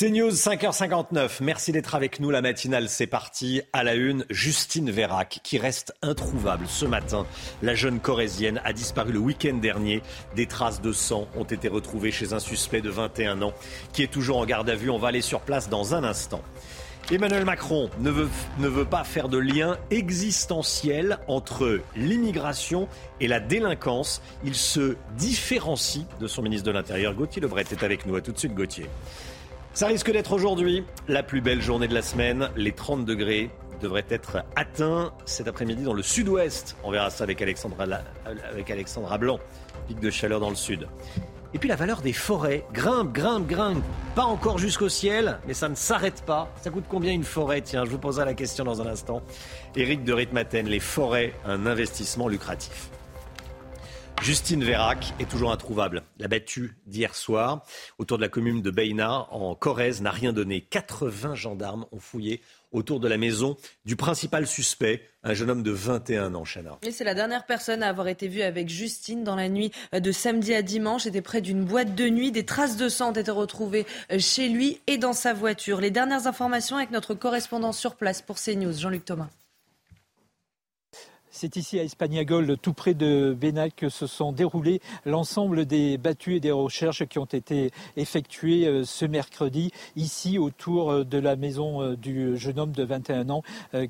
C'est News 5h59. Merci d'être avec nous. La matinale, c'est parti. À la une, Justine Vérac, qui reste introuvable ce matin. La jeune corésienne a disparu le week-end dernier. Des traces de sang ont été retrouvées chez un suspect de 21 ans qui est toujours en garde à vue. On va aller sur place dans un instant. Emmanuel Macron ne veut, ne veut pas faire de lien existentiel entre l'immigration et la délinquance. Il se différencie de son ministre de l'Intérieur. Gauthier Lebret est avec nous. À tout de suite, Gauthier. Ça risque d'être aujourd'hui la plus belle journée de la semaine. Les 30 degrés devraient être atteints cet après-midi dans le sud-ouest. On verra ça avec Alexandra, avec Alexandra Blanc. Pic de chaleur dans le sud. Et puis la valeur des forêts grimpe, grimpe, grimpe. Pas encore jusqu'au ciel, mais ça ne s'arrête pas. Ça coûte combien une forêt? Tiens, je vous poserai la question dans un instant. Éric de Ritmaten, les forêts, un investissement lucratif. Justine Vérac est toujours introuvable. La battue d'hier soir autour de la commune de Beina en Corrèze n'a rien donné. 80 gendarmes ont fouillé autour de la maison du principal suspect, un jeune homme de 21 ans, Chana. Et c'est la dernière personne à avoir été vue avec Justine dans la nuit de samedi à dimanche. C'était près d'une boîte de nuit. Des traces de sang ont été retrouvées chez lui et dans sa voiture. Les dernières informations avec notre correspondant sur place pour CNews, Jean-Luc Thomas. C'est ici à Espagnagol, tout près de Bénac, que se sont déroulées l'ensemble des battues et des recherches qui ont été effectuées euh, ce mercredi, ici autour euh, de la maison euh, du jeune homme de 21 ans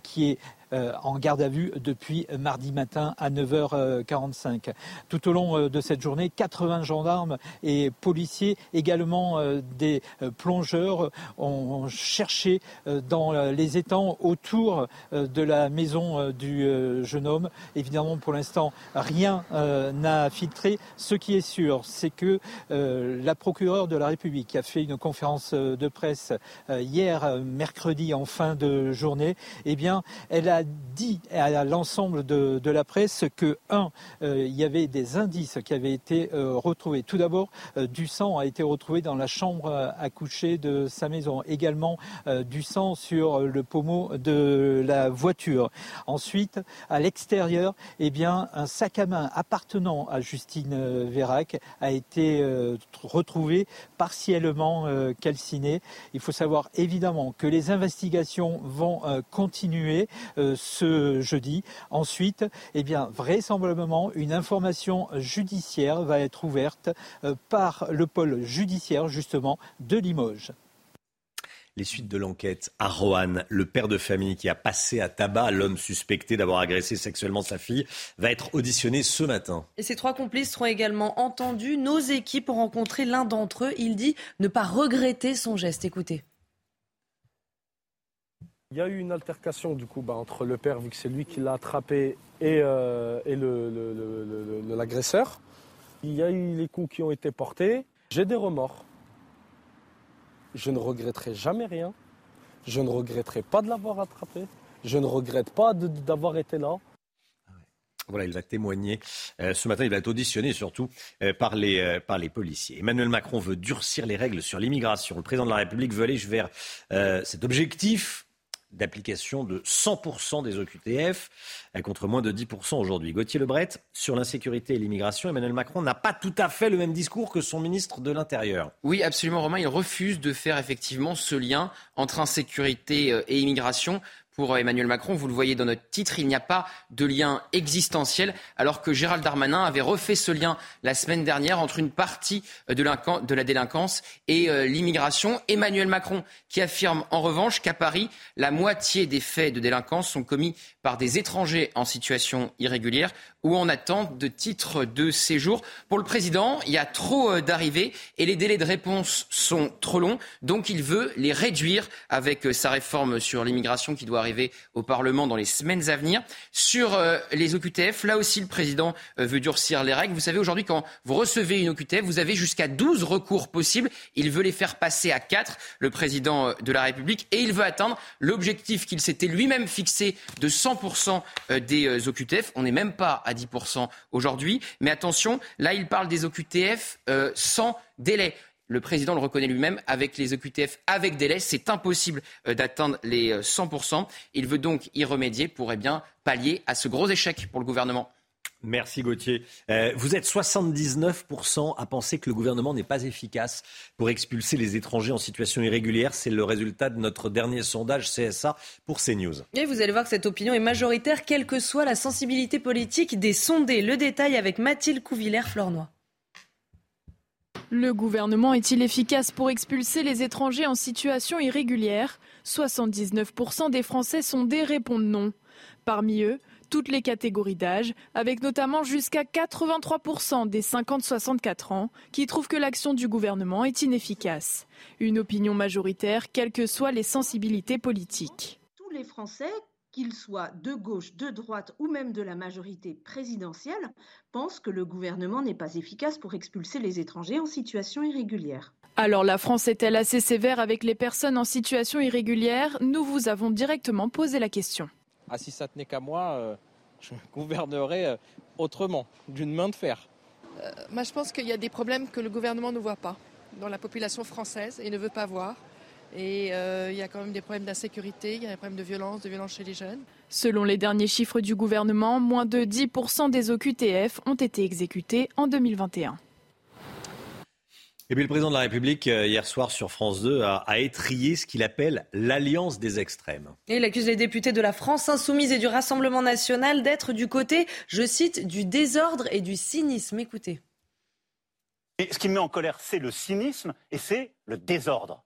qui est en garde à vue depuis mardi matin à 9h45. Tout au long euh, de cette journée, 80 gendarmes et policiers, également euh, des plongeurs, ont cherché dans les étangs autour de la maison du jeune homme. Évidemment, pour l'instant, rien n'a filtré. Ce qui est sûr, c'est que la procureure de la République a fait une conférence de presse hier, mercredi, en fin de journée. Eh bien, elle a dit à l'ensemble de, la presse que, un, euh, il y avait des indices qui avaient été euh, retrouvés. Tout d'abord, euh, du sang a été retrouvé dans la chambre à coucher de sa maison. Également, du sang sur le pommeau de la voiture. Ensuite, à l'extérieur, eh bien, un sac à main appartenant à Justine Vérac a été retrouvé partiellement calciné. Il faut savoir évidemment que les investigations vont continuer ce jeudi. Ensuite, eh bien, vraisemblablement, une information judiciaire va être ouverte euh, par le pôle judiciaire, justement, de Limoges les suites de l'enquête à Roanne. Le père de famille qui a passé à tabac l'homme suspecté d'avoir agressé sexuellement sa fille va être auditionné ce matin. Et ces trois complices seront également entendus. Nos équipes ont rencontré l'un d'entre eux. Il dit ne pas regretter son geste. Écoutez. Il y a eu une altercation du coup bah, entre le père, vu que c'est lui qui l'a attrapé, et, euh, l'agresseur. Il y a eu les coups qui ont été portés. J'ai des remords. Je ne regretterai jamais rien. Je ne regretterai pas de l'avoir attrapé. Je ne regrette pas d'avoir été là. Voilà, il va témoigner. Euh, ce matin, il va être auditionné surtout euh, par, les, par les policiers. Emmanuel Macron veut durcir les règles sur l'immigration. Le président de la République veut aller vers cet objectif d'application de 100% des OQTF, euh, contre moins de 10% aujourd'hui. Gauthier Lebret, sur l'insécurité et l'immigration, Emmanuel Macron n'a pas tout à fait le même discours que son ministre de l'Intérieur. Oui, absolument, Romain. Il refuse de faire effectivement ce lien entre insécurité euh, et immigration pour Emmanuel Macron. Vous le voyez dans notre titre, il n'y a pas de lien existentiel, alors que Gérald Darmanin avait refait ce lien la semaine dernière entre une partie de la délinquance et euh, l'immigration. Emmanuel Macron qui affirme en revanche qu'à Paris, la moitié des faits de délinquance sont commis par des étrangers en situation irrégulière ou en attente de titre de séjour. Pour le président, il y a trop euh, d'arrivées et les délais de réponse sont trop longs, donc il veut les réduire avec euh, sa réforme sur l'immigration qui doit arriver au Parlement dans les semaines à venir. Sur euh, les OQTF, là aussi, le président euh, veut durcir les règles. Vous savez, aujourd'hui, quand vous recevez une OQTF, vous avez jusqu'à 12 recours possibles. Il veut les faire passer à 4, le président euh, de la République, et il veut atteindre l'objectif qu'il s'était lui-même fixé de 100% des OQTF. On n'est même pas à 10% aujourd'hui. Mais attention, là, il parle des OQTF sans délai. Le président le reconnaît lui-même, avec les OQTF avec délai, c'est impossible euh, d'atteindre les 100%. Euh, Il veut donc y remédier pour eh bien, pallier à ce gros échec pour le gouvernement. Merci Gauthier. Euh, vous êtes 79% à penser que le gouvernement n'est pas efficace pour expulser les étrangers en situation irrégulière. C'est le résultat de notre dernier sondage CSA pour CNews. Et vous allez voir que cette opinion est majoritaire, quelle que soit la sensibilité politique des sondés. Le détail avec Mathilde Couvillère-Flornois. Le gouvernement est-il efficace pour expulser les étrangers en situation irrégulière? 79% des Français sondés répondent non. Parmi eux, toutes les catégories d'âge, avec notamment jusqu'à 83% des 50-64 ans qui trouvent que l'action du gouvernement est inefficace. Une opinion majoritaire, quelles que soient les sensibilités politiques. Tous les Français qu'ils soient de gauche, de droite ou même de la majorité présidentielle, pensent que le gouvernement n'est pas efficace pour expulser les étrangers en situation irrégulière. Alors la France est-elle assez sévère avec les personnes en situation irrégulière? Nous vous avons directement posé la question. Ah, si ça tenait qu'à moi, euh, je gouvernerais euh, autrement, d'une main de fer. Euh, moi, je pense qu'il y a des problèmes que le gouvernement ne voit pas dans la population française et ne veut pas voir. Et euh, il y a quand même des problèmes d'insécurité, il y a des problèmes de violence, de violence chez les jeunes. Selon les derniers chiffres du gouvernement, moins de 10% des OQTF ont été exécutés en 2021. Et puis le président de la République, euh, hier soir sur France 2, a, a étrié ce qu'il appelle l'alliance des extrêmes. Et il accuse les députés de la France insoumise et du Rassemblement national d'être du côté, je cite, du désordre et du cynisme. Écoutez. Et ce qui me met en colère, c'est le cynisme et c'est le désordre.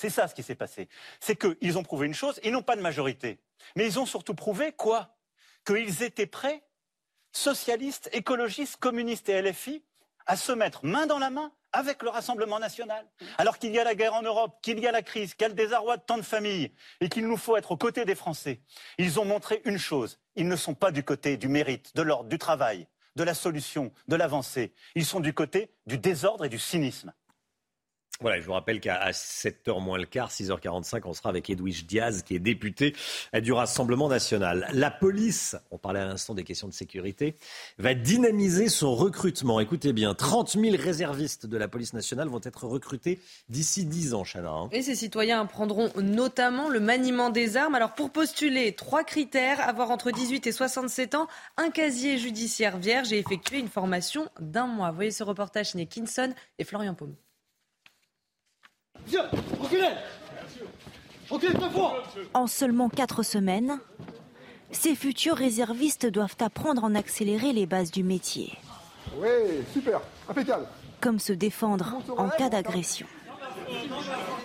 C'est ça ce qui s'est passé. C'est qu'ils ont prouvé une chose, ils n'ont pas de majorité. Mais ils ont surtout prouvé quoi? Qu'ils étaient prêts, socialistes, écologistes, communistes et LFI, à se mettre main dans la main avec le Rassemblement national. Alors qu'il y a la guerre en Europe, qu'il y a la crise, qu'il y désarroi de tant de familles et qu'il nous faut être aux côtés des Français. Ils ont montré une chose, ils ne sont pas du côté du mérite, de l'ordre, du travail, de la solution, de l'avancée. Ils sont du côté du désordre et du cynisme. Voilà, je vous rappelle qu'à 7h moins le quart, 6h45, on sera avec Edwige Diaz, qui est député du Rassemblement national. La police, on parlait à l'instant des questions de sécurité, va dynamiser son recrutement. Écoutez bien, 30 000 réservistes de la police nationale vont être recrutés d'ici 10 ans, Chana. Hein. Et ces citoyens apprendront notamment le maniement des armes. Alors pour postuler, trois critères, avoir entre 18 et 67 ans, un casier judiciaire vierge et effectuer une formation d'un mois. Voyez ce reportage signé Kinson et Florian Paume. Viens, reculez Reculez deux fois En seulement quatre semaines, ces futurs réservistes doivent apprendre en accéléré les bases du métier. Oui, super, impeccable. Comme se défendre en cas d'agression.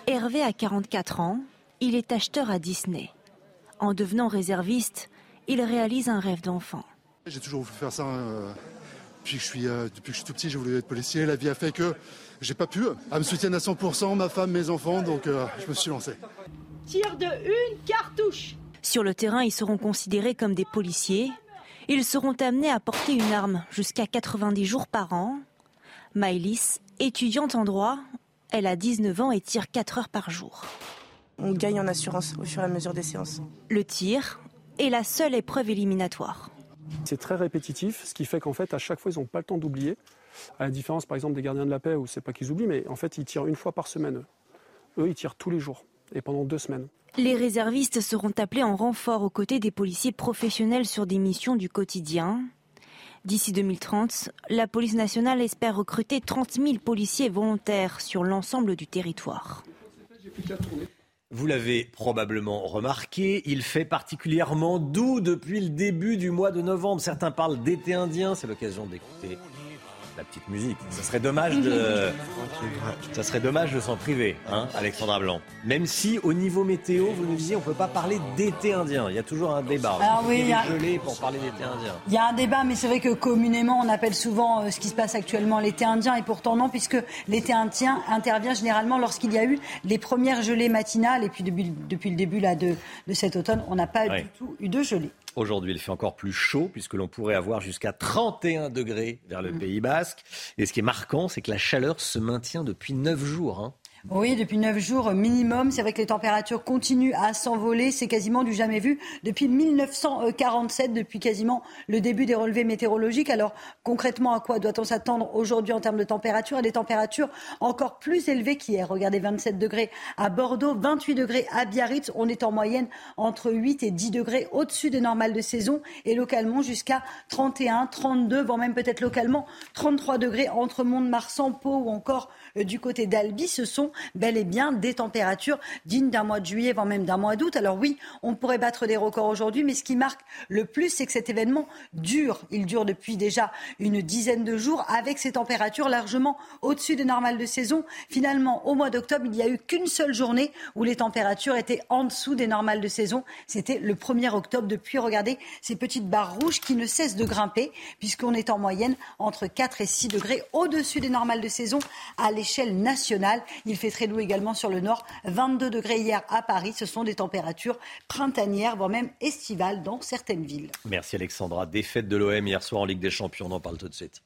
Hervé a 44 ans, il est acheteur à Disney. En devenant réserviste, il réalise un rêve d'enfant. J'ai toujours voulu faire ça. euh, depuis, que je suis, euh, depuis que je suis tout petit, j'ai voulu être policier. La vie a fait que j'ai pas pu. Elle me soutiennent à 100%, ma femme, mes enfants, donc euh, je me suis lancé. Tire de une cartouche. Sur le terrain, ils seront considérés comme des policiers. Ils seront amenés à porter une arme jusqu'à 90 jours par an. Maëlys, étudiante en droit, elle a 19 ans et tire 4 heures par jour. On gagne en assurance au fur et à mesure des séances. Le tir est la seule épreuve éliminatoire. C'est très répétitif, ce qui fait qu'en fait, à chaque fois, ils n'ont pas le temps d'oublier. À la différence, par exemple, des gardiens de la paix, où c'est pas qu'ils oublient, mais en fait, ils tirent une fois par semaine. Eux, eux ils tirent tous les jours, et pendant deux semaines. Les réservistes seront appelés en renfort aux côtés des policiers professionnels sur des missions du quotidien. D'ici 2030, la police nationale espère recruter 30 000 policiers volontaires sur l'ensemble du territoire. Vous l'avez probablement remarqué, il fait particulièrement doux depuis le début du mois de novembre. Certains parlent d'été indien, c'est l'occasion d'écouter la petite musique. Ça serait dommage de, ça serait dommage de s'en priver, hein, Alexandra Blanc. Même si au niveau météo, vous nous disiez, on peut pas parler d'été indien. Il y a toujours un débat. Alors oui, il y a... gelé pour parler d'été indien. Il y a un débat, mais c'est vrai que communément, on appelle souvent euh, ce qui se passe actuellement l'été indien, et pourtant non, puisque l'été indien intervient généralement lorsqu'il y a eu les premières gelées matinales, et puis depuis, depuis le début là, de, de cet automne, on n'a pas du tout eu de gelée. Aujourd'hui, il fait encore plus chaud puisque l'on pourrait avoir jusqu'à 31 degrés vers le mm. Pays Basque. Et ce qui est marquant, c'est que la chaleur se maintient depuis 9 jours. Hein. Oui, depuis neuf jours minimum. C'est vrai que les températures continuent à s'envoler. C'est quasiment du jamais vu depuis 1947, depuis quasiment le début des relevés météorologiques. Alors concrètement, à quoi doit-on s'attendre aujourd'hui en termes de température? Des températures encore plus élevées qu'hier. Regardez, 27 degrés à Bordeaux, 28 degrés à Biarritz. On est en moyenne entre 8 et 10 degrés au-dessus des normales de saison et localement jusqu'à 31, 32, voire même peut-être localement 33 degrés entre Mont-de-Marsan, Pau ou encore du côté d'Albi. Ce sont bel et bien des températures dignes d'un mois de juillet, voire même d'un mois d'août. Alors oui, on pourrait battre des records aujourd'hui, mais ce qui marque le plus, c'est que cet événement dure. Il dure depuis déjà une dizaine de jours avec ces températures largement au-dessus des normales de saison. Finalement, au mois d'octobre, il n'y a eu qu'une seule journée où les températures étaient en dessous des normales de saison. C'était le 1er octobre. Depuis, regardez ces petites barres rouges qui ne cessent de grimper puisqu'on est en moyenne entre 4 et 6 degrés au-dessus des normales de saison à nationale. Il fait très doux également sur le nord. 22 degrés hier à Paris. Ce sont des températures printanières, voire même estivales dans certaines villes. Merci Alexandra. Défaite de l'OM hier soir en Ligue des Champions. On en parle tout de suite.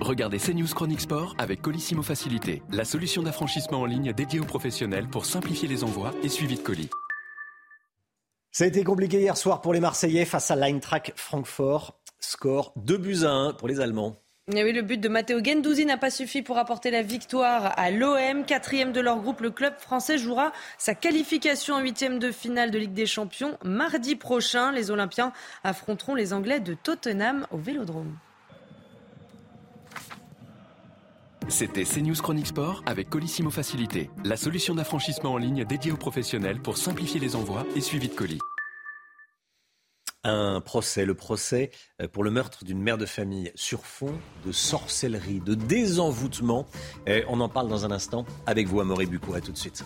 Regardez CNews Chronique Sport avec Colissimo Facilité, la solution d'affranchissement en ligne dédiée aux professionnels pour simplifier les envois et suivi de colis. Ça a été compliqué hier soir pour les Marseillais face à l'Eintracht Francfort. Score 2 buts à 1 pour les Allemands. Oui, le but de Matteo Gendouzi n'a pas suffi pour apporter la victoire à l'OM. Quatrième de leur groupe, le club français jouera sa qualification en huitième de finale de Ligue des Champions. Mardi prochain, les Olympiens affronteront les Anglais de Tottenham au Vélodrome. C'était CNews Chronique Sport avec Colissimo Facilité, la solution d'affranchissement en ligne dédiée aux professionnels pour simplifier les envois et suivi de colis un procès, le procès euh, pour le meurtre d'une mère de famille sur fond de sorcellerie, de désenvoûtement. on en parle dans un instant avec vous, Amaury Bucou. À tout de suite.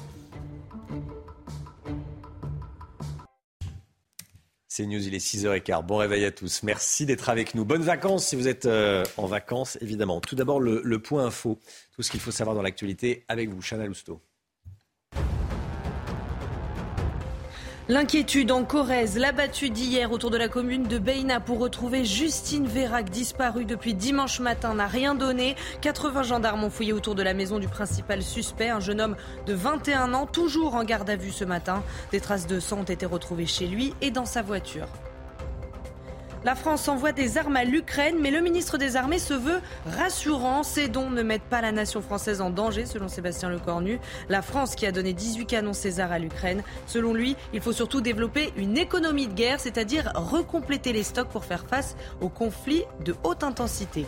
C'est News, il est 6h15. Bon réveil à tous. Merci d'être avec nous. Bonnes vacances si vous êtes euh, en vacances, évidemment. Tout d'abord, le, le, point info. Tout ce qu'il faut savoir dans l'actualité avec vous, Chana Lousteau. L'inquiétude en Corrèze, la battue d'hier autour de la commune de Beina pour retrouver Justine Vérac, disparue depuis dimanche matin, n'a rien donné. 80 gendarmes ont fouillé autour de la maison du principal suspect, un jeune homme de 21 ans, toujours en garde à vue ce matin. Des traces de sang ont été retrouvées chez lui et dans sa voiture. La France envoie des armes à l'Ukraine, mais le ministre des Armées se veut rassurant. Ces dons ne mettent pas la nation française en danger, selon Sébastien Lecornu. La France qui a donné 18 canons César à l'Ukraine. Selon lui, il faut surtout développer une économie de guerre, c'est-à-dire recompléter les stocks pour faire face aux conflits de haute intensité.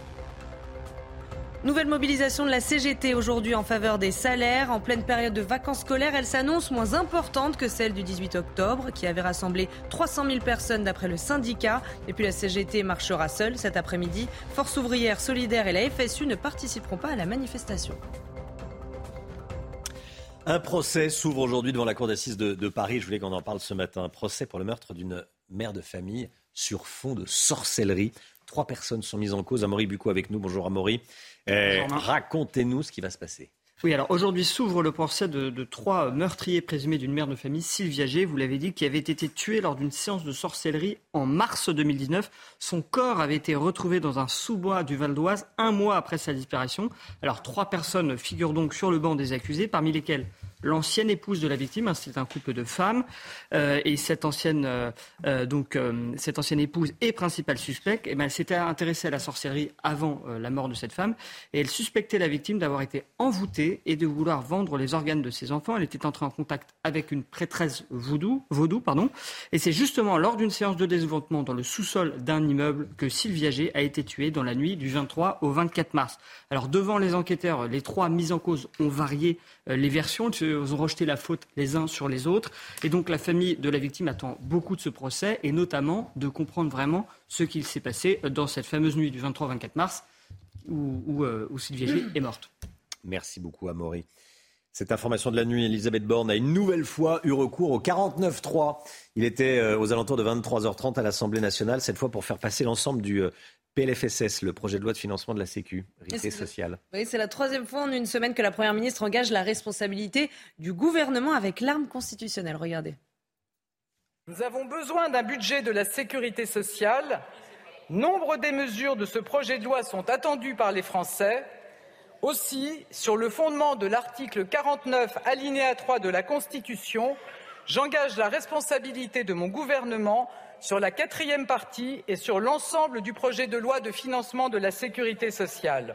Nouvelle mobilisation de la CGT aujourd'hui en faveur des salaires. En pleine période de vacances scolaires, elle s'annonce moins importante que celle du 18 octobre, qui avait rassemblé 300 000 personnes d'après le syndicat. Et puis la CGT marchera seule cet après-midi. Force ouvrière, solidaire et la FSU ne participeront pas à la manifestation. Un procès s'ouvre aujourd'hui devant la cour d'assises de, Paris. Je voulais qu'on en parle ce matin. Un procès pour le meurtre d'une mère de famille sur fond de sorcellerie. Trois personnes sont mises en cause. Amaury Bucco avec nous. Bonjour Amaury. Euh, racontez-nous ce qui va se passer. Oui, alors aujourd'hui s'ouvre le procès de, trois meurtriers présumés d'une mère de famille, Sylvia G, vous l'avez dit, qui avait été tuée lors d'une séance de sorcellerie en mars 2019. Son corps avait été retrouvé dans un sous-bois du Val d'Oise un mois après sa disparition. Alors trois personnes figurent donc sur le banc des accusés, parmi lesquelles l'ancienne épouse de la victime. Hein, c'est un couple de femmes euh, et cette ancienne euh, euh, donc cette ancienne épouse est principale suspecte. Et eh ben, elle s'était intéressée à la sorcellerie avant la mort de cette femme et elle suspectait la victime d'avoir été envoûtée et de vouloir vendre les organes de ses enfants. Elle était entrée en contact avec une prêtresse vaudou, vaudou pardon. Et c'est justement lors d'une séance de désenvoûtement dans le sous-sol d'un immeuble que Sylvia G a été tuée dans la nuit du 23 au 24 mars. Alors devant les enquêteurs, les trois mises en cause ont varié les versions. Ont rejeté la faute les uns sur les autres. Et donc la famille de la victime attend beaucoup de ce procès et notamment de comprendre vraiment ce qu'il s'est passé dans cette fameuse nuit du 23-24 mars où, où, euh, Sylvie est morte. Merci beaucoup, Amaury. Cette information de la nuit, Elisabeth Borne a une nouvelle fois eu recours au 49-3. Il était euh, aux alentours de 23h30 à l'Assemblée nationale, cette fois pour faire passer l'ensemble du euh, PLFSS, le projet de loi de financement de la Sécurité sociale. Oui, c'est la troisième fois en une semaine que la Première ministre engage la responsabilité du gouvernement avec l'arme constitutionnelle. Regardez. Nous avons besoin d'un budget de la sécurité sociale. Nombre des mesures de ce projet de loi sont attendues par les Français. Aussi, sur le fondement de l'article 49, alinéa 3 de la Constitution, j'engage la responsabilité de mon gouvernement sur la quatrième partie et sur l'ensemble du projet de loi de financement de la sécurité sociale.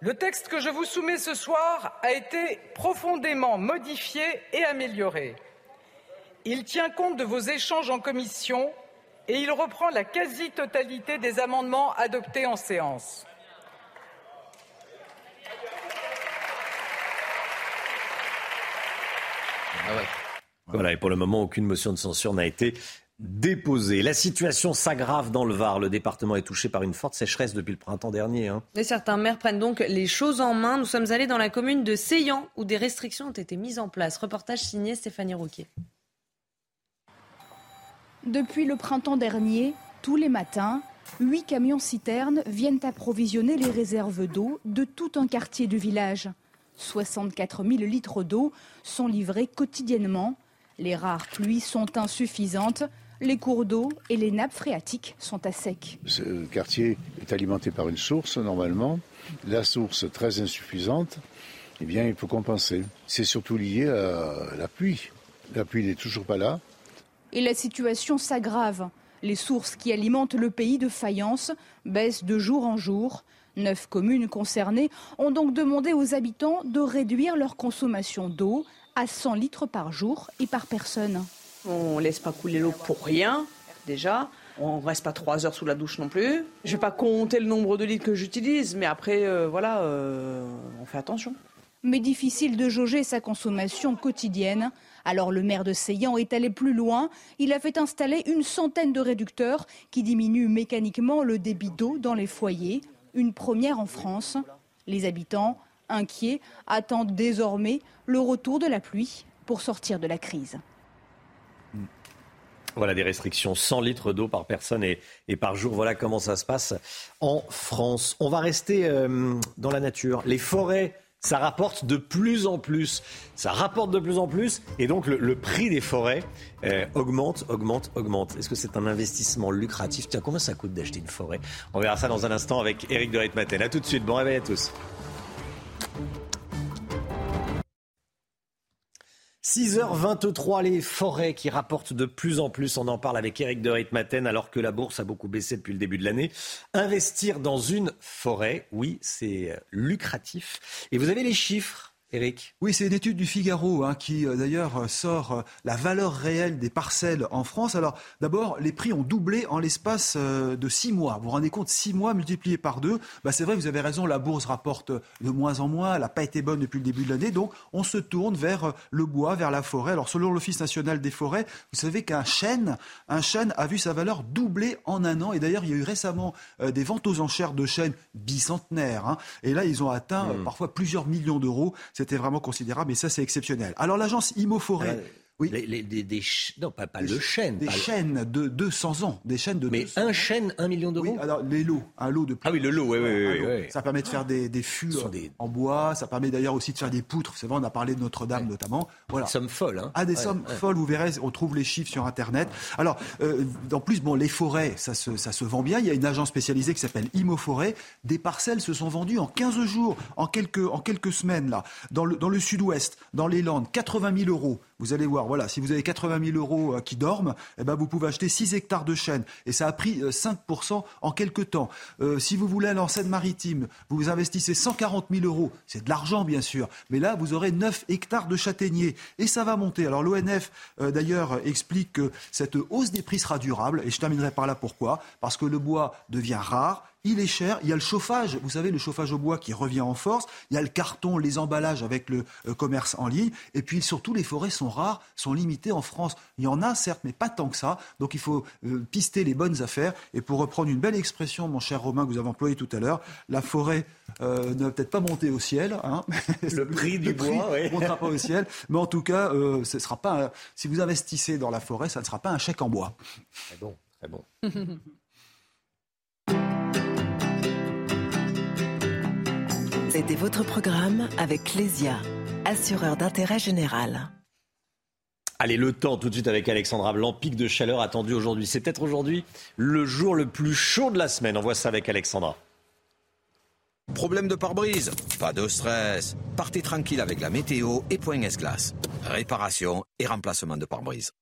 Le texte que je vous soumets ce soir a été profondément modifié et amélioré. Il tient compte de vos échanges en commission et il reprend la quasi-totalité des amendements adoptés en séance. Ah voilà, et pour le moment, aucune motion de censure n'a été déposée. La situation s'aggrave dans le Var. Le département est touché par une forte sécheresse depuis le printemps dernier. Hein. Et certains maires prennent donc les choses en main. Nous sommes allés dans la commune de Seyan où des restrictions ont été mises en place. Reportage signé Stéphanie Rouquier. Depuis le printemps dernier, tous les matins, huit camions-citernes viennent approvisionner les réserves d'eau de tout un quartier du village. 64 000 litres d'eau sont livrés quotidiennement. Les rares pluies sont insuffisantes. Les cours d'eau et les nappes phréatiques sont à sec. Ce quartier est alimenté par une source normalement. La source très insuffisante, eh bien il faut compenser. C'est surtout lié à la pluie. La pluie n'est toujours pas là. Et la situation s'aggrave. Les sources qui alimentent le pays de faïence baissent de jour en jour. Neuf communes concernées ont donc demandé aux habitants de réduire leur consommation d'eau à 100 litres par jour et par personne. On ne laisse pas couler l'eau pour rien, déjà. On ne reste pas trois heures sous la douche non plus. Je ne vais pas compter le nombre de litres que j'utilise, mais après, euh, voilà, euh, on fait attention. Mais difficile de jauger sa consommation quotidienne. Alors le maire de Seyan est allé plus loin. Il a fait installer une centaine de réducteurs qui diminuent mécaniquement le débit d'eau dans les foyers une première en France. Les habitants, inquiets, attendent désormais le retour de la pluie pour sortir de la crise. Voilà des restrictions, 100 litres d'eau par personne et, par jour. Voilà comment ça se passe en France. On va rester euh, dans la nature. Les forêts ça rapporte de plus en plus. Ça rapporte de plus en plus. Et donc, le, prix des forêts euh, augmente, augmente, augmente. Est-ce que c'est un investissement lucratif? Tiens, combien ça coûte d'acheter une forêt? On verra ça dans un instant avec Eric de Ritmaten. A tout de suite. Bon réveil à tous. 6h23, les forêts qui rapportent de plus en plus. On en parle avec Eric de Ritmaten alors que la bourse a beaucoup baissé depuis le début de l'année. Investir dans une forêt, oui, c'est lucratif. Et vous avez les chiffres oui, c'est une étude du Figaro hein, qui euh, d'ailleurs euh, sort euh, la valeur réelle des parcelles en France. Alors d'abord, les prix ont doublé en l'espace de six mois. Vous vous rendez compte, six mois multipliés par deux. Bah, c'est vrai, vous avez raison, la bourse rapporte de moins en moins. Elle n'a pas été bonne depuis le début de l'année. Donc on se tourne vers le bois, vers la forêt. Alors selon l'Office national des forêts, vous savez qu'un chêne, un chêne a vu sa valeur doubler en un an. Et d'ailleurs, il y a eu récemment des ventes aux enchères de chênes bicentenaires. Hein. Et là, ils ont atteint mmh. parfois plusieurs millions d'euros. C'était vraiment considérable, mais ça, c'est exceptionnel. Alors, l'agence Imoforêt. Euh, oui. Les, des, non, pas, le chêne. Des chênes de 200 ans. Des chênes de Mais un chêne, un million d'euros Oui, alors les lots. Un lot de Ah oui, le lot, oui, oui, oui, Ça permet de faire des, des fûts en bois. Ça permet d'ailleurs aussi de faire des poutres. C'est vrai, on a parlé de Notre-Dame notamment. Voilà. Des sommes folles. Hein. Ah, des sommes folles. Vous verrez, on trouve les chiffres sur Internet. Alors, euh, en plus, bon, les forêts, ça se, ça se vend bien. Il y a une agence spécialisée qui s'appelle Imoforêt. Des parcelles se sont vendues en 15 jours, en quelques, en quelques semaines, là. Dans le, dans le sud-ouest, dans les Landes, 80 000 euros. Vous allez voir, voilà, si vous avez 80 000 euros euh, qui dorment, eh ben vous pouvez acheter 6 hectares de chêne. Et ça a pris 5% euh, en quelques temps. Euh, si vous voulez aller en Seine-Maritime, vous investissez 140 000 euros. C'est de l'argent, bien sûr. Mais là, vous aurez 9 hectares de châtaigniers. Et ça va monter. Alors l'ONF, d'ailleurs, explique que cette hausse des prix sera durable. Et je terminerai par là pourquoi? Parce que le bois devient rare il est cher. Il y a le chauffage, vous savez, le chauffage au bois qui revient en force. Il y a le carton, les emballages avec le euh, commerce en ligne. Et puis surtout, les forêts sont rares, sont limitées en France. Il y en a certes, mais pas tant que ça. Donc il faut euh, pister les bonnes affaires. Et pour reprendre une belle expression, mon cher Romain, que vous avez employé tout à l'heure, la forêt euh, ne va peut-être pas monter au ciel. Hein. Le prix du bois, ne montera pas au ciel. Mais en tout cas, ce sera pas. si vous investissez dans la forêt, ça ne sera pas un chèque en bois. Très bon, très bon. C'était votre programme avec Lesia, assureur d'intérêt général. Allez, le temps tout de suite avec Alexandra Blanc. Pic de chaleur attendu aujourd'hui. C'est peut-être aujourd'hui le jour le plus chaud de la semaine. On voit ça avec Alexandra. Problème de pare-brise? Pas de stress. Partez tranquille avec la météo et Point S-Glace. Réparation et remplacement de pare-brise.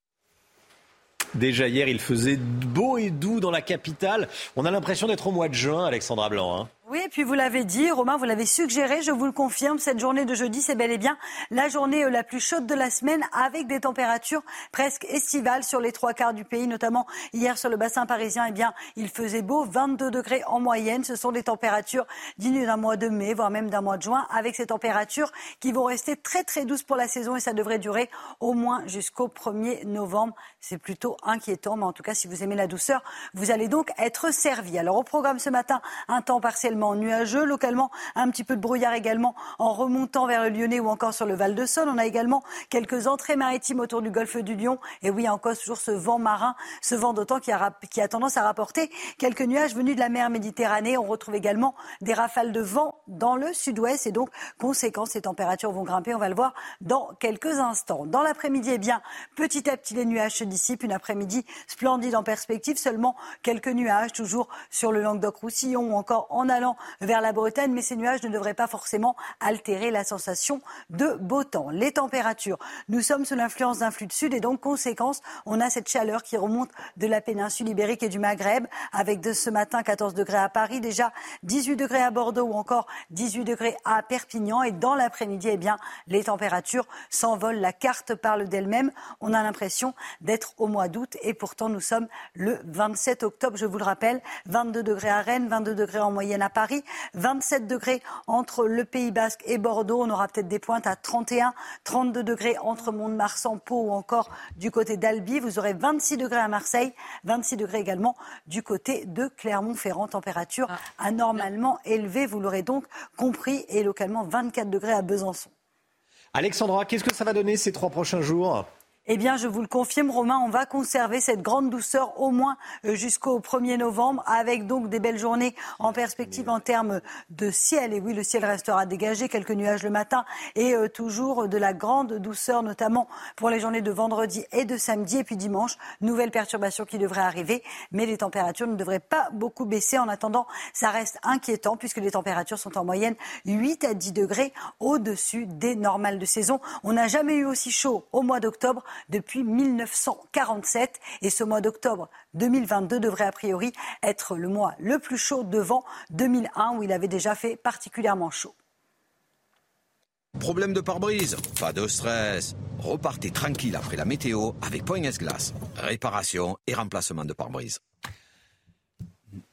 Déjà hier, il faisait beau et doux dans la capitale. On a l'impression d'être au mois de juin, Alexandra Blanc. Hein. Oui, et puis vous l'avez dit, Romain, vous l'avez suggéré, je vous le confirme, cette journée de jeudi, c'est bel et bien la journée euh, la plus chaude de la semaine avec des températures presque estivales sur les trois quarts du pays, notamment hier sur le bassin parisien, eh bien, il faisait beau, 22 degrés en moyenne. Ce sont des températures dignes d'un mois de mai, voire même d'un mois de juin, avec ces températures qui vont rester très très douces pour la saison et ça devrait durer au moins jusqu'au 1er novembre. C'est plutôt inquiétant, mais en tout cas, si vous aimez la douceur, vous allez donc être servi. Alors au programme ce matin, un temps partiellement nuageux. Localement, un petit peu de brouillard également en remontant vers le Lyonnais ou encore sur le Val de Saône. On a également quelques entrées maritimes autour du golfe du Lion. Et oui, encore toujours ce vent marin, ce vent d'autant qui a, tendance à rapporter quelques nuages venus de la mer Méditerranée. On retrouve également des rafales de vent dans le sud-ouest. Et donc, conséquence, les températures vont grimper. On va le voir dans quelques instants. Dans l'après-midi, eh bien, petit à petit, les nuages se dissipent. Une après-midi splendide en perspective. Seulement quelques nuages, toujours sur le Languedoc-Roussillon ou encore en allant vers la Bretagne, mais ces nuages ne devraient pas forcément altérer la sensation de beau temps. Les températures, nous sommes sous l'influence d'un flux de sud et donc, conséquence, on a cette chaleur qui remonte de la péninsule ibérique et du Maghreb, avec de ce matin 14 degrés à Paris, déjà 18 degrés à Bordeaux ou encore 18 degrés à Perpignan. Et dans l'après-midi, eh bien, les températures s'envolent. La carte parle d'elle-même. On a l'impression d'être au mois d'août et pourtant nous sommes le 27 octobre, je vous le rappelle. 22 degrés à Rennes, 22 degrés en moyenne à Paris. Paris, 27 degrés entre le Pays Basque et Bordeaux. On aura peut-être des pointes à 31, 32 degrés entre Mont-de-Marsan, Pau ou encore du côté d'Albi. Vous aurez 26 degrés à Marseille, 26 degrés également du côté de Clermont-Ferrand. Température ah. anormalement élevée, vous l'aurez donc compris, et localement 24 degrés à Besançon. Alexandra, qu'est-ce que ça va donner ces trois prochains jours? Eh bien, je vous le confirme, Romain, on va conserver cette grande douceur au moins euh, jusqu'au 1er novembre, avec donc des belles journées en perspective en termes de ciel. Et oui, le ciel restera dégagé, quelques nuages le matin et euh, toujours de la grande douceur, notamment pour les journées de vendredi et de samedi. Et puis dimanche, nouvelle perturbation qui devrait arriver, mais les températures ne devraient pas beaucoup baisser. En attendant, ça reste inquiétant puisque les températures sont en moyenne 8 à 10 degrés au-dessus des normales de saison. On n'a jamais eu aussi chaud au mois d'octobre depuis 1947. Et ce mois d'octobre 2022 devrait a priori être le mois le plus chaud devant 2001 où il avait déjà fait particulièrement chaud. Problème de pare-brise Pas de stress. Repartez tranquille après la météo avec Point S-Glace. Réparation et remplacement de pare-brise.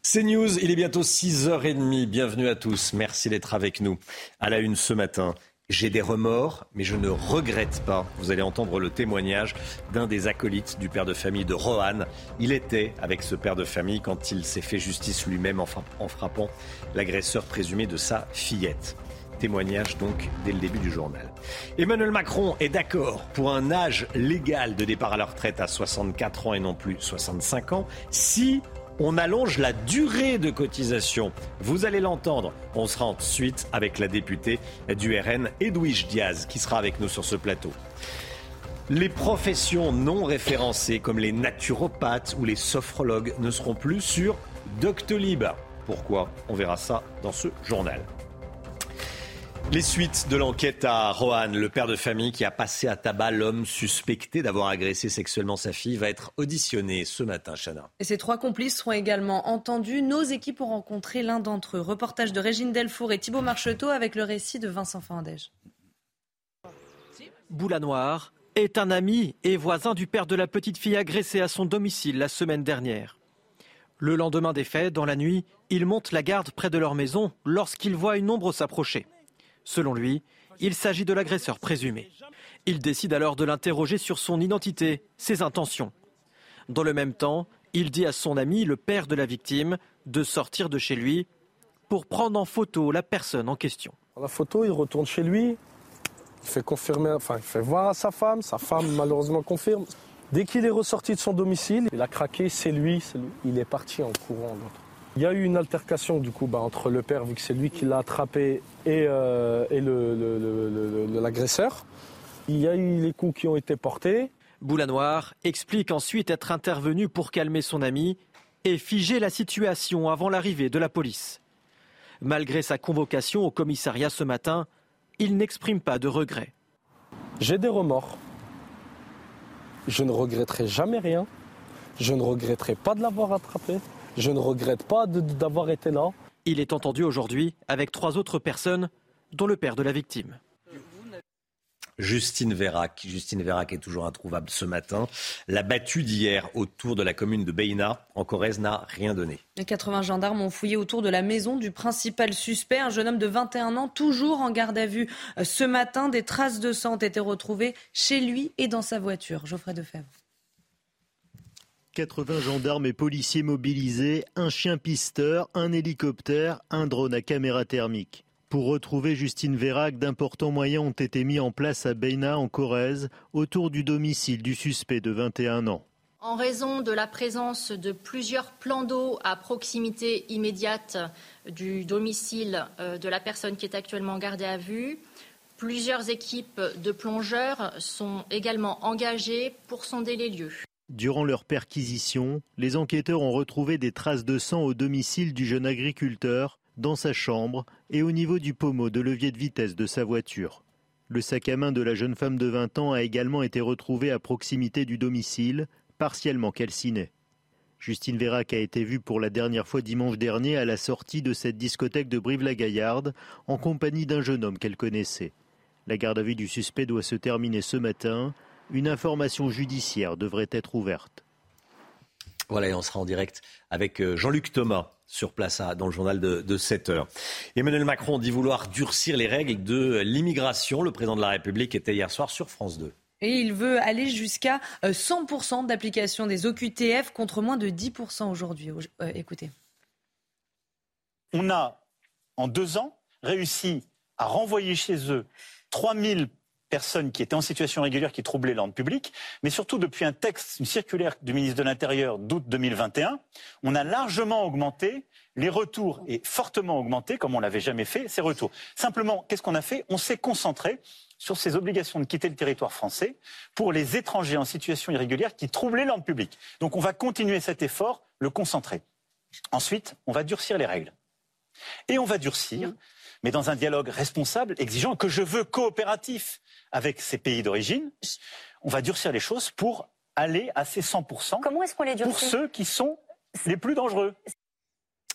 C'est News, il est bientôt 6h30. Bienvenue à tous. Merci d'être avec nous. À la une ce matin, j'ai des remords, mais je ne regrette pas. Vous allez entendre le témoignage d'un des acolytes du père de famille de Rohan. Il était avec ce père de famille quand il s'est fait justice lui-même en frappant l'agresseur présumé de sa fillette. Témoignage donc dès le début du journal. Emmanuel Macron est d'accord pour un âge légal de départ à la retraite à 64 ans et non plus 65 ans si on allonge la durée de cotisation. Vous allez l'entendre. On sera ensuite avec la députée du RN, Edwige Diaz, qui sera avec nous sur ce plateau. Les professions non référencées comme les naturopathes ou les sophrologues ne seront plus sur Doctolib. Pourquoi? On verra ça dans ce journal. Les suites de l'enquête à Rohan, le père de famille qui a passé à tabac l'homme suspecté d'avoir agressé sexuellement sa fille, va être auditionné ce matin, Chana. Et ces trois complices seront également entendus. Nos équipes ont rencontré l'un d'entre eux. Reportage de Régine Delfour et Thibault Marcheteau avec le récit de Vincent Fandège. Boula est un ami et voisin du père de la petite fille agressée à son domicile la semaine dernière. Le lendemain des faits, dans la nuit, ils montent la garde près de leur maison lorsqu'ils voient une ombre s'approcher. Selon lui, il s'agit de l'agresseur présumé. Il décide alors de l'interroger sur son identité, ses intentions. Dans le même temps, il dit à son ami, le père de la victime, de sortir de chez lui pour prendre en photo la personne en question. La photo, il retourne chez lui, il fait voir à sa femme, sa femme malheureusement confirme. Dès qu'il est ressorti de son domicile, il a craqué, c'est lui, il est parti en courant. Il y a eu une altercation du coup bah, entre le père, vu que c'est lui qui l'a attrapé, et, euh, l'agresseur. Il y a eu les coups qui ont été portés. Boulanoir explique ensuite être intervenu pour calmer son ami et figer la situation avant l'arrivée de la police. Malgré sa convocation au commissariat ce matin, il n'exprime pas de regret. J'ai des remords. Je ne regretterai jamais rien. Je ne regretterai pas de l'avoir attrapé. Je ne regrette pas d'avoir été là. Il est entendu aujourd'hui avec trois autres personnes, dont le père de la victime. Justine Vérac. Justine Vérac est toujours introuvable ce matin. La battue d'hier autour de la commune de Beina, en Corrèze, n'a rien donné. Les 80 gendarmes ont fouillé autour de la maison du principal suspect, un jeune homme de 21 ans, toujours en garde à vue. Ce matin, des traces de sang ont été retrouvées chez lui et dans sa voiture. Geoffrey Defebvre. 80 gendarmes et policiers mobilisés, un chien pisteur, un hélicoptère, un drone à caméra thermique. Pour retrouver Justine Vérac, d'importants moyens ont été mis en place à Beina, en Corrèze, autour du domicile du suspect de 21 ans. En raison de la présence de plusieurs plans d'eau à proximité immédiate du domicile euh, de la personne qui est actuellement gardée à vue, plusieurs équipes de plongeurs sont également engagées pour sonder les lieux. Durant leur perquisition, les enquêteurs ont retrouvé des traces de sang au domicile du jeune agriculteur dans sa chambre et au niveau du pommeau de levier de vitesse de sa voiture. Le sac à main de la jeune femme de 20 ans a également été retrouvé à proximité du domicile, partiellement calciné. Justine Vérac a été vue pour la dernière fois dimanche dernier à la sortie de cette discothèque de Brive-la-Gaillarde en compagnie d'un jeune homme qu'elle connaissait. La garde à vue du suspect doit se terminer ce matin. Une information judiciaire devrait être ouverte. Voilà, et on sera en direct avec euh, Jean-Luc Thomas sur place dans le journal de, de 7 heures. Emmanuel Macron dit vouloir durcir les règles de l'immigration. Le président de la République était hier soir sur France 2. Et il veut aller jusqu'à 100% euh, d'application des OQTF contre moins de 10% aujourd'hui. Euh, écoutez. On a, en deux ans, réussi à renvoyer chez eux 3000 personnes qui étaient en situation régulière qui troublaient l'ordre public, mais surtout depuis un texte, une circulaire du ministre de l'Intérieur d'août 2021, on a largement augmenté les retours et fortement augmenté, comme on l'avait jamais fait, ces retours. Simplement, qu'est-ce qu'on a fait? On s'est concentré sur ces obligations de quitter le territoire français pour les étrangers en situation irrégulière qui troublaient l'ordre public. Donc on va continuer cet effort, le concentrer. Ensuite, on va durcir les règles. Et on va durcir, mais dans un dialogue responsable, exigeant, que je veux coopératif avec ces pays d'origine, on va durcir les choses pour aller à ces 100% Comment est-ce qu'on les pour ceux qui sont les plus dangereux.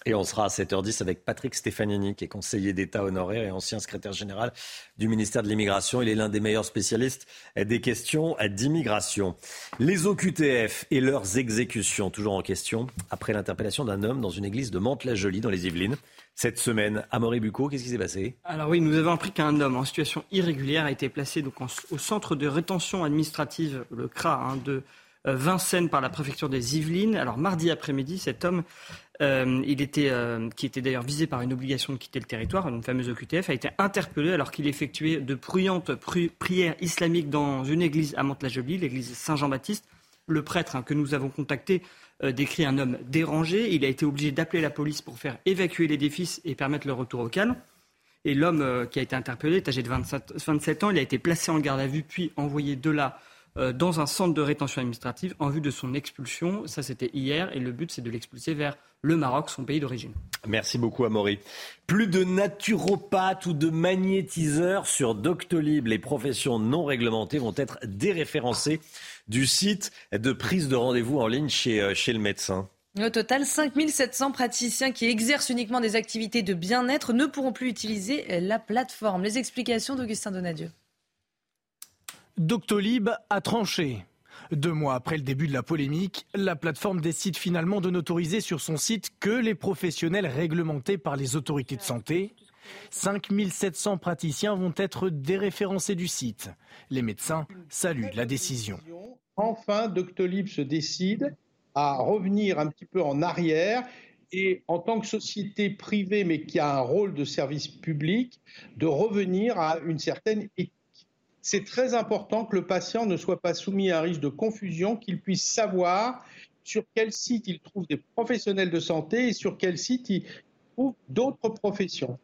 Et on sera à 7h10 avec Patrick Stefanini, qui est conseiller d'État honoraire et ancien secrétaire général du ministère de l'Immigration. Il est l'un des meilleurs spécialistes des questions d'immigration. Les OQTF et leurs exécutions, toujours en question, après l'interpellation d'un homme dans une église de Mantes-la-Jolie, dans les Yvelines. Cette semaine, à Bucco, qu'est-ce qui s'est passé? Alors oui, nous avons appris qu'un homme en situation irrégulière a été placé donc au centre de rétention administrative, le CRA, hein, de euh, Vincennes par la préfecture des Yvelines. Alors mardi après-midi, cet homme euh, il était, euh, qui était d'ailleurs visé par une obligation de quitter le territoire, une fameuse OQTF, a été interpellé alors qu'il effectuait de bruyantes prières islamiques dans une église à Mantes-la-Jolie, l'église Saint-Jean-Baptiste. Le prêtre hein, que nous avons contacté euh, décrit un homme dérangé. Il a été obligé d'appeler la police pour faire évacuer l'édifice et permettre le retour au calme. Et l'homme qui a été interpellé est âgé de 27 ans. Il a été placé en garde à vue puis envoyé de là dans un centre de rétention administrative en vue de son expulsion. Ça, c'était hier. Et le but, c'est de l'expulser vers le Maroc, son pays d'origine. Merci beaucoup, Amaury. Plus de naturopathes ou de magnétiseurs sur Doctolib. Les professions non réglementées vont être déréférencées du site de prise de rendez-vous en ligne chez, euh, chez le médecin. Au total, 5700 praticiens qui exercent uniquement des activités de bien-être ne pourront plus utiliser la plateforme. Les explications d'Augustin Donadieu. Doctolib a tranché. Deux mois après le début de la polémique, la plateforme décide finalement de n'autoriser sur son site que les professionnels réglementés par les autorités de santé. 5700 praticiens vont être déréférencés du site. Les médecins saluent la décision. Enfin, Doctolib se décide à revenir un petit peu en arrière et en tant que société privée mais qui a un rôle de service public, de revenir à une certaine éthique. C'est très important que le patient ne soit pas soumis à un risque de confusion, qu'il puisse savoir sur quel site il trouve des professionnels de santé et sur quel site il trouve d'autres professions.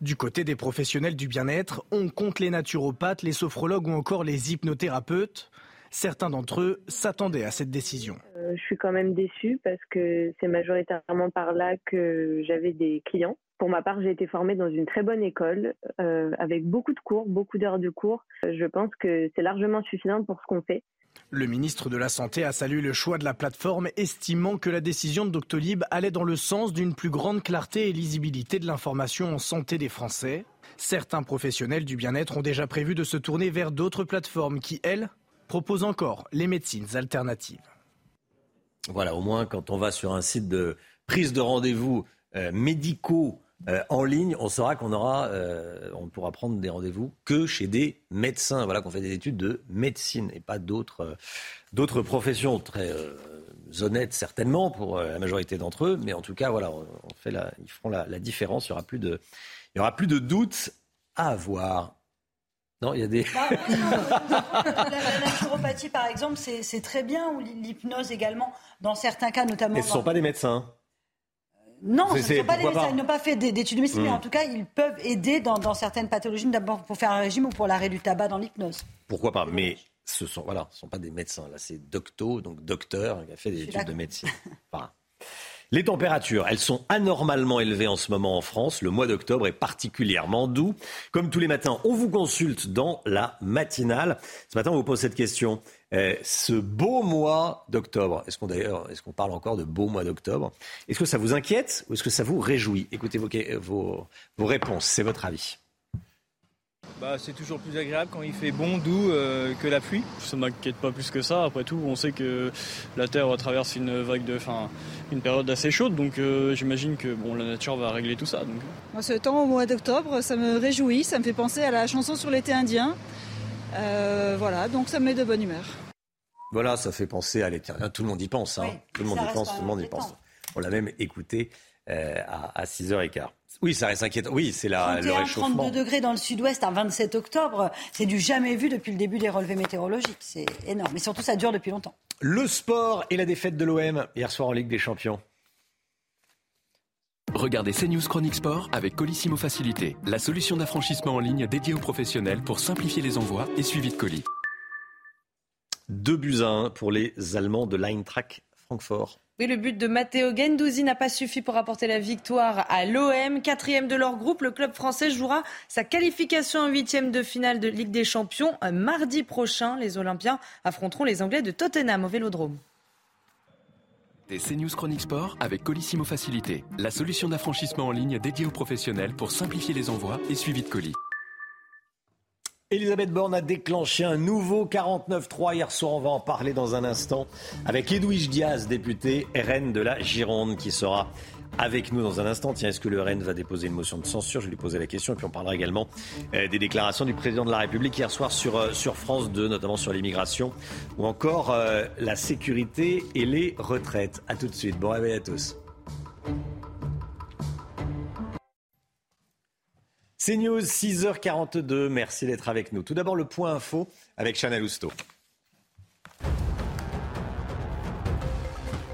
Du côté des professionnels du bien-être, on compte les naturopathes, les sophrologues ou encore les hypnothérapeutes. Certains d'entre eux s'attendaient à cette décision. Euh, je suis quand même déçue parce que c'est majoritairement par là que j'avais des clients. Pour ma part, j'ai été formée dans une très bonne école euh, avec beaucoup de cours, beaucoup d'heures de cours. Je pense que c'est largement suffisant pour ce qu'on fait. Le ministre de la Santé a salué le choix de la plateforme, estimant que la décision de Doctolib allait dans le sens d'une plus grande clarté et lisibilité de l'information en santé des Français. Certains professionnels du bien-être ont déjà prévu de se tourner vers d'autres plateformes qui, elles, propose encore les médecines alternatives. Voilà, au moins quand on va sur un site de prise de rendez-vous euh, médicaux euh, en ligne, on saura qu'on aura, euh, on pourra prendre des rendez-vous que chez des médecins. Voilà, qu'on fait des études de médecine et pas d'autres, d'autres professions très honnêtes certainement pour la majorité d'entre eux, mais en tout cas, voilà, ils feront la, différence. Il y aura plus de, il aura plus de doutes à avoir. Non, il y a des. Bah, la, naturopathie, par exemple, c'est très bien, ou l'hypnose également, dans certains cas, notamment. Mais ce ne sont pas des médecins. Non, ce ne sont pas des médecins. Ils n'ont pas fait d'études de médecine, mais hmm. en tout cas, ils peuvent aider dans, certaines pathologies, d'abord pour faire un régime ou pour l'arrêt du tabac dans l'hypnose. Pourquoi pas Mais ce sont voilà, ce sont pas des médecins. Là, c'est docto, donc docteur, qui a fait des études de médecine. Les températures, elles sont anormalement élevées en ce moment en France. Le mois d'octobre est particulièrement doux. Comme tous les matins, on vous consulte dans la matinale. Ce matin, on vous pose cette question. Euh, ce beau mois d'octobre, est-ce qu'on d'ailleurs, est-ce qu'on parle encore de beau mois d'octobre? Est-ce que ça vous inquiète ou est-ce que ça vous réjouit? Écoutez vos, vos réponses, c'est votre avis. Bah, c'est toujours plus agréable quand il fait bon, doux euh, que la pluie. Ça ne m'inquiète pas plus que ça. Après tout, on sait que la Terre traverse une vague de, fin, une période assez chaude, donc euh, j'imagine que bon, la nature va régler tout ça. Moi, ce temps au mois d'octobre, ça me réjouit, ça me fait penser à la chanson sur l'été indien. Euh, voilà, donc ça me met de bonne humeur. Voilà, ça fait penser à l'été indien. Tout le monde y pense. Hein. tout le monde y pense. Tout le monde y pense. On l'a même écouté à, à 6h15. Oui, ça reste inquiétant. Oui, c'est la, le réchauffement. 32 degrés dans le sud-ouest un 27 octobre, c'est du jamais vu depuis le début des relevés météorologiques. C'est énorme. Mais surtout, ça dure depuis longtemps. Le sport et la défaite de l'OM hier soir en Ligue des Champions. Regardez CNews Chronique Sport avec Colissimo Facilité, la solution d'affranchissement en ligne dédiée aux professionnels pour simplifier les envois et suivi de colis. Deux buts à 1 pour les Allemands de l'Eintracht Francfort. Oui, le but de Matteo Gendouzi n'a pas suffi pour apporter la victoire à l'OM. Quatrième de leur groupe, le club français jouera sa qualification en huitième de finale de Ligue des Champions. Mardi prochain, les Olympiens affronteront les Anglais de Tottenham au Vélodrome. Des CNews Chronique Sport avec Colissimo Facilité, la solution d'affranchissement en ligne dédiée aux professionnels pour simplifier les envois et suivi de colis. Elisabeth Borne a déclenché un nouveau 49-3 hier soir. On va en parler dans un instant avec Edwige Diaz, député RN de la Gironde, qui sera avec nous dans un instant. Tiens, est-ce que le RN va déposer une motion de censure? Je lui poser la question. Et puis on parlera également euh, des déclarations du président de la République hier soir sur, euh, France 2, notamment sur l'immigration ou encore euh, la sécurité et les retraites. A tout de suite. Bon réveil à tous. C'est News, 6h42. Merci d'être avec nous. Tout d'abord, le point info avec Chanel Housteau.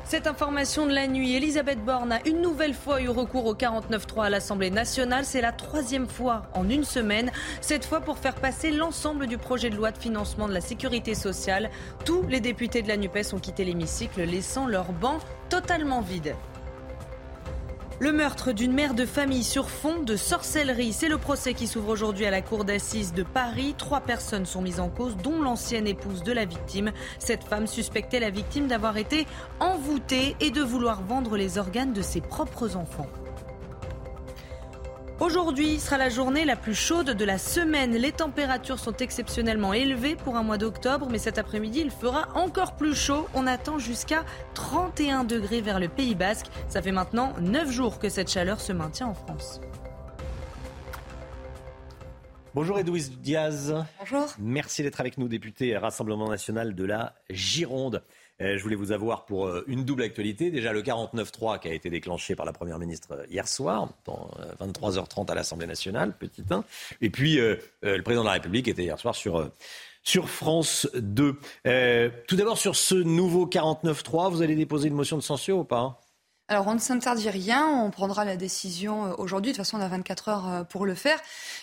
Cette information de la nuit, Elisabeth Borne a une nouvelle fois eu recours au 49.3 à l'Assemblée nationale. C'est la troisième fois en une semaine. Cette fois pour faire passer l'ensemble du projet de loi de financement de la sécurité sociale. Tous les députés de la NUPES ont quitté l'hémicycle, laissant leur banc totalement vide. Le meurtre d'une mère de famille sur fond de sorcellerie, c'est le procès qui s'ouvre aujourd'hui à la cour d'assises de Paris. Trois personnes sont mises en cause, dont l'ancienne épouse de la victime. Cette femme suspectait la victime d'avoir été envoûtée et de vouloir vendre les organes de ses propres enfants. Aujourd'hui sera la journée la plus chaude de la semaine. Les températures sont exceptionnellement élevées pour un mois d'octobre, mais cet après-midi, il fera encore plus chaud. On attend jusqu'à 31 degrés vers le Pays Basque. Ça fait maintenant 9 jours que cette chaleur se maintient en France. Bonjour Edouise Diaz. Bonjour. Merci d'être avec nous, député Rassemblement national de la Gironde. Euh, je voulais vous avoir pour euh, une double actualité. Déjà le 49-3 qui a été déclenché par la Première ministre euh, hier soir, dans 23h30 à l'Assemblée nationale, petit 1. Et puis le président de la République était hier soir sur, sur France 2. tout d'abord sur ce nouveau 49-3, vous allez déposer une motion de censure ou pas alors on ne s'interdit rien, on prendra la décision euh, aujourd'hui. De toute façon, on a 24 heures euh, pour le faire.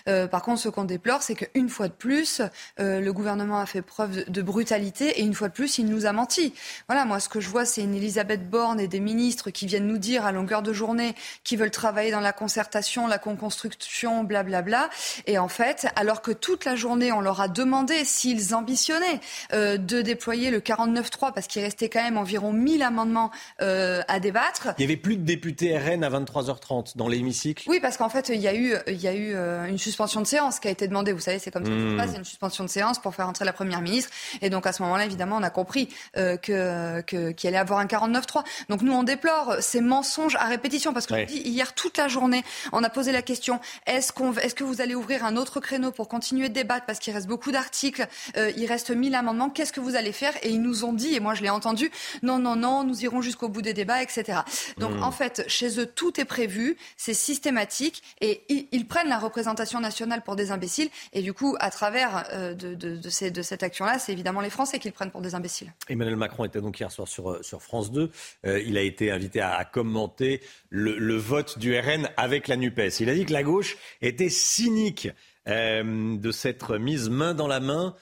Euh, par contre, ce qu'on déplore, c'est qu'une fois de plus, le gouvernement a fait preuve de brutalité et une fois de plus, il nous a menti. Voilà, moi, ce que je vois, c'est une Elisabeth Borne et des ministres qui viennent nous dire à longueur de journée qu'ils veulent travailler dans la concertation, la co-construction, blablabla. Et en fait, alors que toute la journée, on leur a demandé s'ils ambitionnaient de déployer le 49.3 parce qu'il restait quand même environ 1000 amendements à débattre. Il n'y avait plus de députés RN à 23h30 dans l'hémicycle Oui, parce qu'en fait, il y a eu, il y a eu euh, une suspension de séance qui a été demandée. Vous savez, c'est comme ça que ça se hmm. passe. Il y a une suspension de séance pour faire entrer la Première ministre. Et donc, à ce moment-là, évidemment, on a compris euh, que, qu'il allait avoir un 49-3. Donc, nous, on déplore ces mensonges à répétition. Parce que je dis, hier, toute la journée, on a posé la question est-ce, qu'on, est-ce que vous allez ouvrir un autre créneau pour continuer de débattre? Parce qu'il reste beaucoup d'articles, euh, il reste 1000 amendements. Qu'est-ce que vous allez faire? Et ils nous ont dit, et moi, je l'ai entendu non, non, non, nous irons jusqu'au bout des débats, etc. Donc hmm. en fait, chez eux, tout est prévu, c'est systématique et ils, prennent la représentation nationale pour des imbéciles. Et du coup, à travers euh, de, cette action-là, c'est évidemment les Français qui le prennent pour des imbéciles. Emmanuel Macron était donc hier soir sur, euh, France 2. Euh, il a été invité à, commenter le, vote du RN avec la NUPES. Il a dit que la gauche était cynique de s'être mise main dans la main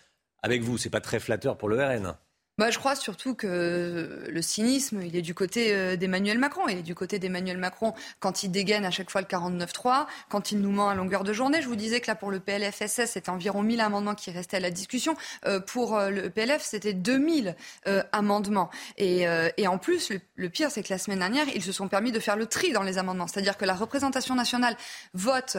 avec vous. C'est pas très flatteur pour le RN. Bah, je crois surtout que le cynisme, il est du côté euh, d'Emmanuel Macron. Il est du côté d'Emmanuel Macron quand il dégaine à chaque fois le 49-3, quand il nous ment à longueur de journée. Je vous disais que là, pour le PLFSS, c'était environ 1000 amendements qui restaient à la discussion. Euh, pour euh, le PLF, c'était 2000 amendements. Et, en plus, le pire, c'est que la semaine dernière, ils se sont permis de faire le tri dans les amendements. C'est-à-dire que la représentation nationale vote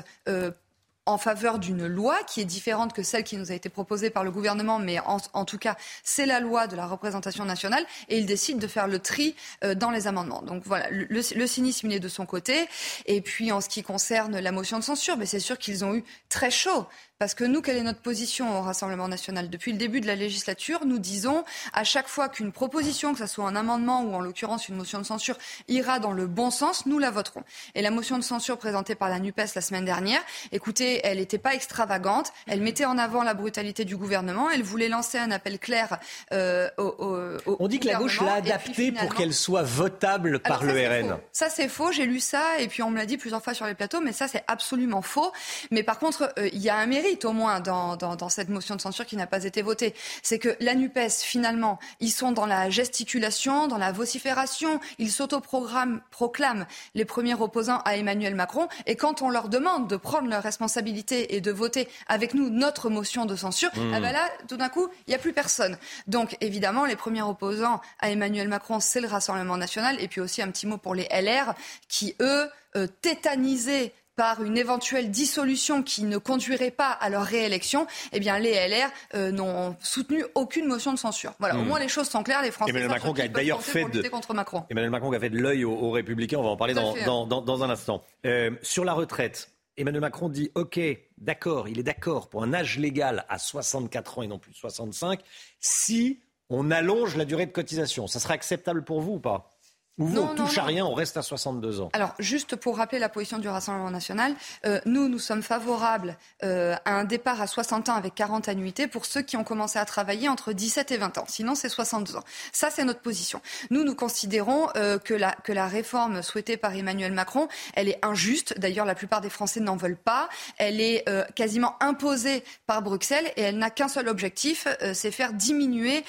en faveur d'une loi qui est différente que celle qui nous a été proposée par le gouvernement, mais en, tout cas, c'est la loi de la représentation nationale, et il décide de faire le tri euh, dans les amendements. Donc voilà, le, cynisme, il est de son côté. Et puis, en ce qui concerne la motion de censure, mais c'est sûr qu'ils ont eu très chaud. Parce que nous, quelle est notre position au Rassemblement national? Depuis le début de la législature, nous disons à chaque fois qu'une proposition, que ce soit un amendement ou en l'occurrence une motion de censure, ira dans le bon sens, nous la voterons. Et la motion de censure présentée par la NUPES la semaine dernière, écoutez, elle n'était pas extravagante, elle mettait en avant la brutalité du gouvernement, elle voulait lancer un appel clair euh, au, On dit que la gauche l'a adaptée pour qu'elle soit votable par le RN. Ça, c'est faux, j'ai lu ça, et puis on me l'a dit plusieurs fois sur les plateaux, mais ça, c'est absolument faux. Mais par contre, euh, il y a un mérite au moins dans, dans, cette motion de censure qui n'a pas été votée. C'est que la NUPES, finalement, ils sont dans la gesticulation, dans la vocifération, ils s'autoproclament les premiers opposants à Emmanuel Macron. Et quand on leur demande de prendre leurs responsabilités et de voter avec nous notre motion de censure, mmh. ben là, tout d'un coup, il n'y a plus personne. Donc, évidemment, les premiers opposants à Emmanuel Macron, c'est le Rassemblement national. Et puis aussi un petit mot pour les LR, qui, eux, euh, tétanisés par une éventuelle dissolution qui ne conduirait pas à leur réélection, eh bien les LR euh, n'ont soutenu aucune motion de censure. Voilà, au hmm. moins les choses sont claires. Les Français Emmanuel Macron a d'ailleurs fait de contre Macron. Emmanuel Macron a fait de l'œil aux, Républicains. On va en parler dans, dans, un instant. Euh, sur la retraite, Emmanuel Macron dit OK, d'accord, il est d'accord pour un âge légal à 64 ans et non plus 65 si on allonge la durée de cotisation. Ça serait acceptable pour vous ou pas? Ou vous, on touche à rien, on reste à 62 ans. Alors, juste pour rappeler la position du Rassemblement national, euh, nous, nous sommes favorables euh, à un départ à 60 ans avec 40 annuités pour ceux qui ont commencé à travailler entre 17 et 20 ans. Sinon, c'est 62 ans. Ça, c'est notre position. Nous, nous considérons euh, que, la, que la réforme souhaitée par Emmanuel Macron, elle est injuste. D'ailleurs, la plupart des Français n'en veulent pas. Elle est quasiment imposée par Bruxelles et elle n'a qu'un seul objectif, c'est faire diminuer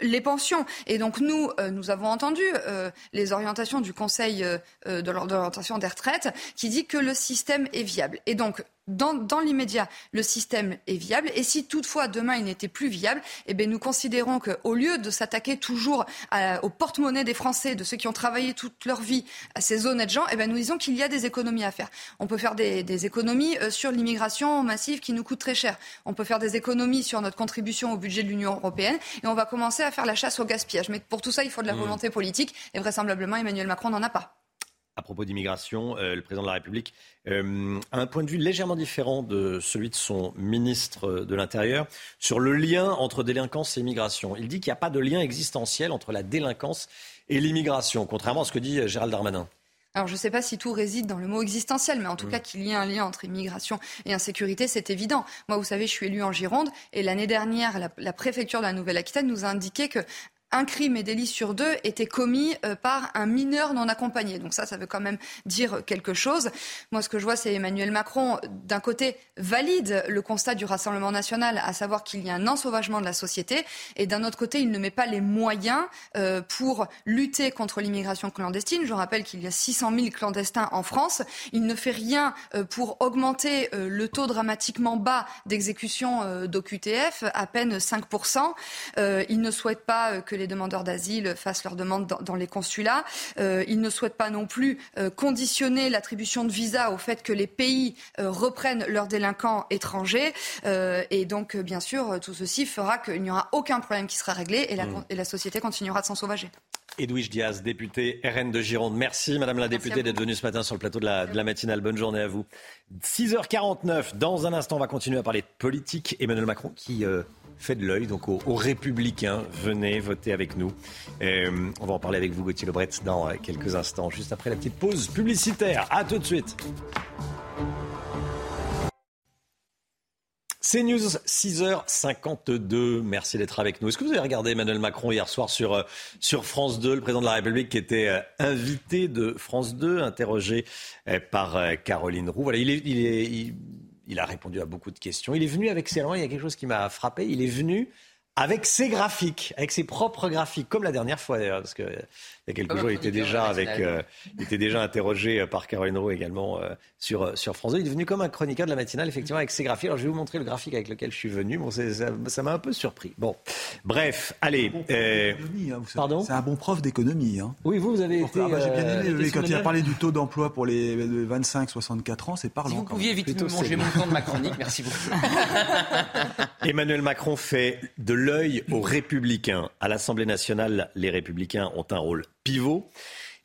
les pensions. Et donc, nous, nous avons entendu les orientations du Conseil euh, euh, de l'orientation des retraites qui dit que le système est viable. Et donc, dans, dans l'immédiat, le système est viable. Et si toutefois demain il n'était plus viable, eh bien, nous considérons qu'au lieu de s'attaquer toujours au porte-monnaie des Français, de ceux qui ont travaillé toute leur vie à ces honnêtes gens, eh bien, nous disons qu'il y a des économies à faire. On peut faire des, des économies euh, sur l'immigration massive qui nous coûte très cher. On peut faire des économies sur notre contribution au budget de l'Union européenne et on va commencer à faire la chasse au gaspillage. Mais pour tout ça, il faut de la mmh. volonté politique et vraisemblablement Emmanuel Macron n'en a pas à propos d'immigration, euh, le président de la République euh, a un point de vue légèrement différent de celui de son ministre de l'Intérieur sur le lien entre délinquance et immigration. Il dit qu'il n'y a pas de lien existentiel entre la délinquance et l'immigration, contrairement à ce que dit euh, Gérald Darmanin. Alors je ne sais pas si tout réside dans le mot existentiel, mais en tout mm. cas qu'il y ait un lien entre immigration et insécurité, c'est évident. Moi, vous savez, je suis élu en Gironde et l'année dernière, la, la préfecture de la Nouvelle-Aquitaine nous a indiqué que un crime et délit sur deux était commis euh, par un mineur non accompagné. Donc ça, ça veut quand même dire quelque chose. Moi, ce que je vois, c'est Emmanuel Macron, d'un côté, valide le constat du Rassemblement national, à savoir qu'il y a un ensauvagement de la société, et d'un autre côté, il ne met pas les moyens euh, pour lutter contre l'immigration clandestine. Je rappelle qu'il y a 600 000 clandestins en France. Il ne fait rien euh, pour augmenter le taux dramatiquement bas d'exécution d'OQTF, à peine 5%. il ne souhaite pas que les demandeurs d'asile fassent leurs demandes dans, les consulats. Euh, ils ne souhaitent pas non plus euh, conditionner l'attribution de visa au fait que les pays euh, reprennent leurs délinquants étrangers. et donc, bien sûr, tout ceci fera qu'il n'y aura aucun problème qui sera réglé et la, mmh. et la société continuera de s'en sauvager. Edwige Diaz, député RN de Gironde. Merci, Madame la députée, d'être venue ce matin sur le plateau de la, de la, matinale. Bonne journée à vous. 6h49, dans un instant, on va continuer à parler de politique. Emmanuel Macron qui Faites de l'œil donc aux, Républicains. Venez voter avec nous. Euh, on va en parler avec vous, Gauthier Lebret, dans euh, quelques instants, juste après la petite pause publicitaire. À tout de suite. C'est News 6h52. Merci d'être avec nous. Est-ce que vous avez regardé Emmanuel Macron hier soir sur, euh, sur France 2, le président de la République qui était invité de France 2, interrogé par Caroline Roux. Voilà, il est, il a répondu à beaucoup de questions. Il est venu avec ses il y a quelque chose qui m'a frappé. Il est venu avec ses graphiques, avec ses propres graphiques, comme la dernière fois d'ailleurs, il y a quelques jours, il était déjà avec, euh, il était déjà interrogé euh, par Caroline Roux également euh, sur sur France 2. Il est devenu comme un chroniqueur de la matinale, effectivement, avec ses graphiques. Alors je vais vous montrer le graphique avec lequel je suis venu. Bon, ça m'a un peu surpris. Bon, bref, allez. Hein, pardon? C'est un bon prof d'économie. Hein. Oui, vous, vous avez été. Ah, bah, j'ai bien aimé. quand il a parlé du taux d'emploi pour les 25-64 ans, c'est parlant. Si vous pouviez vite me manger mon temps de ma chronique, merci beaucoup. Emmanuel Macron fait de l'œil aux Républicains. À l'Assemblée nationale, les Républicains ont un rôle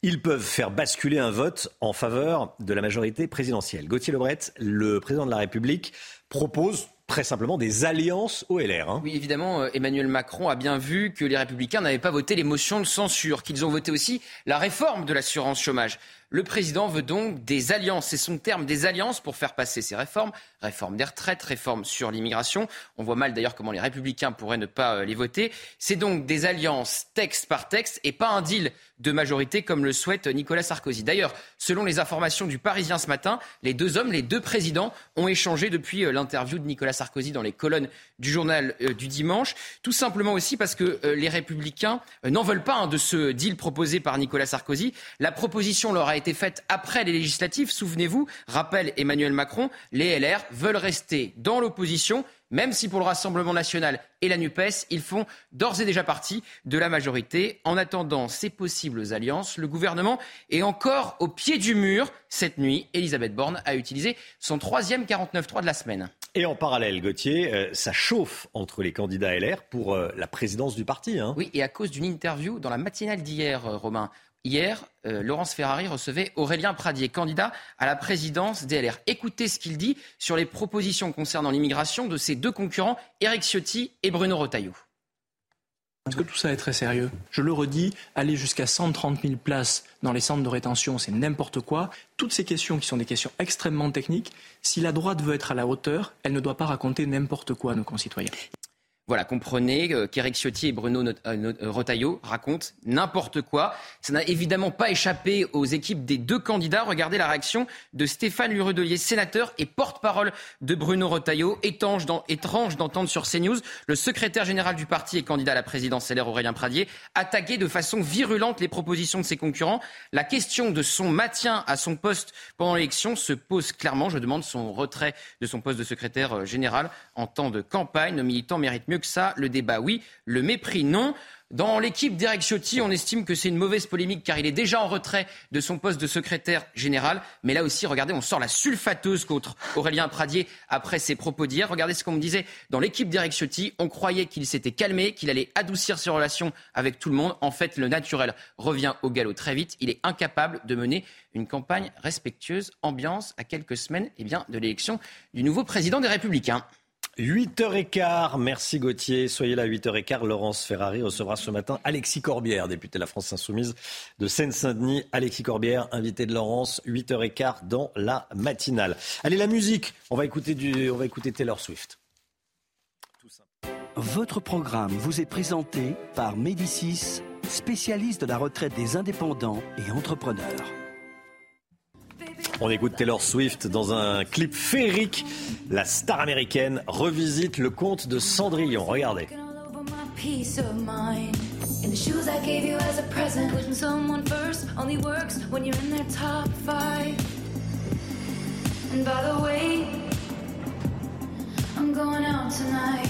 Ils peuvent faire basculer un vote en faveur de la majorité présidentielle. Gauthier Lebret, le président de la République, propose très simplement des alliances au LR. Hein. Oui, évidemment, euh, Emmanuel Macron a bien vu que les républicains n'avaient pas voté les motions de censure, qu'ils ont voté aussi la réforme de l'assurance chômage. Le président veut donc des alliances, c'est son terme, des alliances pour faire passer ces réformes. Réforme des retraites, réforme sur l'immigration. On voit mal d'ailleurs comment les républicains pourraient ne pas euh, les voter. C'est donc des alliances texte par texte et pas un deal de majorité comme le souhaite Nicolas Sarkozy. D'ailleurs, selon les informations du Parisien ce matin, les deux hommes, les deux présidents, ont échangé depuis euh, l'interview de Nicolas Sarkozy dans les colonnes du journal euh, du dimanche. Tout simplement aussi parce que les républicains n'en veulent pas hein, de ce deal proposé par Nicolas Sarkozy. La proposition leur a été été faite après les législatives. Souvenez-vous, rappelle Emmanuel Macron, les LR veulent rester dans l'opposition, même si pour le Rassemblement national et la NUPES, ils font d'ores et déjà partie de la majorité. En attendant ces possibles alliances, le gouvernement est encore au pied du mur. Cette nuit, Elisabeth Borne a utilisé son troisième 49-3 de la semaine. Et en parallèle, Gauthier, euh, ça chauffe entre les candidats LR pour euh, la présidence du parti. Hein. Oui, et à cause d'une interview dans la matinale d'hier, euh, Romain, Hier, euh, Laurence Ferrari recevait Aurélien Pradier, candidat à la présidence DLR. Écoutez ce qu'il dit sur les propositions concernant l'immigration de ses deux concurrents, Éric Ciotti et Bruno Retailleau. Parce que tout ça est très sérieux? Je le redis, aller jusqu'à 130 000 places dans les centres de rétention, c'est n'importe quoi. Toutes ces questions qui sont des questions extrêmement techniques, si la droite veut être à la hauteur, elle ne doit pas raconter n'importe quoi à nos concitoyens. Voilà, comprenez euh, qu'Éric Ciotti et Bruno euh, Retailleau racontent n'importe quoi. Ça n'a évidemment pas échappé aux équipes des deux candidats. Regardez la réaction de Stéphane Lurudelier, sénateur et porte-parole de Bruno Retailleau. Étrange d'entendre sur CNews le secrétaire général du parti et candidat à la présidence LR Aurélien Pradier attaquer de façon virulente les propositions de ses concurrents. La question de son maintien à son poste pendant l'élection se pose clairement. Je demande son retrait de son poste de secrétaire euh, général en temps de campagne. Nos militants méritent mieux ça. Le débat, oui. Le mépris, non. Dans l'équipe d'Eric Ciotti, on estime que c'est une mauvaise polémique car il est déjà en retrait de son poste de secrétaire général. Mais là aussi, regardez, on sort la sulfateuse contre Aurélien Pradier après ses propos d'hier. Regardez ce qu'on me disait dans l'équipe d'Eric Ciotti. On croyait qu'il s'était calmé, qu'il allait adoucir ses relations avec tout le monde. En fait, le naturel revient au galop très vite. Il est incapable de mener une campagne respectueuse, ambiance à quelques semaines eh bien, de l'élection du nouveau président des Républicains. 8h15, merci Gauthier. Soyez là à 8h15. Laurence Ferrari recevra ce matin Alexis Corbière, député de la France Insoumise de Seine-Saint-Denis. Alexis Corbière, invité de Laurence, 8h15 dans la matinale. Allez, la musique. On va écouter, on va écouter Taylor Swift. Votre programme vous est présenté par Médicis, spécialiste de la retraite des indépendants et entrepreneurs. On écoute Taylor Swift dans un clip féerique. La star américaine revisite le conte de Cendrillon. Regardez. And by the way, I'm going out tonight.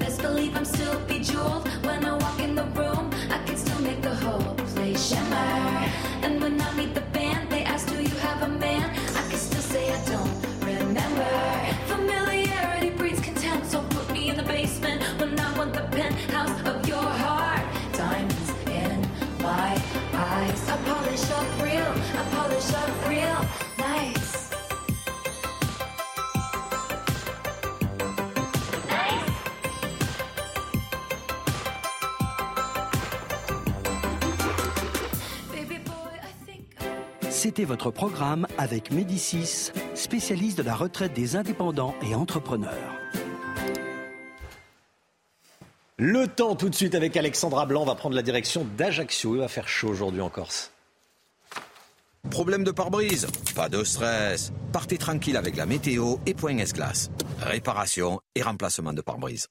Best believe I'm still bejeweled when I walk in the room. I can still make the whole place shimmer. And when I meet the C'était votre programme avec Médicis, spécialiste de la retraite des indépendants et entrepreneurs. Le temps tout de suite avec Alexandra Blanc va prendre la direction d'Ajaccio. Il va faire chaud aujourd'hui en Corse. Problème de pare-brise? Pas de stress. Partez tranquille avec la météo et Point S-Glace. Réparation et remplacement de pare-brise.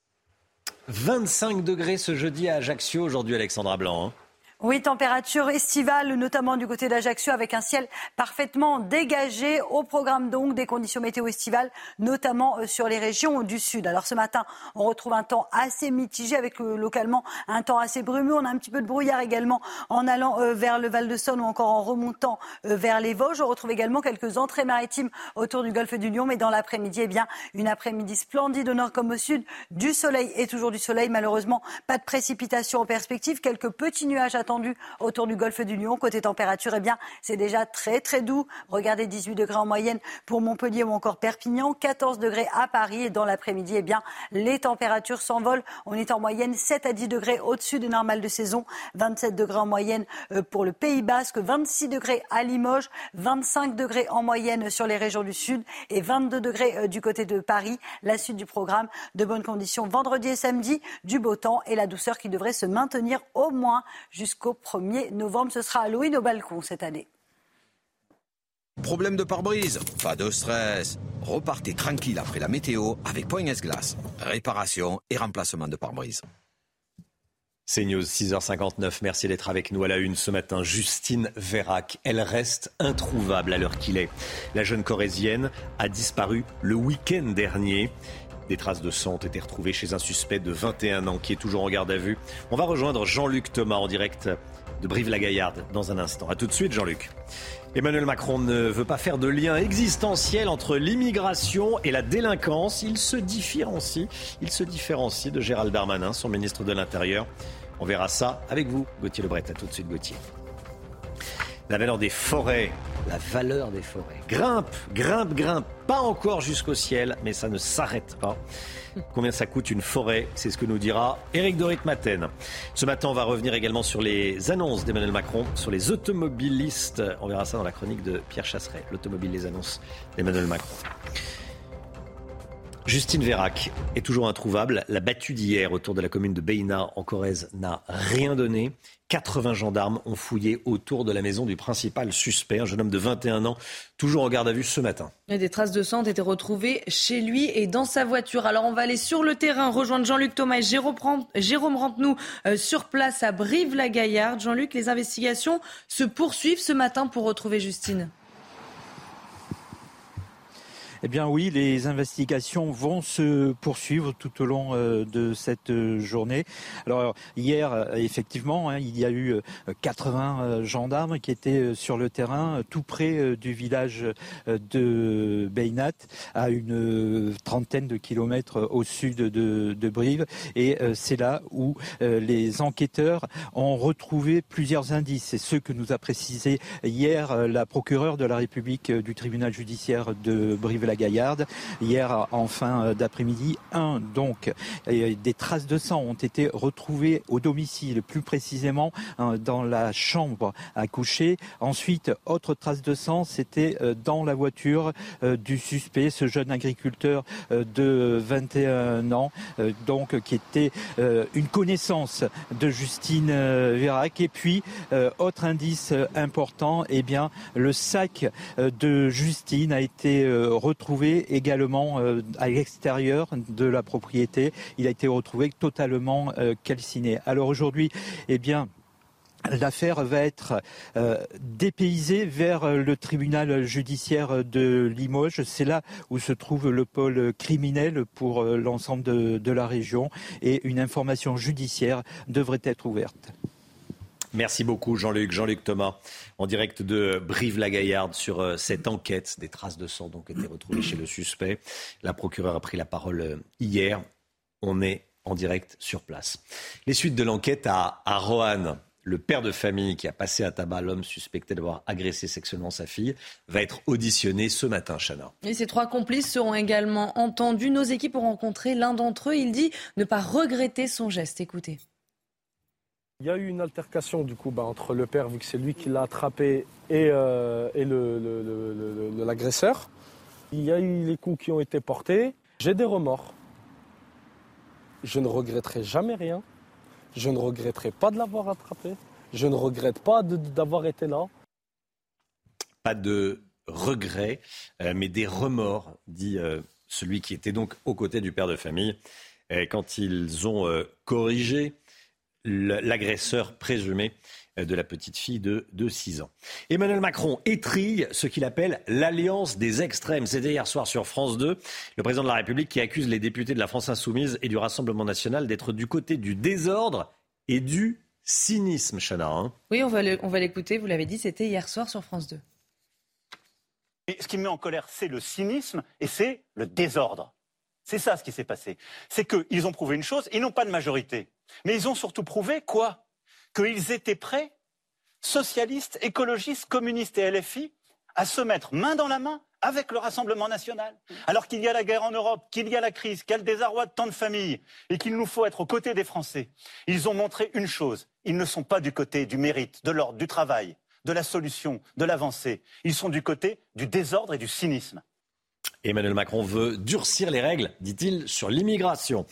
25 degrés ce jeudi à Ajaccio aujourd'hui, Alexandra Blanc. Hein. Oui, température estivale, notamment du côté d'Ajaccio, avec un ciel parfaitement dégagé. Au programme donc des conditions météo estivales, notamment euh, sur les régions du sud. Alors ce matin, on retrouve un temps assez mitigé, avec euh, localement un temps assez brumeux. On a un petit peu de brouillard également en allant euh, vers le Val-de-Saône ou encore en remontant vers les Vosges. On retrouve également quelques entrées maritimes autour du golfe du Lion. Mais dans l'après-midi, eh bien, une après-midi splendide au nord comme au sud. Du soleil et toujours du soleil. Malheureusement, pas de précipitations en perspective. Quelques petits nuages à autour du golfe du Lion. Côté température, eh bien, c'est déjà très très doux. Regardez 18 degrés en moyenne pour Montpellier ou encore Perpignan, 14 degrés à Paris et dans l'après-midi, eh bien, les températures s'envolent. On est en moyenne 7 à 10 degrés au-dessus des normales de saison, 27 degrés en moyenne euh, pour le Pays Basque, 26 degrés à Limoges, 25 degrés en moyenne sur les régions du sud et 22 degrés euh, du côté de Paris. La suite du programme, de bonnes conditions vendredi et samedi, du beau temps et la douceur qui devrait se maintenir au moins jusqu'au jusqu'au 1er novembre. Ce sera Halloween au balcon cette année. Problème de pare-brise Pas de stress. Repartez tranquille après la météo avec Point S-Glace. Réparation et remplacement de pare-brise. C'est News 6h59. Merci d'être avec nous à la une ce matin. Justine Vérac, elle reste introuvable à l'heure qu'il est. La jeune corésienne a disparu le week-end dernier. Des traces de sang ont été retrouvées chez un suspect de 21 ans qui est toujours en garde à vue. On va rejoindre Jean-Luc Thomas en direct de Brive-la-Gaillarde dans un instant. A tout de suite, Jean-Luc. Emmanuel Macron ne veut pas faire de lien existentiel entre l'immigration et la délinquance. Il se différencie, il se différencie de Gérald Darmanin, son ministre de l'Intérieur. On verra ça avec vous, Gauthier Lebret. A tout de suite, Gauthier. La valeur des forêts, la valeur des forêts. Grimpe, grimpe, grimpe. Pas encore jusqu'au ciel, mais ça ne s'arrête pas. Combien ça coûte une forêt C'est ce que nous dira Éric Dorit Maten. Ce matin, on va revenir également sur les annonces d'Emmanuel Macron, sur les automobilistes. On verra ça dans la chronique de Pierre Chasseret. L'automobile, les annonces d'Emmanuel Macron. Justine Vérac est toujours introuvable. La battue d'hier autour de la commune de Beina en Corrèze n'a rien donné. 80 gendarmes ont fouillé autour de la maison du principal suspect, un jeune homme de 21 ans, toujours en garde à vue ce matin. des traces de sang ont été retrouvées chez lui et dans sa voiture. Alors on va aller sur le terrain, rejoindre Jean-Luc Thomas et Jérôme Rampenou euh, sur place à Brive-la-Gaillarde. Jean-Luc, les investigations se poursuivent ce matin pour retrouver Justine. Eh bien oui, les investigations vont se poursuivre tout au long euh, de cette euh, journée. Alors hier, euh, effectivement, hein, il y a eu 80 gendarmes qui étaient sur le terrain, tout près du village de Beynat, à une trentaine de kilomètres au sud de, Brive. Et c'est là où les enquêteurs ont retrouvé plusieurs indices. C'est ce que nous a précisé hier la procureure de la République du tribunal judiciaire de Brive la Gaillarde hier en fin euh, d'après-midi. Un, donc, des traces de sang ont été retrouvées au domicile, plus précisément euh, dans la chambre à coucher. Ensuite, autre trace de sang, c'était euh, dans la voiture du suspect, ce jeune agriculteur de 21 ans, donc qui était une connaissance de Justine Vérac. Et puis, autre indice important, eh bien, le sac de Justine a été retrouvé également euh, à l'extérieur de la propriété. Il a été retrouvé totalement euh, calciné. Alors aujourd'hui, eh bien, L'affaire va être euh, dépaysée vers le tribunal judiciaire de Limoges. C'est là où se trouve le pôle criminel pour l'ensemble de, la région et une information judiciaire devrait être ouverte. Merci beaucoup Jean-Luc. Jean-Luc Thomas, en direct de Brive-la-Gaillarde sur euh, cette enquête. Des traces de sang donc été retrouvées chez le suspect. La procureure a pris la parole euh, hier. On est en direct sur place. Les suites de l'enquête à, à Roanne. Le père de famille qui a passé à tabac l'homme suspecté d'avoir agressé sexuellement sa fille va être auditionné ce matin, Chana. Et ces trois complices seront également entendus. Nos équipes ont rencontré l'un d'entre eux. Il dit ne pas regretter son geste. Écoutez. Il y a eu une altercation du coup bah, entre le père, vu que c'est lui qui l'a attrapé, et, euh, l'agresseur. Il y a eu les coups qui ont été portés. J'ai des remords. Je ne regretterai jamais rien. Je ne regretterai pas de l'avoir attrapé. Je ne regrette pas d'avoir été là. Pas de regrets, euh, mais des remords, dit euh, celui qui était donc aux côtés du père de famille, quand ils ont corrigé l'agresseur présumé euh, de la petite fille de, 6 ans. Emmanuel Macron étrille ce qu'il appelle l'alliance des extrêmes. C'était hier soir sur France 2, le président de la République qui accuse les députés de la France insoumise et du Rassemblement national d'être du côté du désordre et du cynisme, Chana. Hein. oui, on va l'écouter, vous l'avez dit, c'était hier soir sur France 2. Et ce qui me met en colère, c'est le cynisme et c'est le désordre. C'est ça ce qui s'est passé. C'est qu'ils ont prouvé une chose, ils n'ont pas de majorité. Mais ils ont surtout prouvé quoi? Qu'ils étaient prêts, socialistes, écologistes, communistes et LFI, à se mettre main dans la main avec le Rassemblement national. Alors qu'il y a la guerre en Europe, qu'il y a la crise, qu'il y désarroi de tant de familles et qu'il nous faut être aux côtés des Français. Ils ont montré une chose, ils ne sont pas du côté du mérite, de l'ordre, du travail, de la solution, de l'avancée. Ils sont du côté du désordre et du cynisme. Emmanuel Macron veut durcir les règles, dit-il, sur l'immigration.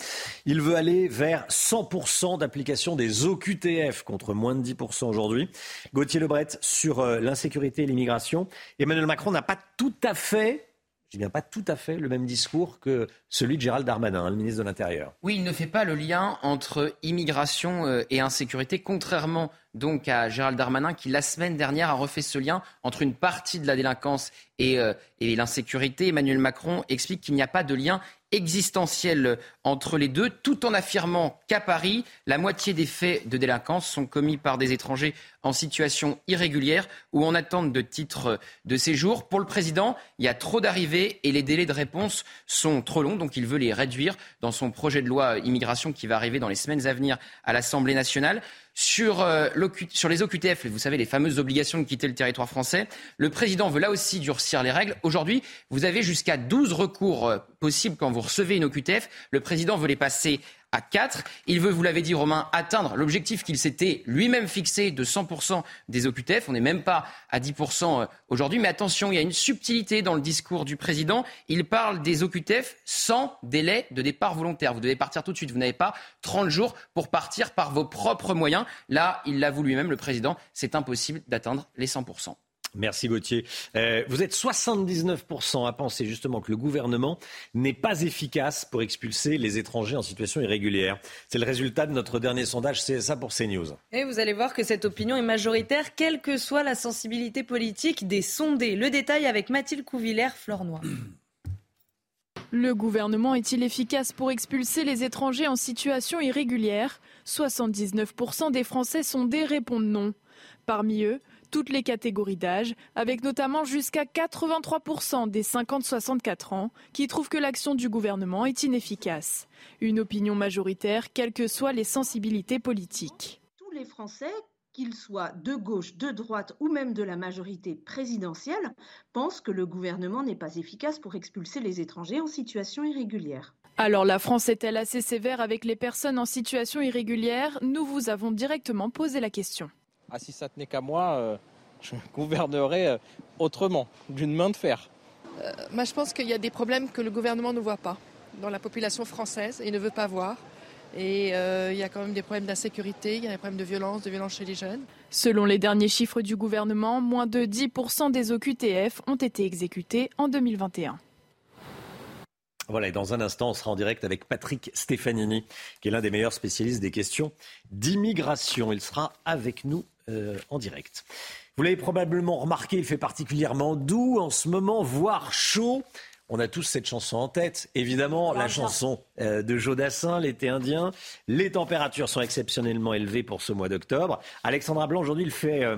Il veut aller vers 100% d'application des OQTF contre moins de 10% aujourd'hui. Gauthier Lebret sur euh, l'insécurité et l'immigration. Emmanuel Macron n'a pas tout à fait je bien pas tout à fait le même discours que celui de Gérald Darmanin, hein, le ministre de l'Intérieur. Oui, il ne fait pas le lien entre immigration euh, et insécurité, contrairement donc à Gérald Darmanin qui la semaine dernière a refait ce lien entre une partie de la délinquance et, euh, et l'insécurité. Emmanuel Macron explique qu'il n'y a pas de lien existentiel entre les deux, tout en affirmant qu'à Paris, la moitié des faits de délinquance sont commis par des étrangers en situation irrégulière ou en attente de titre de séjour. Pour le président, il y a trop d'arrivées et les délais de réponse sont trop longs, donc il veut les réduire dans son projet de loi immigration qui va arriver dans les semaines à venir à l'Assemblée nationale. Sur, euh, sur, les OQTF, vous savez, les fameuses obligations de quitter le territoire français, le président veut là aussi durcir les règles. Aujourd'hui, vous avez jusqu'à 12 recours euh, possibles quand vous recevez une OQTF. Le président veut les passer à 4. Il veut, vous l'avez dit Romain, atteindre l'objectif qu'il s'était lui-même fixé de 100% des OQTF. On n'est même pas à 10% euh, aujourd'hui. Mais attention, il y a une subtilité dans le discours du président. Il parle des OQTF sans délai de départ volontaire. Vous devez partir tout de suite. Vous n'avez pas 30 jours pour partir par vos propres moyens. Là, il l'avoue lui-même, le président, c'est impossible d'atteindre les 100%. Merci Gauthier. Euh, vous êtes 79% à penser justement que le gouvernement n'est pas efficace pour expulser les étrangers en situation irrégulière. C'est le résultat de notre dernier sondage CSA pour CNews. Et vous allez voir que cette opinion est majoritaire, quelle que soit la sensibilité politique des sondés. Le détail avec Mathilde Couvillère, Fleur Noir. Le gouvernement est-il efficace pour expulser les étrangers en situation irrégulière? 79% des Français sondés répondent non. Parmi eux, toutes les catégories d'âge, avec notamment jusqu'à 83% des 50-64 ans qui trouvent que l'action du gouvernement est inefficace. Une opinion majoritaire, quelles que soient les sensibilités politiques. Tous les Français qu'ils soient de gauche, de droite ou même de la majorité présidentielle, pensent que le gouvernement n'est pas efficace pour expulser les étrangers en situation irrégulière. Alors la France est-elle assez sévère avec les personnes en situation irrégulière? Nous vous avons directement posé la question. Ah, si ça tenait qu'à moi, euh, je gouvernerais euh, autrement, d'une main de fer. Euh, moi, je pense qu'il y a des problèmes que le gouvernement ne voit pas dans la population française et ne veut pas voir. Et il y a quand même des problèmes d'insécurité, il y a des problèmes de violence, de violence chez les jeunes. Selon les derniers chiffres du gouvernement, moins de 10% des OQTF ont été exécutés en 2021. Voilà, et dans un instant, on sera en direct avec Patrick Stefanini, qui est l'un des meilleurs spécialistes des questions d'immigration. Il sera avec nous euh, en direct. Vous l'avez probablement remarqué, il fait particulièrement doux en ce moment, voire chaud. On a tous cette chanson en tête. Évidemment, la chanson euh, de Jodassin, l'été indien. Les températures sont exceptionnellement élevées pour ce mois d'octobre. Alexandra Blanc, aujourd'hui, il fait euh,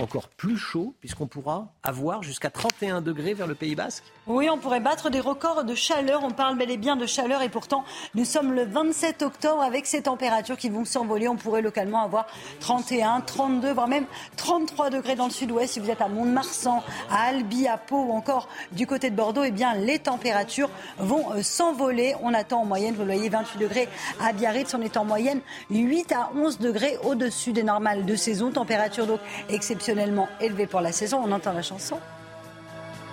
encore plus chaud, puisqu'on pourra avoir jusqu'à 31 degrés vers le Pays Basque. Oui, on pourrait battre des records de chaleur. On parle bel et bien de chaleur et pourtant, nous sommes le 27 octobre avec ces températures qui vont s'envoler. On pourrait localement avoir 31, 32, voire même 33 degrés dans le sud-ouest. Si vous êtes à Mont-de-Marsan, à Albi, à Pau ou encore du côté de Bordeaux, eh bien, les températures vont euh, s'envoler. On attend en moyenne, vous le voyez, 28 degrés à Biarritz. On est en moyenne 8 à 11 degrés au-dessus des normales de saison. Température donc exceptionnellement élevée pour la saison. On entend la chanson.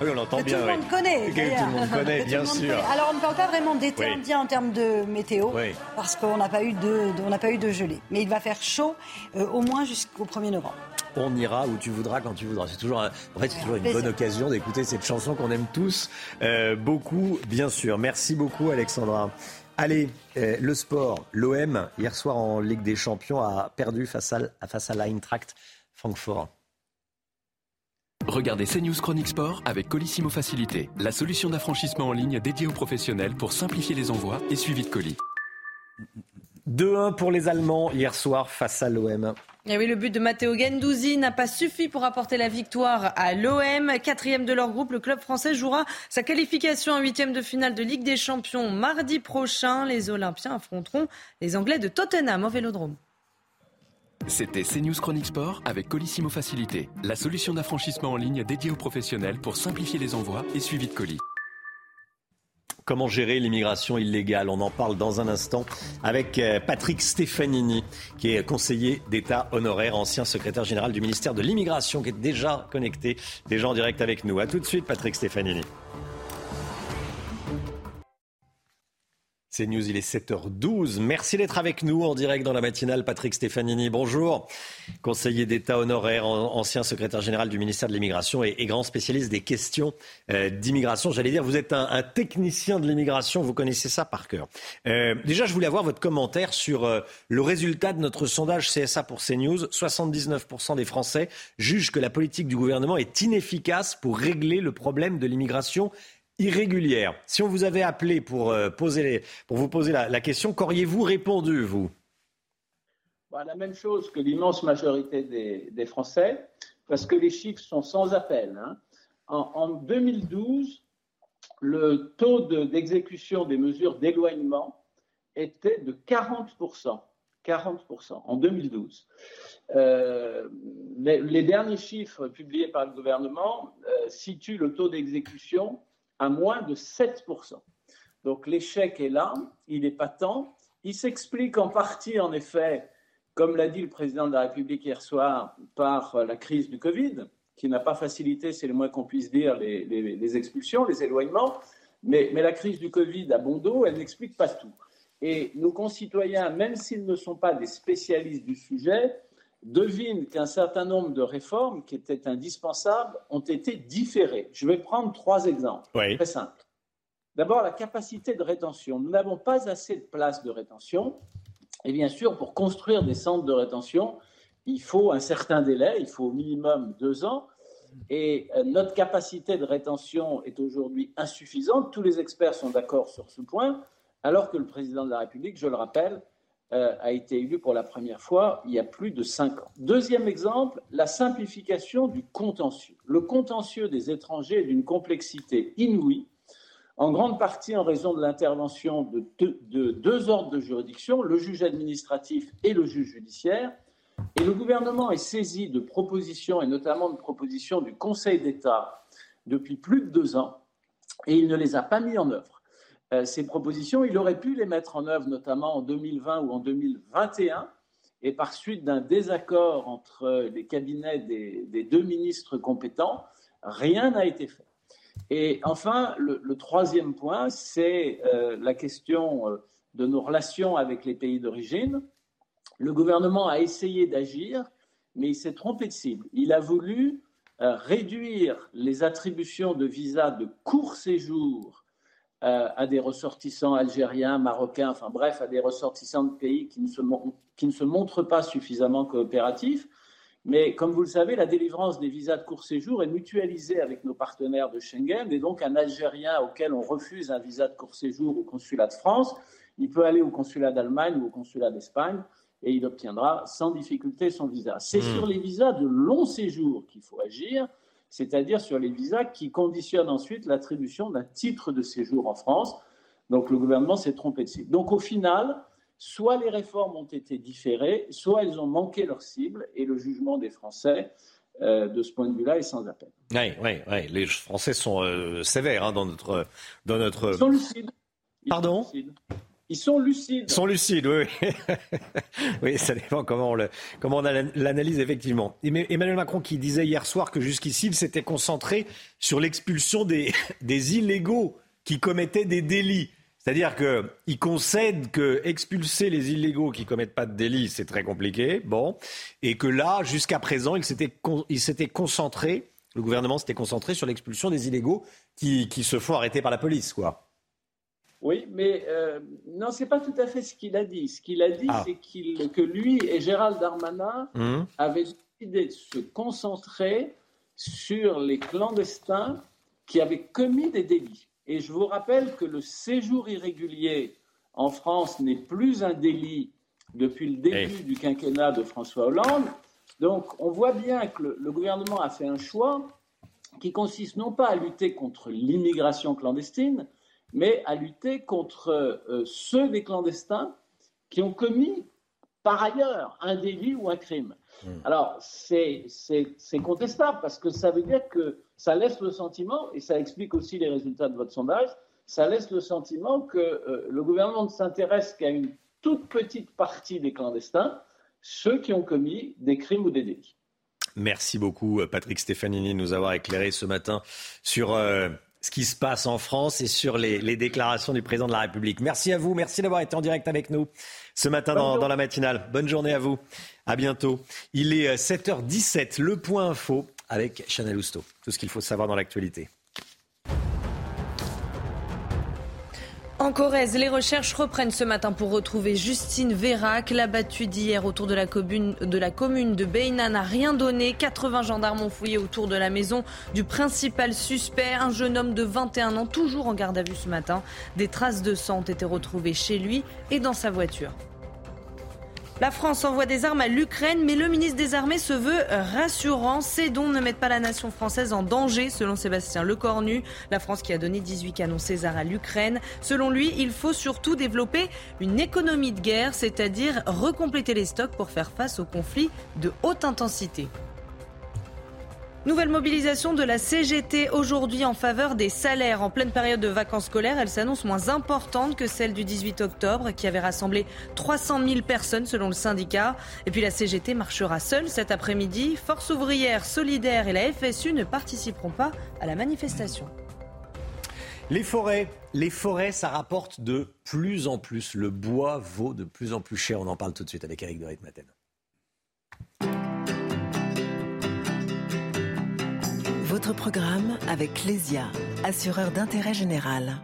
Oui, on entend bien. Tout le monde connaît. tout le monde connaît, bien sûr. Alors, on ne parle pas vraiment d'été indien en termes de météo, parce qu'on n'a pas, eu de, on n'a pas eu de gelée. Mais il va faire chaud euh, au moins jusqu'au 1er novembre. On ira où tu voudras quand tu voudras. C'est toujours, en fait, c'est toujours une bonne occasion d'écouter cette chanson qu'on aime tous euh, beaucoup, bien sûr. Merci beaucoup, Alexandra. Allez, euh, le sport. L'OM, hier soir en Ligue des Champions, a perdu face à, face à l'Eintracht Francfort. Regardez CNews Chronique Sport avec Colissimo Facilité, la solution d'affranchissement en ligne dédiée aux professionnels pour simplifier les envois et suivi de colis. 2-1 pour les Allemands hier soir face à l'OM. Et oui, le but de Matteo Gendouzi n'a pas suffi pour apporter la victoire à l'OM. Quatrième de leur groupe, le club français jouera sa qualification en huitième de finale de Ligue des Champions mardi prochain. Les Olympiens affronteront les Anglais de Tottenham au Vélodrome. C'était CNews Chronique Sport avec Colissimo Facilité, la solution d'affranchissement en ligne dédiée aux professionnels pour simplifier les envois et suivi de colis. Comment gérer l'immigration illégale? On en parle dans un instant avec euh, Patrick Stefanini, qui est conseiller d'État honoraire, ancien secrétaire général du ministère de l'Immigration, qui est déjà connecté, déjà en direct avec nous. A tout de suite, Patrick Stefanini. C'est News, il est 7h12. Merci d'être avec nous en direct dans la matinale. Patrick Stefanini, bonjour. Conseiller d'État honoraire, ancien secrétaire général du ministère de l'Immigration et, grand spécialiste des questions euh, d'immigration. J'allais dire, vous êtes un, technicien de l'immigration, vous connaissez ça par cœur. Euh, déjà, je voulais avoir votre commentaire sur euh, le résultat de notre sondage CSA pour CNews. 79% des Français jugent que la politique du gouvernement est inefficace pour régler le problème de l'immigration irrégulière. Si on vous avait appelé pour, euh, poser pour vous poser la, question, qu'auriez-vous répondu, vous? Bah, La même chose que l'immense majorité des, Français, parce que les chiffres sont sans appel. Hein. En, 2012, le taux d'exécution des mesures d'éloignement était de 40%. 40% en 2012. Euh, les, derniers chiffres publiés par le gouvernement euh, situent le taux d'exécution à moins de 7%. Donc l'échec est là, il est patent, Il s'explique en partie, en effet, comme l'a dit le président de la République hier soir, par la crise du Covid, qui n'a pas facilité, c'est le moins qu'on puisse dire, les, expulsions, les éloignements. Mais, la crise du Covid a bon elle n'explique pas tout. Et nos concitoyens, même s'ils ne sont pas des spécialistes du sujet, devinent qu'un certain nombre de réformes qui étaient indispensables ont été différées. Je vais prendre trois exemples très simples. D'abord, la capacité de rétention. Nous n'avons pas assez de places de rétention. Et bien sûr, pour construire des centres de rétention, il faut un certain délai, il faut au minimum deux ans. Et euh, notre capacité de rétention est aujourd'hui insuffisante. Tous les experts sont d'accord sur ce point, alors que le président de la République, je le rappelle, euh, a été élu pour la première fois il y a plus de cinq ans. Deuxième exemple, la simplification du contentieux. Le contentieux des étrangers est d'une complexité inouïe, en grande partie en raison de l'intervention de, de deux ordres de juridiction, le juge administratif et le juge judiciaire. Et le gouvernement est saisi de propositions, et notamment de propositions du Conseil d'État, depuis plus de deux ans, et il ne les a pas mis en œuvre. Euh, ces propositions, il aurait pu les mettre en œuvre, notamment en 2020 ou en 2021, et par suite d'un désaccord entre les cabinets des, deux ministres compétents, rien n'a été fait. Et enfin, le, troisième point, c'est euh, la question euh, de nos relations avec les pays d'origine. Le gouvernement a essayé d'agir, mais il s'est trompé de cible. Il a voulu réduire les attributions de visas de court séjour euh, à des ressortissants algériens, marocains, enfin bref, à des ressortissants de pays qui ne se, qui ne se montrent pas suffisamment coopératifs. Mais comme vous le savez, la délivrance des visas de court séjour est mutualisée avec nos partenaires de Schengen. Et donc, un Algérien auquel on refuse un visa de court séjour au consulat de France, il peut aller au consulat d'Allemagne ou au consulat d'Espagne et il obtiendra sans difficulté son visa. C'est hmm. sur les visas de long séjour qu'il faut agir c'est-à-dire sur les visas qui conditionnent ensuite l'attribution d'un titre de séjour en France. Donc le gouvernement s'est trompé de cible. Donc au final, soit les réformes ont été différées, soit elles ont manqué leur cible, et le jugement des Français, euh, de ce point de vue-là, est sans appel. Oui, oui, oui. Les Français sont euh, sévères hein, dans notre... Dans notre... Ils sont lucides. Pardon? Ils sont lucides. Ils sont lucides, oui. oui, ça dépend comment on, le, comment on l'analyse effectivement. Emmanuel Macron qui disait hier soir que jusqu'ici, il s'était concentré sur l'expulsion des, des illégaux qui commettaient des délits. C'est-à-dire qu'il concède que expulser les illégaux qui commettent pas de délits, c'est très compliqué. Bon. Et que là, jusqu'à présent, il s'était, il s'était concentré, le gouvernement s'était concentré sur l'expulsion des illégaux qui, qui se font arrêter par la police, quoi. Oui, mais euh, non, c'est pas tout à fait ce qu'il a dit. Ce qu'il a dit, ah. c'est qu'il, que lui et Gérald Darmanin mmh. avaient décidé de se concentrer sur les clandestins qui avaient commis des délits. Et je vous rappelle que le séjour irrégulier en France n'est plus un délit depuis le début du quinquennat de François Hollande. Donc on voit bien que le gouvernement a fait un choix qui consiste non pas à lutter contre l'immigration clandestine, mais à lutter contre euh, ceux des clandestins qui ont commis par ailleurs un délit ou un crime. Hmm. Alors, c'est contestable parce que ça veut dire que ça laisse le sentiment, et ça explique aussi les résultats de votre sondage, ça laisse le sentiment que euh, le gouvernement ne s'intéresse qu'à une toute petite partie des clandestins, ceux qui ont commis des crimes ou des délits. Merci beaucoup, Patrick Stefanini, de nous avoir éclairé ce matin sur euh, ce qui se passe en France et sur les, déclarations du président de la République. Merci à vous, merci d'avoir été en direct avec nous ce matin dans, la matinale. Bonne journée à vous, à bientôt. Il est 7h17, le point info avec Chanel Housteau. Tout ce qu'il faut savoir dans l'actualité. En Corrèze, les recherches reprennent ce matin pour retrouver Justine Vérac. La battue d'hier autour de la commune de, la commune de Beina n'a rien donné. 80 gendarmes ont fouillé autour de la maison du principal suspect, un jeune homme de 21 ans, toujours en garde à vue ce matin. Des traces de sang ont été retrouvées chez lui et dans sa voiture. La France envoie des armes à l'Ukraine, mais le ministre des Armées se veut rassurant. Ces dons ne mettent pas la nation française en danger, selon Sébastien Lecornu. La France qui a donné 18 canons César à l'Ukraine. Selon lui, il faut surtout développer une économie de guerre, c'est-à-dire recompléter les stocks pour faire face aux conflits de haute intensité. Nouvelle mobilisation de la CGT aujourd'hui en faveur des salaires. En pleine période de vacances scolaires, elle s'annonce moins importante que celle du 18 octobre qui avait rassemblé 300 000 personnes selon le syndicat. Et puis la CGT marchera seule cet après-midi. Force ouvrière, solidaire et la FSU ne participeront pas à la manifestation. Les forêts, les forêts, ça rapporte de plus en plus. Le bois vaut de plus en plus cher. On en parle tout de suite avec Eric de Ritmaten. Votre programme avec Clésia, assureur d'intérêt général.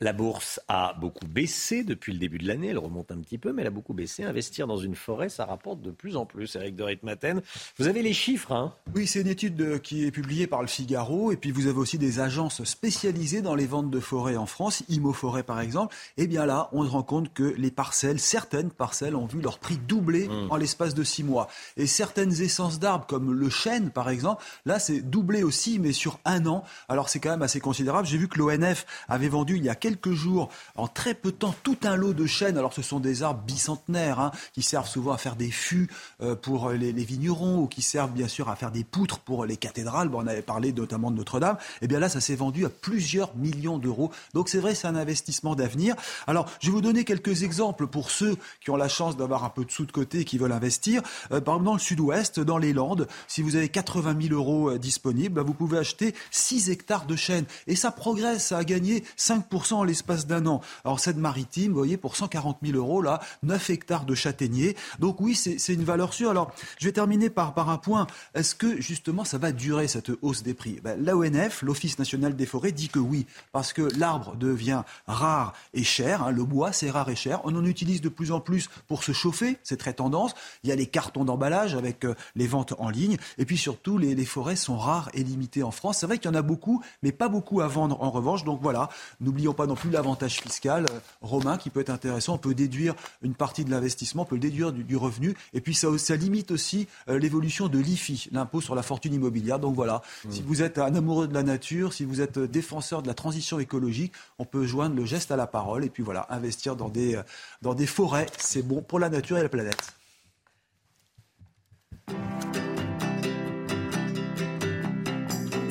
La bourse a beaucoup baissé depuis le début de l'année. Elle remonte un petit peu, mais elle a beaucoup baissé. Investir dans une forêt, ça rapporte de plus en plus. Eric de Ritmaten, vous avez les chiffres, hein Oui, c'est une étude qui est publiée par le Figaro. Et puis vous avez aussi des agences spécialisées dans les ventes de forêts en France, Imo Forêt par exemple. Et bien là, on se rend compte que les parcelles, certaines parcelles, ont vu leur prix doubler Mmh. en l'espace de six mois. Et certaines essences d'arbres, comme le chêne par exemple, là c'est doublé aussi, mais sur un an. Alors c'est quand même assez considérable. J'ai vu que l'ONF avait vendu il y a quelques jours, en très peu de temps, tout un lot de chênes. Alors ce sont des arbres bicentenaires hein, qui servent souvent à faire des fûts euh, pour les, les vignerons ou qui servent bien sûr à faire des poutres pour les cathédrales. Bon, on avait parlé notamment de Notre-Dame. Et bien là, ça s'est vendu à plusieurs millions d'euros. Donc c'est vrai, c'est un investissement d'avenir. Alors je vais vous donner quelques exemples pour ceux qui ont la chance d'avoir un peu de sous de côté et qui veulent investir. Euh, par exemple, dans le sud-ouest, dans les Landes, si vous avez 80 000 euros euh, disponibles, bah, vous pouvez acheter 6 hectares de chênes. Et ça progresse, ça a gagné 5% en l'espace d'un an. Alors Seine-Maritime, vous voyez, pour 140 000 euros, là, 9 hectares de châtaigniers. Donc oui, c'est une valeur sûre. Alors je vais terminer par, par un point. Est-ce que justement ça va durer cette hausse des prix? Ben, L'ONF, l'Office national des forêts, dit que oui, parce que l'arbre devient rare et cher. hein. le bois, c'est rare et cher. On en utilise de plus en plus pour se chauffer, c'est très tendance. Il y a les cartons d'emballage avec euh, les ventes en ligne. Et puis surtout, les, les forêts sont rares et limitées en France. C'est vrai qu'il y en a beaucoup, mais pas beaucoup à vendre en revanche. Donc voilà, n'oublions pas non plus l'avantage fiscal, euh, Romain, qui peut être intéressant. On peut déduire une partie de l'investissement, on peut le déduire du, du revenu. Et puis ça, ça limite aussi euh, l'évolution de l'IFI, l'impôt sur la fortune immobilière. Donc voilà, si vous êtes un amoureux de la nature, si vous êtes euh, défenseur de la transition écologique, on peut joindre le geste à la parole. Et puis voilà, investir dans des, dans des forêts, c'est bon pour la nature et la planète.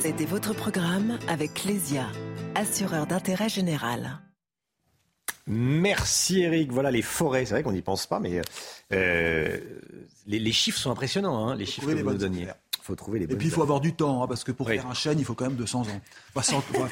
C'était votre programme avec Clésia, assureur d'intérêt général. Merci Eric. Voilà les forêts. C'est vrai qu'on n'y pense pas, mais euh, les, les chiffres sont impressionnants. hein, les chiffres que vous nous bonnes donniez. Faut trouver les Et puis il faut avoir du temps, hein, parce que pour faire un chêne, il faut quand même 200 ans. Enfin, 100, ouais.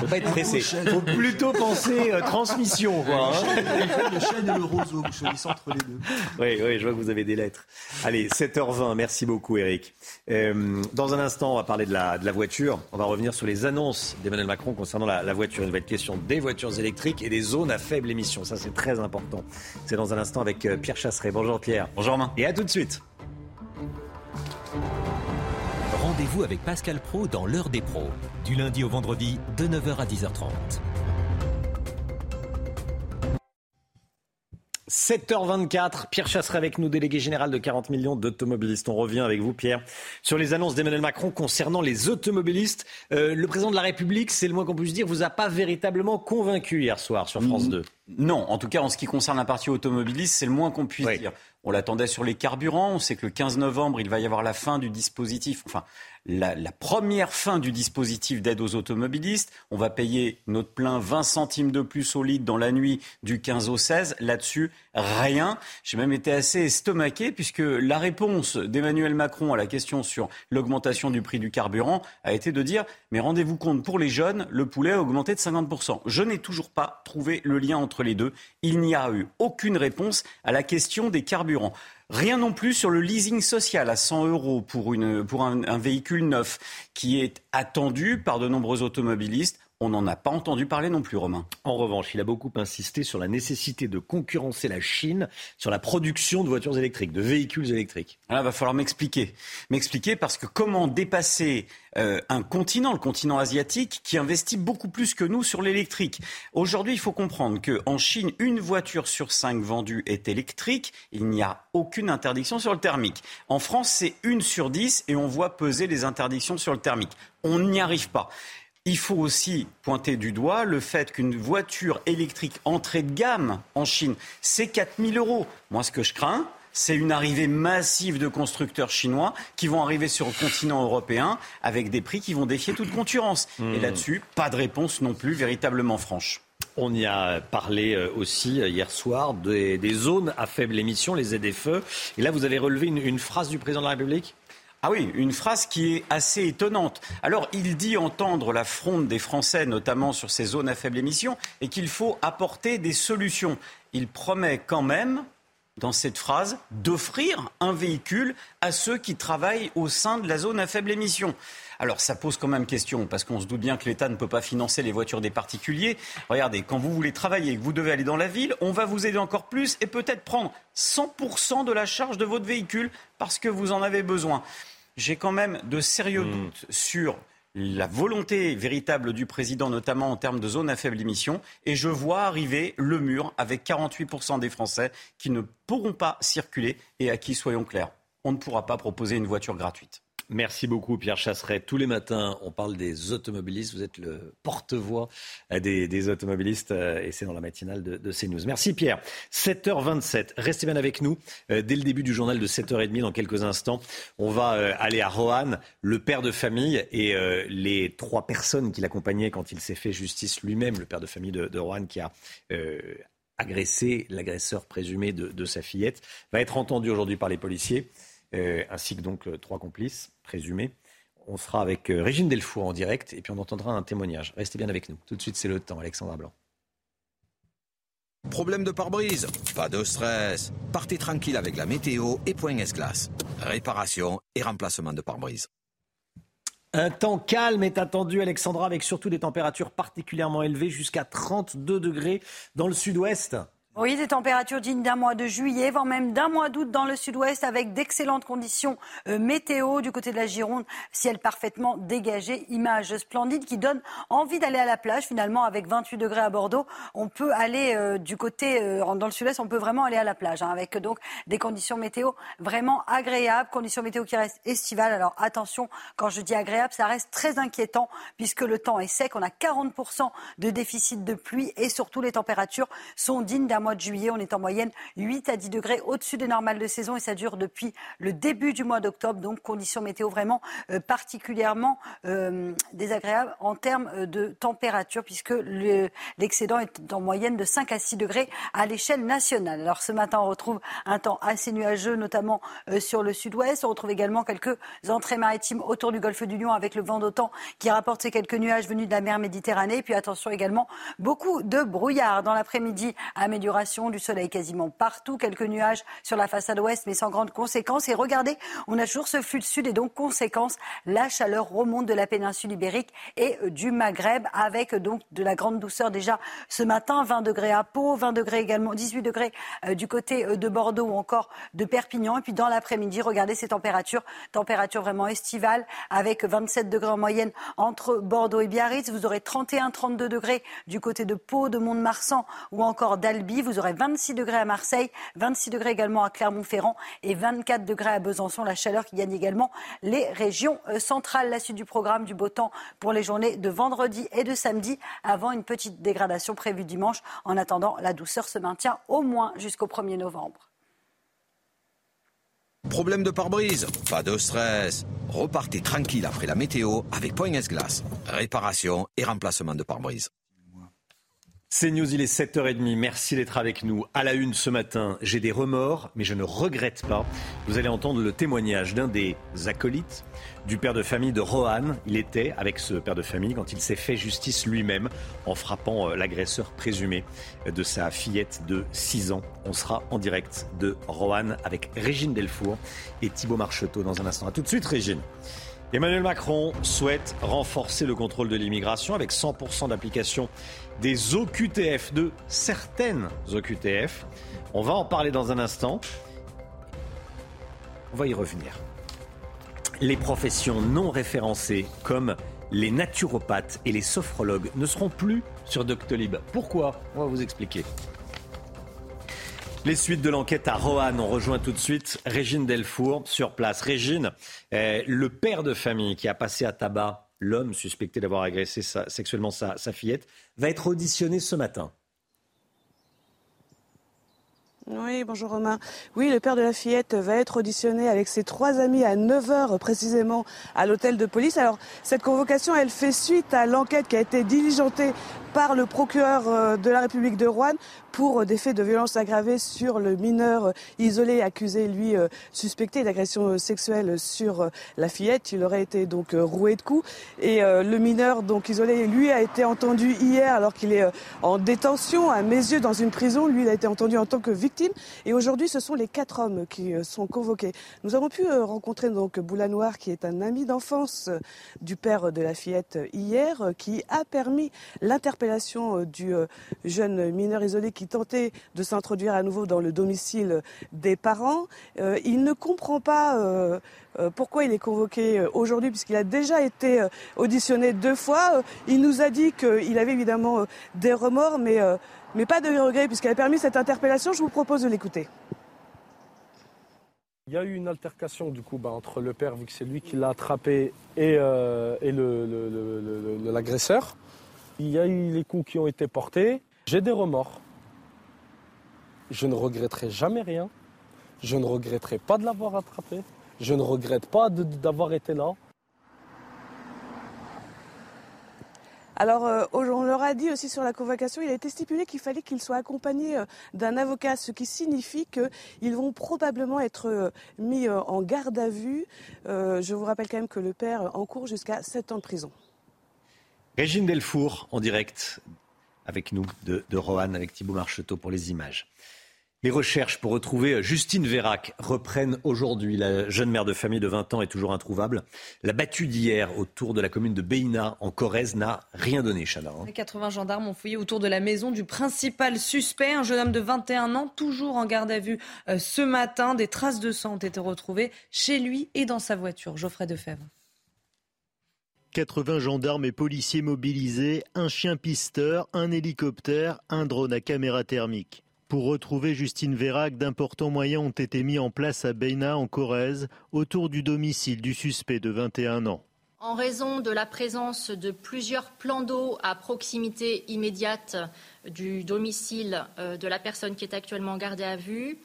Faut pas être pressé. Chêne. Faut plutôt penser euh, transmission. Quoi, hein. Le chêne et le roseau, je choisissez entre les deux. Oui, oui, je vois que vous avez des lettres. Allez, 7h20, merci beaucoup Eric. Euh, dans un instant, on va parler de la, de la voiture. On va revenir sur les annonces d'Emmanuel Macron concernant la, la voiture. Il va être question des voitures électriques et des zones à faible émission. Ça, c'est très important. C'est dans un instant avec euh, Pierre Chasseret. Bonjour Pierre. Bonjour Romain. Et à tout de suite. Rendez-vous avec Pascal Pro dans l'heure des pros, du lundi au vendredi de 9h à 10h30. 7h24, Pierre Chasseret avec nous, délégué général de 40 millions d'automobilistes. On revient avec vous, Pierre, sur les annonces d'Emmanuel Macron concernant les automobilistes. Euh, le président de la République, c'est le moins qu'on puisse dire, vous a pas véritablement convaincu hier soir sur France 2. Non, en tout cas en ce qui concerne la partie automobiliste, c'est le moins qu'on puisse dire. On l'attendait sur les carburants, on sait que le 15 novembre, il va y avoir la fin du dispositif, enfin la, première fin du dispositif d'aide aux automobilistes. On va payer notre plein 20 centimes de plus au litre dans la nuit du 15 au 16. Là-dessus, rien. J'ai même été assez estomaqué puisque la réponse d'Emmanuel Macron à la question sur l'augmentation du prix du carburant a été de dire mais rendez-vous compte, pour les jeunes, le poulet a augmenté de 50%. Je n'ai toujours pas trouvé le lien entre les deux. Il n'y a eu aucune réponse à la question des carburants. Rien non plus sur le leasing social à 100 euros pour, une, pour un, un véhicule neuf qui est attendu par de nombreux automobilistes. On n'en a pas entendu parler non plus, Romain. En revanche, il a beaucoup insisté sur la nécessité de concurrencer la Chine sur la production de voitures électriques, de véhicules électriques. Là, il va falloir m'expliquer. M'expliquer parce que comment dépasser euh, un continent, le continent asiatique, qui investit beaucoup plus que nous sur l'électrique? Aujourd'hui, il faut comprendre qu'en Chine, une voiture sur cinq vendue est électrique. Il n'y a aucune interdiction sur le thermique. En France, c'est une sur dix et on voit peser les interdictions sur le thermique. On n'y arrive pas. Il faut aussi pointer du doigt le fait qu'une voiture électrique entrée de gamme en Chine, c'est 4000 euros. Moi, ce que je crains, c'est une arrivée massive de constructeurs chinois qui vont arriver sur le continent européen avec des prix qui vont défier toute concurrence. Et Hmm. là-dessus, pas de réponse non plus véritablement franche. On y a parlé euh, aussi euh, hier soir des, des zones à faible émission, les ZFE. Et là, vous avez relevé une, une phrase du président de la République? Ah oui, une phrase qui est assez étonnante. Alors, il dit entendre la fronde des Français, notamment sur ces zones à faible émission, et qu'il faut apporter des solutions. Il promet quand même, dans cette phrase, d'offrir un véhicule à ceux qui travaillent au sein de la zone à faible émission. Alors ça pose quand même question, parce qu'on se doute bien que l'État ne peut pas financer les voitures des particuliers. Regardez, quand vous voulez travailler, que vous devez aller dans la ville, on va vous aider encore plus et peut-être prendre 100% de la charge de votre véhicule parce que vous en avez besoin. J'ai quand même de sérieux doutes sur la volonté véritable du président, notamment en termes de zones à faible émission, et je vois arriver le mur avec 48% des Français qui ne pourront pas circuler et à qui, soyons clairs, on ne pourra pas proposer une voiture gratuite. Merci beaucoup Pierre Chasseret. Tous les matins, on parle des automobilistes. Vous êtes le porte-voix euh, des, automobilistes euh, et c'est dans la matinale de, CNews. Merci Pierre. 7h27, restez bien avec nous. Euh, Dès le début du journal de 7h30, dans quelques instants, on va aller à Roanne, le père de famille et les trois personnes qui l'accompagnaient quand il s'est fait justice lui-même, le père de famille de, Roanne qui a... agressé l'agresseur présumé de, de sa fillette, va être entendu aujourd'hui par les policiers, euh, ainsi que donc euh, trois complices présumés. On sera avec euh, Régine Delfour en direct et puis on entendra un témoignage. Restez bien avec nous. Tout de suite, c'est le temps. Alexandra Blanc. Problème de pare-brise? Pas de stress. Partez tranquille avec la météo et Point S-Glace. Réparation et remplacement de pare-brise. Un temps calme est attendu, Alexandra, avec surtout des températures particulièrement élevées, jusqu'à 32 degrés dans le sud-ouest. Oui, des températures dignes d'un mois de juillet, voire même d'un mois d'août dans le sud-ouest, avec d'excellentes conditions euh, météo du côté de la Gironde, ciel parfaitement dégagé, image splendide qui donne envie d'aller à la plage. Finalement, avec 28 degrés à Bordeaux, on peut aller euh, du côté euh, dans le sud-ouest, on peut vraiment aller à la plage, hein, avec donc des conditions météo vraiment agréables, conditions météo qui restent estivales. Alors attention, quand je dis agréable, ça reste très inquiétant puisque le temps est sec, on a 40% de déficit de pluie et surtout les températures sont dignes d'un mois de juillet. On est en moyenne 8 à 10 degrés au-dessus des normales de saison et ça dure depuis le début du mois d'octobre. Donc conditions météo vraiment euh, particulièrement euh, désagréables en termes euh, de température puisque le- l'excédent est en moyenne de 5 à 6 degrés à l'échelle nationale. Alors ce matin, on retrouve un temps assez nuageux, notamment sur le sud-ouest. On retrouve également quelques entrées maritimes autour du golfe du Lion avec le vent d'autant qui rapporte ces quelques nuages venus de la mer Méditerranée. Et puis attention également, beaucoup de brouillard dans l'après-midi. Amélioration du soleil quasiment partout. Quelques nuages sur la façade ouest, mais sans grandes conséquences. Et regardez, on a toujours ce flux de sud et donc conséquence, la chaleur remonte de la péninsule ibérique et euh, du Maghreb avec euh, donc de la grande douceur déjà ce matin. 20 degrés à Pau, 20 degrés également, 18 degrés euh, du côté de Bordeaux ou encore de Perpignan. Et puis dans l'après-midi, regardez ces températures, températures vraiment estivales avec 27 degrés en moyenne entre Bordeaux et Biarritz. Vous aurez 31-32 degrés du côté de Pau, de Mont-de-Marsan ou encore d'Albi. Vous aurez 26 degrés à Marseille, 26 degrés également à Clermont-Ferrand et 24 degrés à Besançon. La chaleur qui gagne également les régions euh, centrales. La suite du programme du beau temps pour les journées de vendredi et de samedi avant une petite dégradation prévue dimanche. En attendant, la douceur se maintient au moins jusqu'au 1er novembre. Problème de pare-brise Pas de stress. Repartez tranquille après la météo avec Point S-Glace. Réparation et remplacement de pare-brise. C'est News, il est 7h30. Merci d'être avec nous. À la une ce matin, j'ai des remords, mais je ne regrette pas. Vous allez entendre le témoignage d'un des acolytes du père de famille de Rohan. Il était avec ce père de famille quand il s'est fait justice lui-même en frappant euh, l'agresseur présumé de sa fillette de 6 ans. On sera en direct de Rohan avec Régine Delfour et Thibaut Marcheteau dans un instant. A tout de suite, Régine. Emmanuel Macron souhaite renforcer le contrôle de l'immigration avec 100% d'application des OQTF, de certaines OQTF. On va en parler dans un instant. On va y revenir. Les professions non référencées comme les naturopathes et les sophrologues ne seront plus sur Doctolib. Pourquoi? On va vous expliquer. Les suites de l'enquête à Roanne, on rejoint tout de suite Régine Delfour sur place. Régine, euh, le père de famille qui a passé à tabac l'homme suspecté d'avoir agressé sexuellement sa, sa fillette, va être auditionné ce matin. Oui, bonjour Romain. Oui, le père de la fillette va être auditionné avec ses trois amis à 9h précisément à l'hôtel de police. Alors, cette convocation, elle fait suite à l'enquête qui a été diligentée par le procureur euh, de la République de Rouen pour euh, des faits de violence aggravée sur le mineur euh, isolé accusé, lui, suspecté d'agression sexuelle sur la fillette. Il aurait été donc roué de coups. Et le mineur, donc isolé, lui, a été entendu hier alors qu'il est en détention, à mes yeux, dans une prison. Lui, il a été entendu en tant que victime. Et aujourd'hui, ce sont les quatre hommes qui sont convoqués. Nous avons pu rencontrer donc Boulanoir, qui est un ami d'enfance du père de la fillette hier, qui a permis l'interprétation euh, du euh, jeune mineur isolé qui tentait de s'introduire à nouveau dans le domicile des parents. Euh, il ne comprend pas pourquoi il est convoqué aujourd'hui, puisqu'il a déjà été auditionné deux fois. Il nous a dit qu'il avait évidemment des remords, mais, mais pas de regrets, puisqu'il a permis cette interpellation. Je vous propose de l'écouter. Il y a eu une altercation du coup bah, entre le père, vu que c'est lui qui l'a attrapé, et, et l'agresseur. Il y a eu les coups qui ont été portés. J'ai des remords. Je ne regretterai jamais rien. Je ne regretterai pas de l'avoir attrapé. Je ne regrette pas d'avoir été là. Alors, euh, on leur a dit aussi sur la convocation, il a été stipulé qu'il fallait qu'il soit accompagné euh, d'un avocat, ce qui signifie qu'ils vont probablement être euh, mis en garde à vue. je vous rappelle quand même que le père encourt jusqu'à 7 ans de prison. Régine Delfour en direct avec nous de, de Roanne avec Thibault Marcheteau pour les images. Les recherches pour retrouver Justine Vérac reprennent aujourd'hui. La jeune mère de famille de 20 ans est toujours introuvable. La battue d'hier autour de la commune de Beina en Corrèze n'a rien donné, Chana. 80 hein. gendarmes ont fouillé autour de la maison du principal suspect, un jeune homme de 21 ans, toujours en garde à vue euh, ce matin. Des traces de sang ont été retrouvées chez lui et dans sa voiture. Geoffrey Defebvre. 80 gendarmes et policiers mobilisés, un chien pisteur, un hélicoptère, un drone à caméra thermique. Pour retrouver Justine Vérac, d'importants moyens ont été mis en place à Beina, en Corrèze, autour du domicile du suspect de 21 ans. En raison de la présence de plusieurs plans d'eau à proximité immédiate du domicile euh, de la personne qui est actuellement gardée à vue,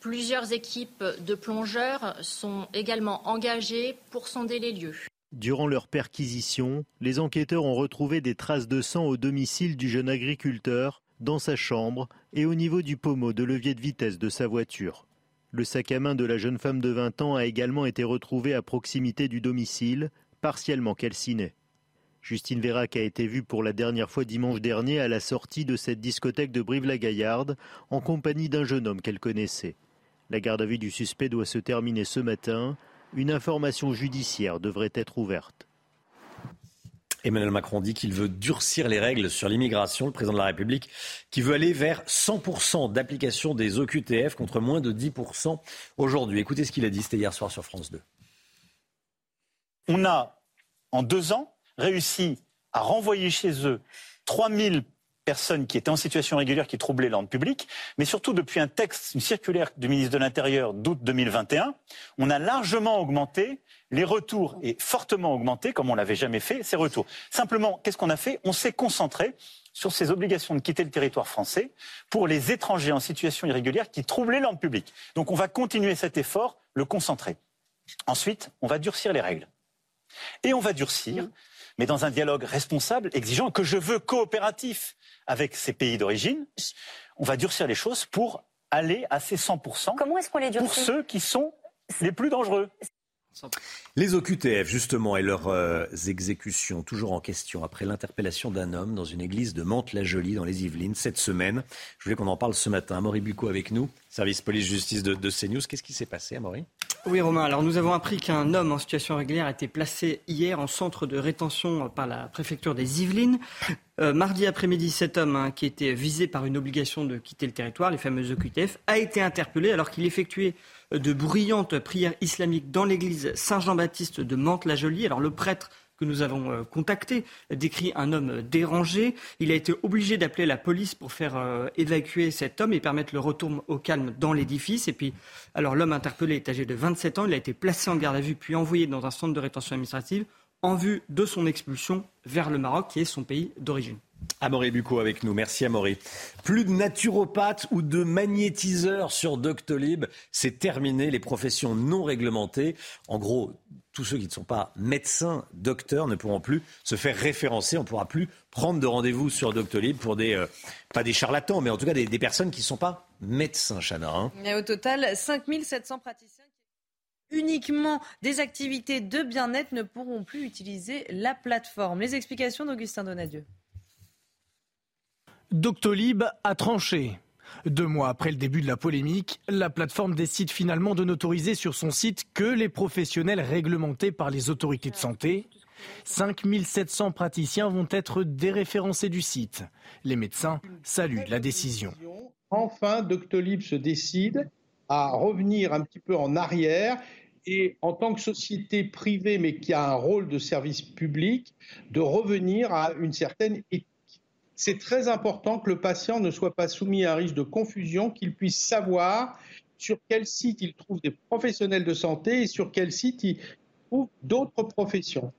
plusieurs équipes de plongeurs sont également engagées pour sonder les lieux. Durant leur perquisition, les enquêteurs ont retrouvé des traces de sang au domicile du jeune agriculteur, dans sa chambre et au niveau du pommeau de levier de vitesse de sa voiture. Le sac à main de la jeune femme de 20 ans a également été retrouvé à proximité du domicile, partiellement calciné. Justine Vérac a été vue pour la dernière fois dimanche dernier à la sortie de cette discothèque de Brive-la-Gaillarde en compagnie d'un jeune homme qu'elle connaissait. La garde à vue du suspect doit se terminer ce matin une information judiciaire devrait être ouverte. Emmanuel Macron dit qu'il veut durcir les règles sur l'immigration. Le président de la République qui veut aller vers 100% d'application des OQTF contre moins de 10% aujourd'hui. Écoutez ce qu'il a dit, c'était hier soir sur France 2. On a, en deux ans, réussi à renvoyer chez eux 3000 personnes qui étaient en situation régulière qui troublaient l'ordre public, mais surtout depuis un texte, une circulaire du ministre de l'Intérieur d'août 2021, on a largement augmenté les retours et fortement augmenté, comme on l'avait jamais fait, ces retours. Simplement, qu'est-ce qu'on a fait? On s'est concentré sur ces obligations de quitter le territoire français pour les étrangers en situation irrégulière qui troublaient l'ordre public. Donc on va continuer cet effort, le concentrer. Ensuite, on va durcir les règles. Et on va durcir, mais dans un dialogue responsable, exigeant, que je veux coopératif avec ces pays d'origine, on va durcir les choses pour aller à ces 100%. Comment est-ce qu'on les Pour ceux qui sont les plus dangereux. Les OQTF, justement, et leurs euh, exécutions, toujours en question, après l'interpellation d'un homme dans une église de Mantes-la-Jolie, dans les Yvelines, cette semaine. Je voulais qu'on en parle ce matin. Amaury Bucco avec nous, service police-justice de, de CNews. Qu'est-ce qui s'est passé, Amaury? Oui, Romain. Alors, nous avons appris qu'un homme en situation régulière a été placé hier en centre de rétention par la préfecture des Yvelines. Euh, mardi après-midi, cet homme, hein, qui était visé par une obligation de quitter le territoire, les fameuses OQTF, a été interpellé alors qu'il effectuait de brillantes prières islamiques dans l'église Saint-Jean-Baptiste de Mantes-la-Jolie. Alors le prêtre que nous avons euh, contacté décrit un homme dérangé. Il a été obligé d'appeler la police pour faire euh, évacuer cet homme et permettre le retour au calme dans l'édifice. Et puis, alors l'homme interpellé est âgé de 27 ans. Il a été placé en garde à vue puis envoyé dans un centre de rétention administrative en vue de son expulsion vers le Maroc, qui est son pays d'origine. Amaury Bucco avec nous. Merci Amaury. Plus de naturopathes ou de magnétiseurs sur Doctolib. C'est terminé. Les professions non réglementées, en gros, tous ceux qui ne sont pas médecins, docteurs, ne pourront plus se faire référencer. On ne pourra plus prendre de rendez-vous sur Doctolib pour des, euh, pas des charlatans, mais en tout cas des, personnes qui ne sont pas médecins, Chana. Hein. Et au total, 5700 praticiens uniquement des activités de bien-être ne pourront plus utiliser la plateforme. Les explications d'Augustin Donadieu. Doctolib a tranché. Deux mois après le début de la polémique, la plateforme décide finalement de n'autoriser sur son site que les professionnels réglementés par les autorités de santé. 5700 praticiens vont être déréférencés du site. Les médecins saluent la décision. Enfin, Doctolib se décide à revenir un petit peu en arrière et en tant que société privée mais qui a un rôle de service public, de revenir à une certaine éthique c'est très important que le patient ne soit pas soumis à un risque de confusion, qu'il puisse savoir sur quel site il trouve des professionnels de santé et sur quel site il trouve d'autres professions.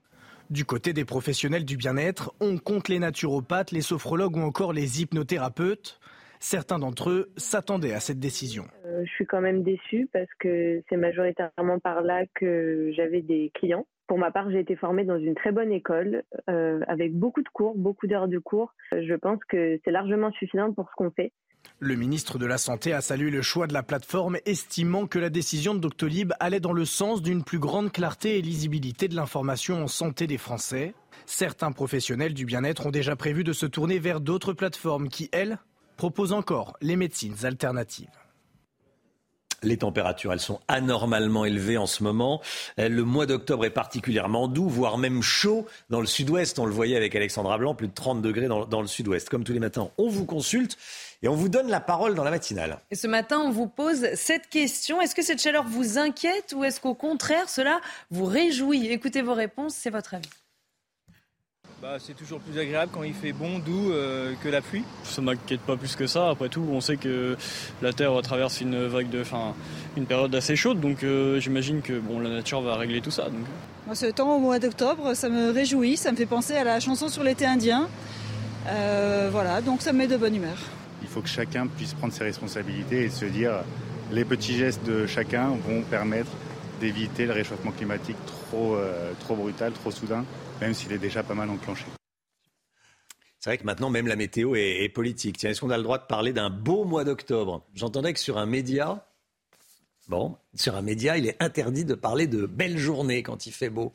Du côté des professionnels du bien-être, on compte les naturopathes, les sophrologues ou encore les hypnothérapeutes. Certains d'entre eux s'attendaient à cette décision. Euh, je suis quand même déçue parce que c'est majoritairement par là que j'avais des clients. Pour ma part, j'ai été formée dans une très bonne école, euh, avec beaucoup de cours, beaucoup d'heures de cours. Je pense que c'est largement suffisant pour ce qu'on fait. Le ministre de la Santé a salué le choix de la plateforme, estimant que la décision de Doctolib allait dans le sens d'une plus grande clarté et lisibilité de l'information en santé des Français. Certains professionnels du bien-être ont déjà prévu de se tourner vers d'autres plateformes qui, elles, proposent encore les médecines alternatives. Les températures, elles sont anormalement élevées en ce moment. Euh, le mois d'octobre est particulièrement doux, voire même chaud dans le sud-ouest. On le voyait avec Alexandra Blanc, plus de 30 degrés dans, dans le sud-ouest. Comme tous les matins, on vous consulte et on vous donne la parole dans la matinale. Et ce matin, on vous pose cette question. Est-ce que cette chaleur vous inquiète ou est-ce qu'au contraire, cela vous réjouit? Écoutez vos réponses, c'est votre avis. Bah, c'est toujours plus agréable quand il fait bon, doux euh, que la pluie. Ça m'inquiète pas plus que ça. Après tout, on sait que la Terre traverse une vague de, fin, une période assez chaude, donc euh, j'imagine que bon, la nature va régler tout ça. Donc. Moi, ce temps au mois d'octobre, ça me réjouit, ça me fait penser à la chanson sur l'été indien. Euh, voilà, donc ça me met de bonne humeur. Il faut que chacun puisse prendre ses responsabilités et se dire les petits gestes de chacun vont permettre d'éviter le réchauffement climatique trop, trop brutal, trop soudain même s'il est déjà pas mal enclenché. C'est vrai que maintenant, même la météo est, politique. Tiens, est-ce qu'on a le droit de parler d'un beau mois d'octobre? J'entendais que sur un média, Bon, sur un média, il est interdit de parler de belles journées quand il fait beau.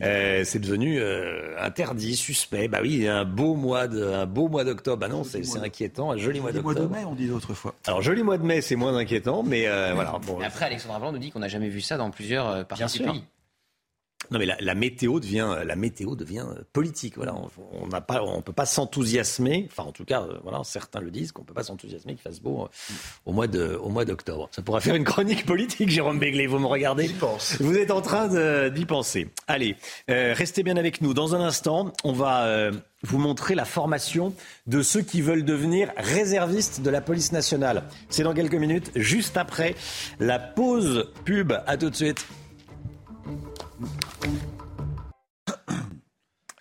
Euh, c'est devenu euh, interdit, suspect. Bah oui, un beau mois de, un beau mois d'octobre. Bah non, c'est inquiétant. Un joli mois d'octobre. mois de mai, on dit d'autres fois. Alors joli mois de mai, c'est moins inquiétant, mais euh, voilà. Bon. après, Alexandre Blanc nous dit qu'on n'a jamais vu ça dans plusieurs parties du pays. Non, mais la, météo devient, la météo devient euh, politique. Voilà, on n'a pas, on peut pas s'enthousiasmer. Enfin, en tout cas, euh, voilà, certains le disent qu'on peut pas s'enthousiasmer qu'il fasse beau euh, au mois de, au mois d'octobre. Ça pourrait faire une chronique politique, Jérôme Béglé. Vous me regardez pense. Vous êtes en train d'y penser. Allez, restez bien avec nous. Dans un instant, on va vous montrer la formation de ceux qui veulent devenir réservistes de la police nationale. C'est dans quelques minutes, juste après la pause pub. À tout de suite.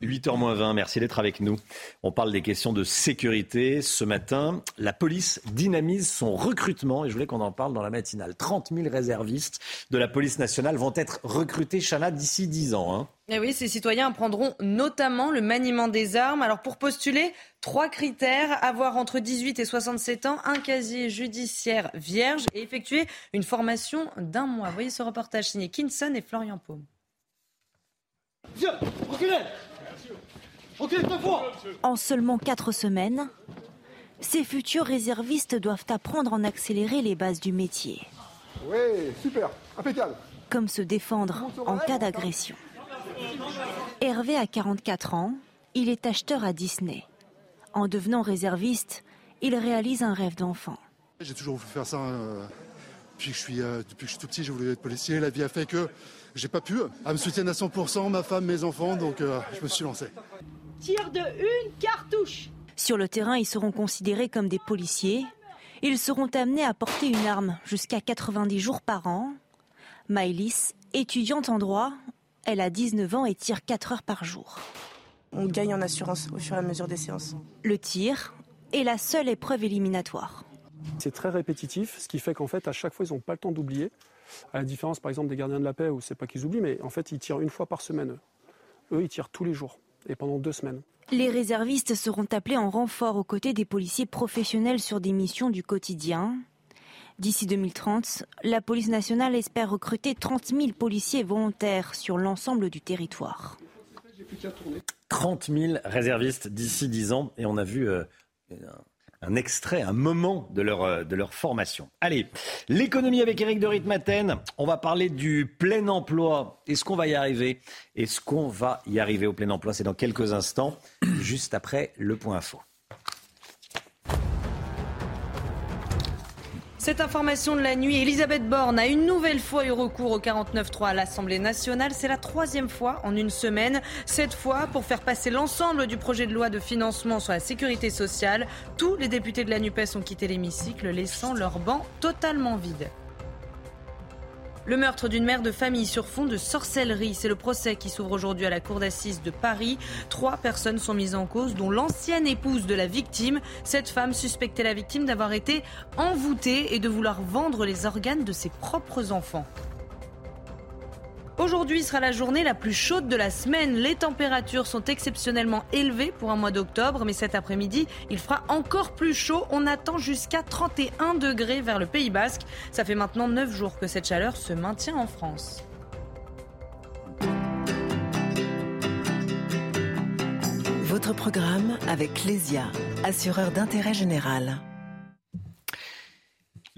8h20, merci d'être avec nous. On parle des questions de sécurité. Ce matin, la police dynamise son recrutement et je voulais qu'on en parle dans la matinale. 30 000 réservistes de la police nationale vont être recrutés, Chana, d'ici 10 ans. Hein. Et eh oui, ces citoyens apprendront notamment le maniement des armes. Alors pour postuler, trois critères, avoir entre 18 et 67 ans, un casier judiciaire vierge et effectuer une formation d'un mois. Voyez ce reportage signé Kinson et Florian Paume. En seulement quatre semaines, ces futurs réservistes doivent apprendre en accélérer les bases du métier. Oui, super, impeccable. Comme se défendre en cas d'agression. Hervé a 44 ans, il est acheteur à Disney. En devenant réserviste, il réalise un rêve d'enfant. J'ai toujours voulu faire ça euh, depuis, que je suis, euh, depuis que je suis tout petit, j'ai voulu être policier. La vie a fait que j'ai pas pu. Elle me soutient à 100%, ma femme, mes enfants, donc euh, je me suis lancé. Tire de une cartouche. Sur le terrain, ils seront considérés comme des policiers. Ils seront amenés à porter une arme jusqu'à 90 jours par an. Maëlys, étudiante en droit, elle a 19 ans et tire 4 heures par jour. on gagne en assurance au fur et à mesure des séances. Le tir est la seule épreuve éliminatoire. C'est très répétitif, ce qui fait qu'en fait, à chaque fois, ils n'ont pas le temps d'oublier. À la différence, par exemple, des gardiens de la paix, où c'est pas qu'ils oublient, mais en fait, ils tirent une fois par semaine. Eux, ils tirent tous les jours, et pendant deux semaines. Les réservistes seront appelés en renfort aux côtés des policiers professionnels sur des missions du quotidien. D'ici 2030, la police nationale espère recruter 30 000 policiers volontaires sur l'ensemble du territoire. 30 000 réservistes d'ici 10 ans, et on a vu euh, un extrait, un moment de leur, euh, de leur formation. Allez, l'économie avec Eric de Ritmaten. On va parler du plein emploi. Est-ce qu'on va y arriver? Est-ce qu'on va y arriver au plein emploi? C'est dans quelques instants, juste après le point info. Cette information de la nuit, Elisabeth Borne a une nouvelle fois eu recours au 49.3 à l'Assemblée nationale. C'est la troisième fois en une semaine. Cette fois, pour faire passer l'ensemble du projet de loi de financement sur la sécurité sociale, tous les députés de la NUPES ont quitté l'hémicycle, laissant leur banc totalement vide. Le meurtre d'une mère de famille sur fond de sorcellerie, c'est le procès qui s'ouvre aujourd'hui à la cour d'assises de Paris. Trois personnes sont mises en cause, dont l'ancienne épouse de la victime. Cette femme suspectait la victime d'avoir été envoûtée et de vouloir vendre les organes de ses propres enfants. Aujourd'hui sera la journée la plus chaude de la semaine. Les températures sont exceptionnellement élevées pour un mois d'octobre, mais cet après-midi, il fera encore plus chaud. On attend jusqu'à 31 degrés vers le Pays Basque. Ça fait maintenant 9 jours que cette chaleur se maintient en France. Votre programme avec Lesia, assureur d'intérêt général.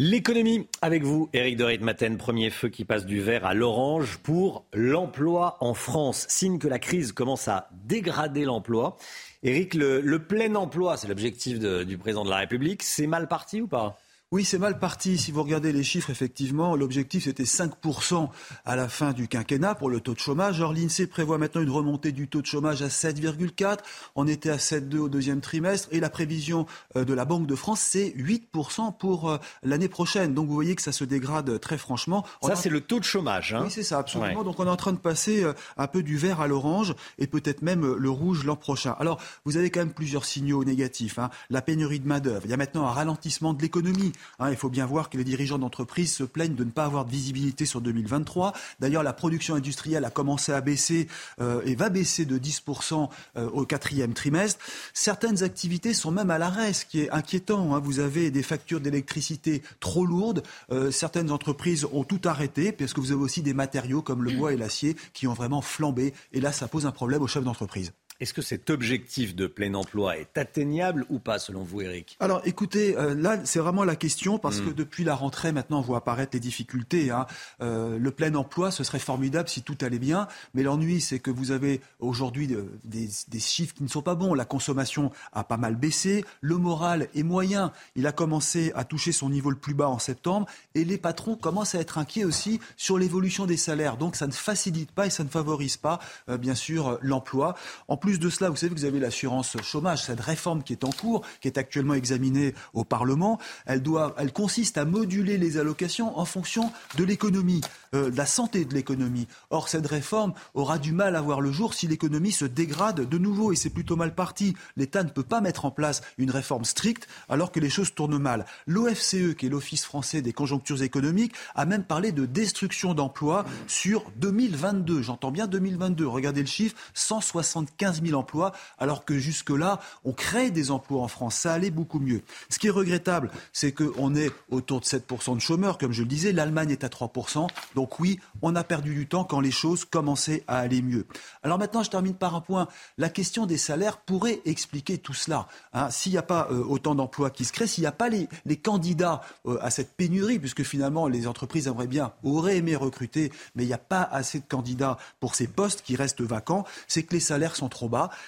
L'économie avec vous, Éric de Maten, premier feu qui passe du vert à l'orange pour l'emploi en France. Signe que la crise commence à dégrader l'emploi. Éric, le, le, plein emploi, c'est l'objectif du président de la République. C'est mal parti ou pas? Oui, c'est mal parti. Si vous regardez les chiffres, effectivement, l'objectif c'était 5% à la fin du quinquennat pour le taux de chômage. Or, l'INSEE prévoit maintenant une remontée du taux de chômage à 7,4. On était à 7,2 au deuxième trimestre. Et la prévision euh, de la Banque de France, c'est 8% pour euh, l'année prochaine. Donc vous voyez que ça se dégrade très franchement. ça, c'est le taux de chômage. Hein oui, c'est ça, absolument. Donc on est en train de passer euh, un peu du vert à l'orange et peut-être même le rouge l'an prochain. Alors, vous avez quand même plusieurs signaux négatifs. Hein. La pénurie de main-d'œuvre. Il y a maintenant un ralentissement de l'économie. Hein, il faut bien voir que les dirigeants d'entreprise se plaignent de ne pas avoir de visibilité sur 2023. D'ailleurs, la production industrielle a commencé à baisser euh, et va baisser de 10% euh, au quatrième trimestre. Certaines activités sont même à l'arrêt, ce qui est inquiétant. Hein. Vous avez des factures d'électricité trop lourdes. Euh, certaines entreprises ont tout arrêté parce que vous avez aussi des matériaux comme le bois et l'acier qui ont vraiment flambé. Et là, ça pose un problème aux chefs d'entreprise. Est-ce que cet objectif de plein emploi est atteignable ou pas, selon vous, Eric Alors, écoutez, euh, là, c'est vraiment la question, parce hmm. que depuis la rentrée, maintenant, on voit apparaître les difficultés. Hein. Euh, le plein emploi, ce serait formidable si tout allait bien, mais l'ennui, c'est que vous avez aujourd'hui euh, des, des, chiffres qui ne sont pas bons. La consommation a pas mal baissé, le moral est moyen. Il a commencé à toucher son niveau le plus bas en septembre, et les patrons commencent à être inquiets aussi sur l'évolution des salaires. Donc, ça ne facilite pas et ça ne favorise pas, bien sûr, l'emploi. En plus, plus de cela, vous savez que vous avez l'assurance chômage, cette réforme qui est en cours, qui est actuellement examinée au Parlement. Elle, doit, elle consiste à moduler les allocations en fonction de l'économie, euh, de la santé de l'économie. Or, cette réforme aura du mal à voir le jour si l'économie se dégrade de nouveau, et c'est plutôt mal parti. L'État ne peut pas mettre en place une réforme stricte alors que les choses tournent mal. L'OFCE, qui est l'Office français des conjonctures économiques, a même parlé de destruction d'emplois sur 2022. J'entends bien 2022. Regardez le chiffre, 175 000 emplois, alors que jusque-là, on crée des emplois en France. Ça allait beaucoup mieux. Ce qui est regrettable, c'est qu'on est autour de 7% de chômeurs, comme je le disais. L'Allemagne est à 3%. Donc oui, on a perdu du temps quand les choses commençaient à aller mieux. Alors maintenant, je termine par un point. La question des salaires pourrait expliquer tout cela. Hein. s'il n'y a pas euh, autant d'emplois qui se créent, s'il n'y a pas les, candidats euh, à cette pénurie, puisque finalement les entreprises aimeraient bien, auraient aimé recruter, mais il n'y a pas assez de candidats pour ces postes qui restent vacants, c'est que les salaires sont trop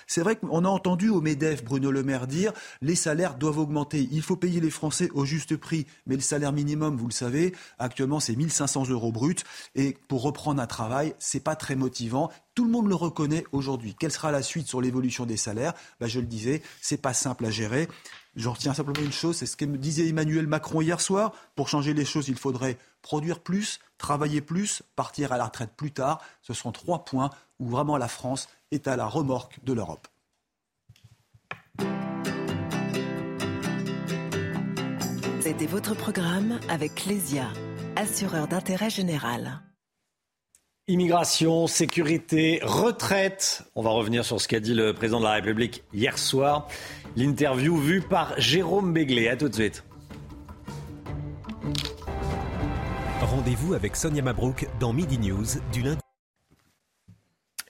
c'est vrai qu'on a entendu au MEDEF Bruno Le Maire dire les salaires doivent augmenter. Il faut payer les Français au juste prix. Mais le salaire minimum, vous le savez, actuellement c'est 1500 euros brut. Et pour reprendre un travail, c'est pas très motivant. Tout le monde le reconnaît aujourd'hui. Quelle sera la suite sur l'évolution des salaires? Ben, Je le disais, c'est pas simple à gérer. J'en retiens simplement une chose, c'est ce que disait Emmanuel Macron hier soir. Pour changer les choses, il faudrait produire plus, travailler plus, partir à la retraite plus tard. Ce seront trois points où vraiment la France est à la remorque de l'Europe. C'était votre programme avec Lesia, assureur d'intérêt général. Immigration, sécurité, retraite. On va revenir sur ce qu'a dit le président de la République hier soir. L'interview vue par Jérôme Béglé. À tout de suite. Rendez-vous avec Sonia Mabrouk dans Midi News du lundi.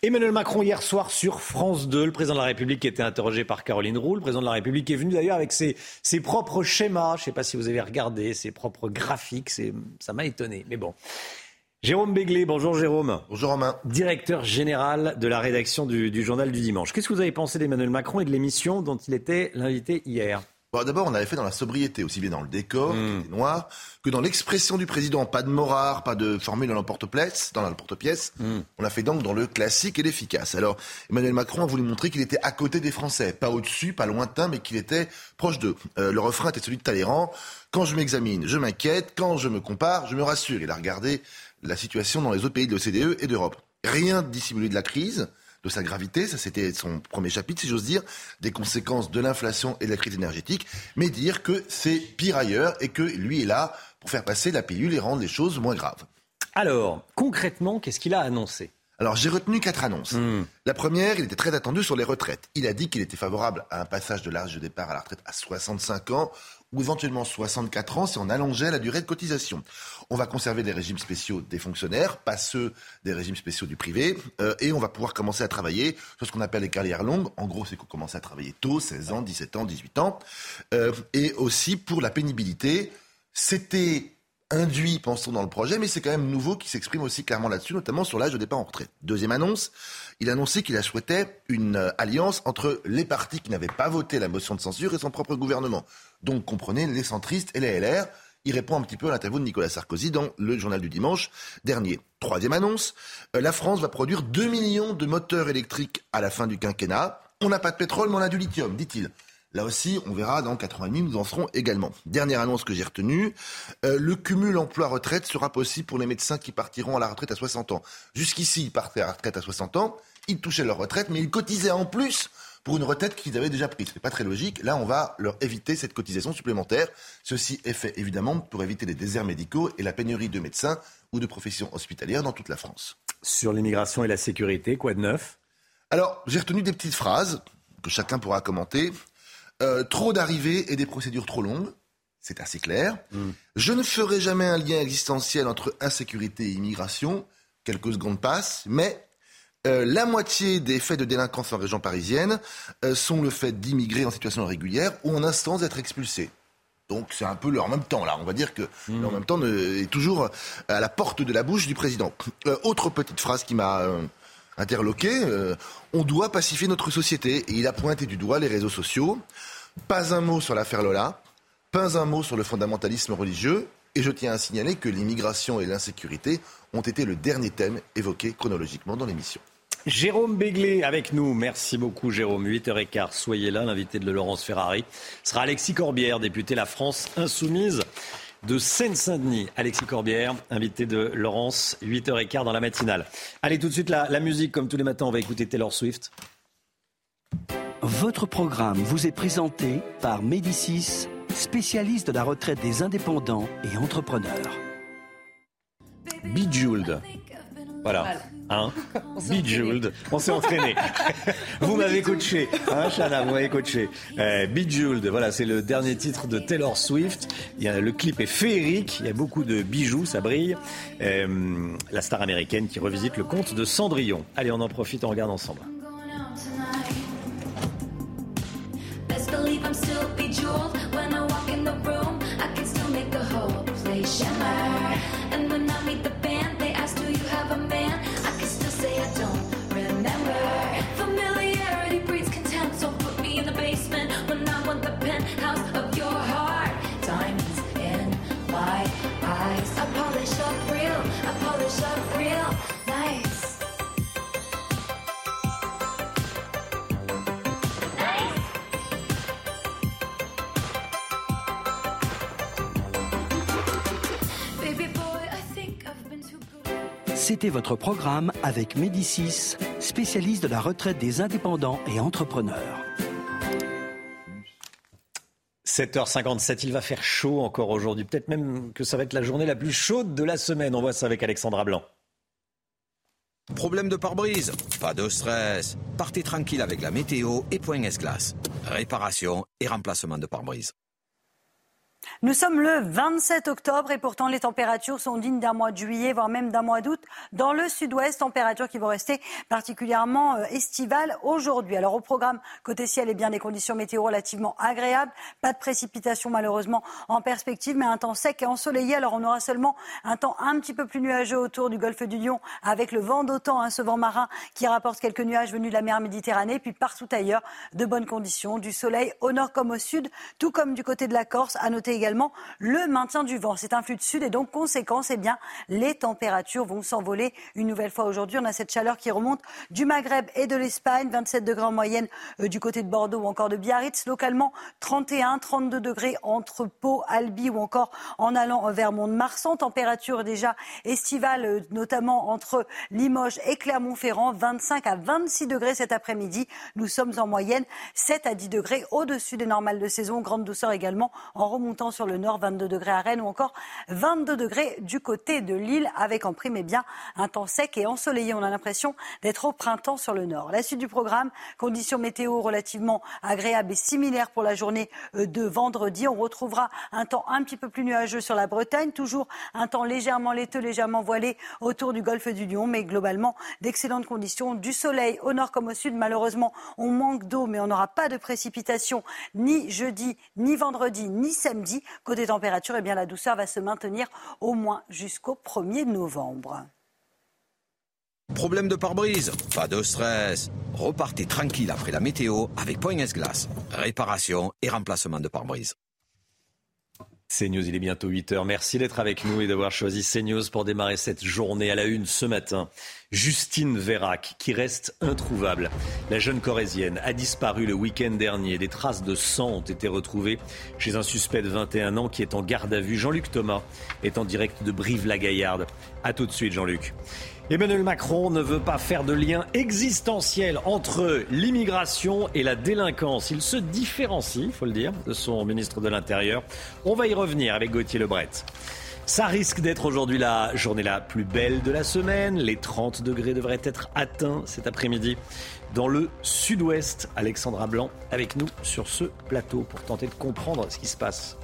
Emmanuel Macron hier soir sur France 2, le président de la République était interrogé par Caroline Roux. Le président de la République est venu d'ailleurs avec ses, ses, propres schémas. Je ne sais pas si vous avez regardé, ses propres graphiques. Ça m'a étonné. Mais bon. Jérôme Béglé, bonjour Jérôme. Bonjour Romain. Directeur général de la rédaction du, du Journal du Dimanche. Qu'est-ce que vous avez pensé d'Emmanuel Macron et de l'émission dont il était l'invité hier? Bon, D'abord, on avait fait dans la sobriété, aussi bien dans le décor, qui était noir, que dans l'expression du président. Pas de morard, pas de formule dans l'emporte-pièce. Dans l'emporte-pièce. On a fait donc dans le classique et l'efficace. Alors, Emmanuel Macron a voulu montrer qu'il était à côté des Français. Pas au-dessus, pas lointain, mais qu'il était proche d'eux. Euh, le refrain était celui de Talleyrand. Quand je m'examine, je m'inquiète. Quand je me compare, je me rassure. Il a regardé la situation dans les autres pays de l'OCDE et d'Europe. Rien de dissimulé de la crise de sa gravité, ça c'était son premier chapitre, si j'ose dire, des conséquences de l'inflation et de la crise énergétique, mais dire que c'est pire ailleurs et que lui est là pour faire passer la pilule et rendre les choses moins graves. Alors, concrètement, qu'est-ce qu'il a annoncé? Alors j'ai retenu quatre annonces. Mmh. La première, il était très attendu sur les retraites. Il a dit qu'il était favorable à un passage de l'âge de départ à la retraite à 65 ans ou éventuellement 64 ans si on allongeait la durée de cotisation. On va conserver les régimes spéciaux des fonctionnaires, pas ceux des régimes spéciaux du privé, euh, et on va pouvoir commencer à travailler sur ce qu'on appelle les carrières longues. En gros, c'est qu'on commence à travailler tôt, 16 ans, 17 ans, 18 ans. Euh, et aussi pour la pénibilité, c'était induit, pensons, dans le projet, mais c'est quand même nouveau qui s'exprime aussi clairement là-dessus, notamment sur l'âge de départ en retraite. Deuxième annonce, il a annoncé qu'il souhaitait une euh, alliance entre les partis qui n'avaient pas voté la motion de censure et son propre gouvernement. Donc comprenez les centristes et les LR. Il répond un petit peu à l'interview de Nicolas Sarkozy dans le journal du dimanche dernier. Troisième annonce, euh, la France va produire 2 millions de moteurs électriques à la fin du quinquennat. On n'a pas de pétrole, mais on a du lithium, dit-il. Là aussi, on verra dans 80 000, nous en serons également. Dernière annonce que j'ai retenue, euh, le cumul emploi-retraite sera possible pour les médecins qui partiront à la retraite à 60 ans. Jusqu'ici, ils partaient à la retraite à 60 ans, ils touchaient leur retraite, mais ils cotisaient en plus pour une retraite qu'ils avaient déjà prise. Ce n'est pas très logique. Là, on va leur éviter cette cotisation supplémentaire. Ceci est fait évidemment pour éviter les déserts médicaux et la pénurie de médecins ou de professions hospitalières dans toute la France. Sur l'immigration et la sécurité, quoi de neuf? Alors, j'ai retenu des petites phrases que chacun pourra commenter. Euh, trop d'arrivées et des procédures trop longues. C'est assez clair. Mm. Je ne ferai jamais un lien existentiel entre insécurité et immigration. Quelques secondes passent, mais euh, la moitié des faits de délinquance en région parisienne euh, sont le fait d'immigrer en situation irrégulière ou en instance d'être expulsés. Donc c'est un peu le en même temps là. On va dire que mmh. en même temps est toujours à la porte de la bouche du président. Euh, autre petite phrase qui m'a interloqué. Euh, on doit pacifier notre société et il a pointé du doigt les réseaux sociaux. Pas un mot sur l'affaire Lola. Pas un mot sur le fondamentalisme religieux. Et je tiens à signaler que l'immigration et l'insécurité ont été le dernier thème évoqué chronologiquement dans l'émission. Jérôme Béglé avec nous. Merci beaucoup, Jérôme. 8h15, soyez là. L'invité de Laurence Ferrari sera Alexis Corbière, député La France Insoumise de Seine-Saint-Denis. Alexis Corbière, invité de Laurence, 8h15 dans la matinale. Allez, tout de suite, la, la musique, comme tous les matins, on va écouter Taylor Swift. Votre programme vous est présenté par Médicis, spécialiste de la retraite des indépendants et entrepreneurs. Bejeweled. Voilà. Hein Bejeweled. On s'est entraîné. vous m'avez coaché. Hein, Chana, vous m'avez coaché. Euh, Bejeweled. Voilà, c'est le dernier titre de Taylor Swift. Il y a, le clip est féerique. Il y a beaucoup de bijoux, ça brille. Euh, la star américaine qui revisite le conte de Cendrillon. Allez, on en profite, on regarde ensemble. C'était votre programme avec Médicis, spécialiste de la retraite des indépendants et entrepreneurs. 7h57, il va faire chaud encore aujourd'hui. Peut-être même que ça va être la journée la plus chaude de la semaine. On voit ça avec Alexandra Blanc. Problème de pare-brise? Pas de stress. Partez tranquille avec la météo et Point S-Glace. Réparation et remplacement de pare-brise. Nous sommes le 27 octobre et pourtant les températures sont dignes d'un mois de juillet, voire même d'un mois d'août. Dans le sud-ouest, températures qui vont rester particulièrement euh, estivales aujourd'hui. Alors au programme côté ciel, eh bien des conditions météo relativement agréables. Pas de précipitations malheureusement en perspective, mais un temps sec et ensoleillé. Alors on aura seulement un temps un petit peu plus nuageux autour du golfe du Lion avec le vent d'autant, hein, ce vent marin qui rapporte quelques nuages venus de la mer Méditerranée. Puis partout ailleurs, de bonnes conditions, du soleil au nord comme au sud, tout comme du côté de la Corse. À noter également le maintien du vent. C'est un flux de sud et donc conséquence, eh bien, les températures vont s'envoler une nouvelle fois aujourd'hui. On a cette chaleur qui remonte du Maghreb et de l'Espagne, 27 degrés en moyenne euh, du côté de Bordeaux ou encore de Biarritz. Localement, 31, 32 degrés entre Pau, Albi ou encore en allant vers Mont-de-Marsan. Température déjà estivale, euh, notamment entre Limoges et Clermont-Ferrand, 25 à 26 degrés cet après-midi. Nous sommes en moyenne 7 à 10 degrés au-dessus des normales de saison. Grande douceur également en remontant sur le nord, 22 degrés à Rennes ou encore 22 degrés du côté de Lille, avec en prime eh bien, un temps sec et ensoleillé. On a l'impression d'être au printemps sur le nord. La suite du programme, conditions météo relativement agréables et similaires pour la journée euh, de vendredi. On retrouvera un temps un petit peu plus nuageux sur la Bretagne, toujours un temps légèrement laiteux, légèrement voilé autour du golfe du Lion, mais globalement d'excellentes conditions. Du soleil au nord comme au sud. Malheureusement, on manque d'eau, mais on n'aura pas de précipitations ni jeudi, ni vendredi, ni samedi. Côté température, eh bien, la douceur va se maintenir au moins jusqu'au 1er novembre. Problème de pare-brise Pas de stress. Repartez tranquille après la météo avec Point S-Glace. Réparation et remplacement de pare-brise. CNews, il est bientôt 8h. Merci d'être avec nous et d'avoir choisi CNews pour démarrer cette journée à la une ce matin. Justine Vérac, qui reste introuvable. La jeune Corésienne a disparu le week-end dernier. Des traces de sang ont été retrouvées chez un suspect de 21 ans qui est en garde à vue. Jean-Luc Thomas est en direct de Brive-la-Gaillarde. A tout de suite, Jean-Luc. Emmanuel Macron ne veut pas faire de lien existentiel entre l'immigration et la délinquance. Il se différencie, il faut le dire, de son ministre de l'Intérieur. On va y revenir avec Gauthier Lebret. Ça risque d'être aujourd'hui la journée la plus belle de la semaine. Les 30 degrés devraient être atteints cet après-midi dans le sud-ouest. Alexandra Blanc avec nous sur ce plateau pour tenter de comprendre ce qui se passe.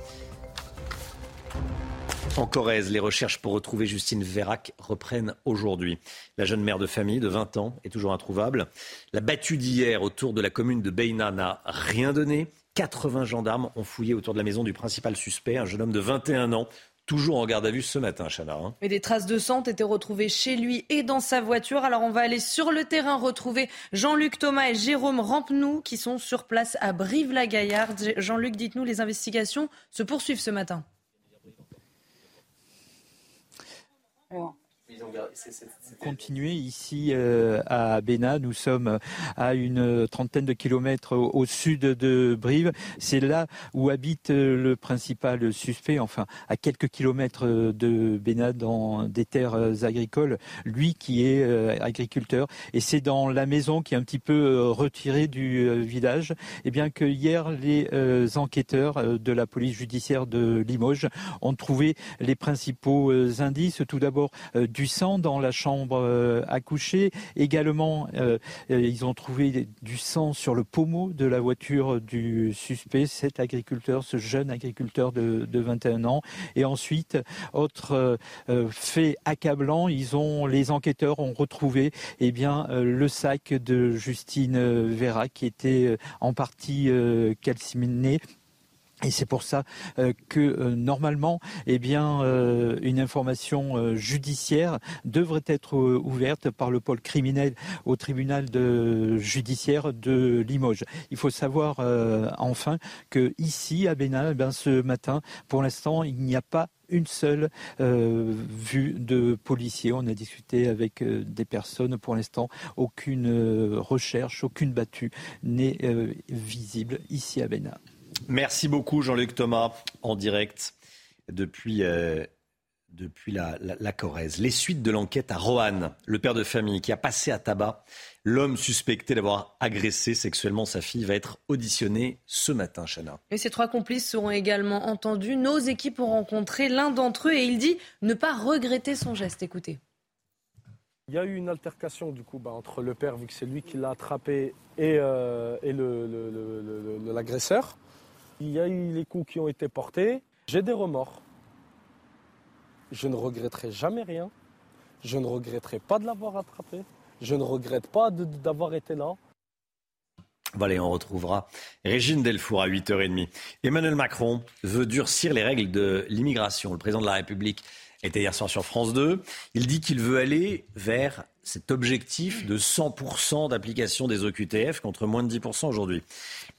En Corrèze, les recherches pour retrouver Justine Vérac reprennent aujourd'hui. La jeune mère de famille de 20 ans est toujours introuvable. La battue d'hier autour de la commune de Beina n'a rien donné. 80 gendarmes ont fouillé autour de la maison du principal suspect, un jeune homme de 21 ans, toujours en garde à vue ce matin, Chana. hein. Et des traces de sang ont été retrouvées chez lui et dans sa voiture. Alors on va aller sur le terrain retrouver Jean-Luc Thomas et Jérôme Rampenou qui sont sur place à Brive-la-Gaillarde. Jean-Luc, dites-nous, les investigations se poursuivent ce matin. Ja. Continuer ici euh, à Béna. Nous sommes à une trentaine de kilomètres au, sud de Brive. C'est là où habite euh, le principal suspect, enfin à quelques kilomètres euh, de Béna, dans des terres agricoles. Lui qui est agriculteur. Et c'est dans la maison qui est un petit peu retirée du village, et bien que hier les enquêteurs de la police judiciaire de Limoges ont trouvé les principaux indices. Tout d'abord du dans la chambre euh, à coucher. Également, euh, euh, ils ont trouvé du sang sur le pommeau de la voiture du suspect, cet agriculteur, ce jeune agriculteur de, de 21 ans. Et ensuite, autre fait accablant, ils ont, les enquêteurs ont retrouvé eh bien, le sac de Justine Vera qui était en partie calciné. Et c'est pour ça euh, que euh, normalement, eh bien, euh, une information judiciaire devrait être ouverte par le pôle criminel au tribunal de, judiciaire de Limoges. Il faut savoir enfin que ici à Bénin, eh ce matin, pour l'instant, il n'y a pas une seule euh, vue de policiers. On a discuté avec des personnes. Pour l'instant, aucune recherche, aucune battue n'est visible ici à Bénin. Merci beaucoup Jean-Luc Thomas en direct depuis, euh, depuis la, la, la Corrèze. Les suites de l'enquête à Roanne, le père de famille qui a passé à tabac l'homme suspecté d'avoir agressé sexuellement sa fille va être auditionné ce matin, Chana. Et ces trois complices seront également entendus. Nos équipes ont rencontré l'un d'entre eux et il dit ne pas regretter son geste. Écoutez. Il y a eu une altercation du coup bah, entre le père, vu que c'est lui qui l'a attrapé, et, euh, et le- le- le- le- le- l'agresseur. Il y a eu les coups qui ont été portés. J'ai des remords. Je ne regretterai jamais rien. Je ne regretterai pas de l'avoir attrapé. Je ne regrette pas d'avoir été là. Voilà, on retrouvera Régine Delfour à 8h30. Emmanuel Macron veut durcir les règles de l'immigration. Le président de la République était hier soir sur France 2. Il dit qu'il veut aller vers cet objectif de 100% d'application des OQTF contre moins de 10% aujourd'hui.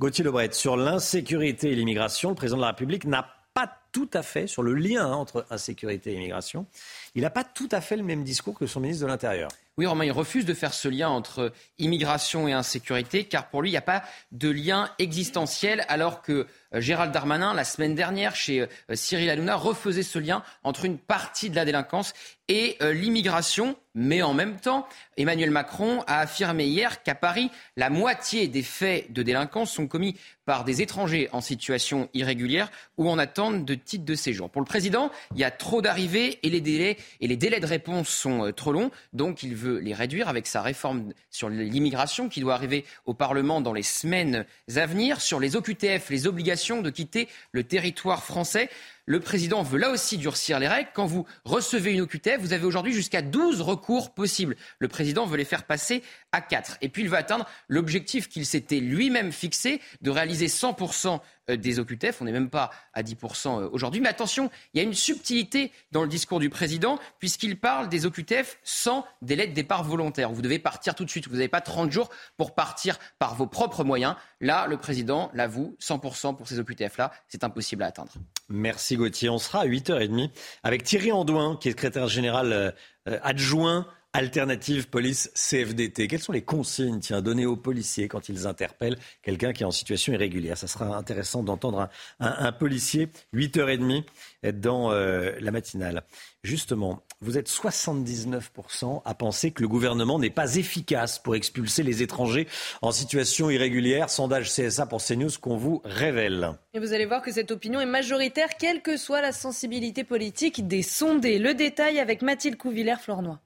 Gauthier Lebret, sur l'insécurité et l'immigration, le président de la République n'a pas tout à fait, sur le lien hein, entre insécurité et immigration, il n'a pas tout à fait le même discours que son ministre de l'Intérieur. Oui, Romain, il refuse de faire ce lien entre immigration et insécurité, car pour lui, il n'y a pas de lien existentiel, alors que euh, Gérald Darmanin, la semaine dernière, chez euh, Cyril Hanouna, refaisait ce lien entre une partie de la délinquance et euh, l'immigration. Mais en même temps, Emmanuel Macron a affirmé hier qu'à Paris, la moitié des faits de délinquance sont commis par des étrangers en situation irrégulière ou en attente de titre de séjour. Pour le président, il y a trop d'arrivées et les délais et les délais de réponse sont euh, trop longs, donc il veut les réduire avec sa réforme sur l'immigration qui doit arriver au Parlement dans les semaines à venir, sur les OQTF, les obligations de quitter le territoire français. Le président veut là aussi durcir les règles. Quand vous recevez une OQTF, vous avez aujourd'hui jusqu'à 12 recours possibles. Le président veut les faire passer à 4. Et puis il veut atteindre l'objectif qu'il s'était lui-même fixé de réaliser 100% des OQTF. On n'est même pas à 10% aujourd'hui. Mais attention, il y a une subtilité dans le discours du président puisqu'il parle des OQTF sans délai de départ volontaire. Vous devez partir tout de suite. Vous n'avez pas 30 jours pour partir par vos propres moyens. Là, le président l'avoue, 100% pour ces OQTF-là, c'est impossible à atteindre. Merci Gauthier. On sera à 8h30 avec Thierry Andouin, qui est secrétaire général euh, euh, adjoint Alternative Police CFDT. Quelles sont les consignes tiens, données aux policiers quand ils interpellent quelqu'un qui est en situation irrégulière? Ça sera intéressant d'entendre un, un- un policier 8h30 dans euh, la matinale. Justement, vous êtes 79% à penser que le gouvernement n'est pas efficace pour expulser les étrangers en situation irrégulière. Sondage CSA pour CNews qu'on vous révèle. Et vous allez voir que cette opinion est majoritaire, quelle que soit la sensibilité politique des sondés. Le détail avec Mathilde Couvillère-Flornois.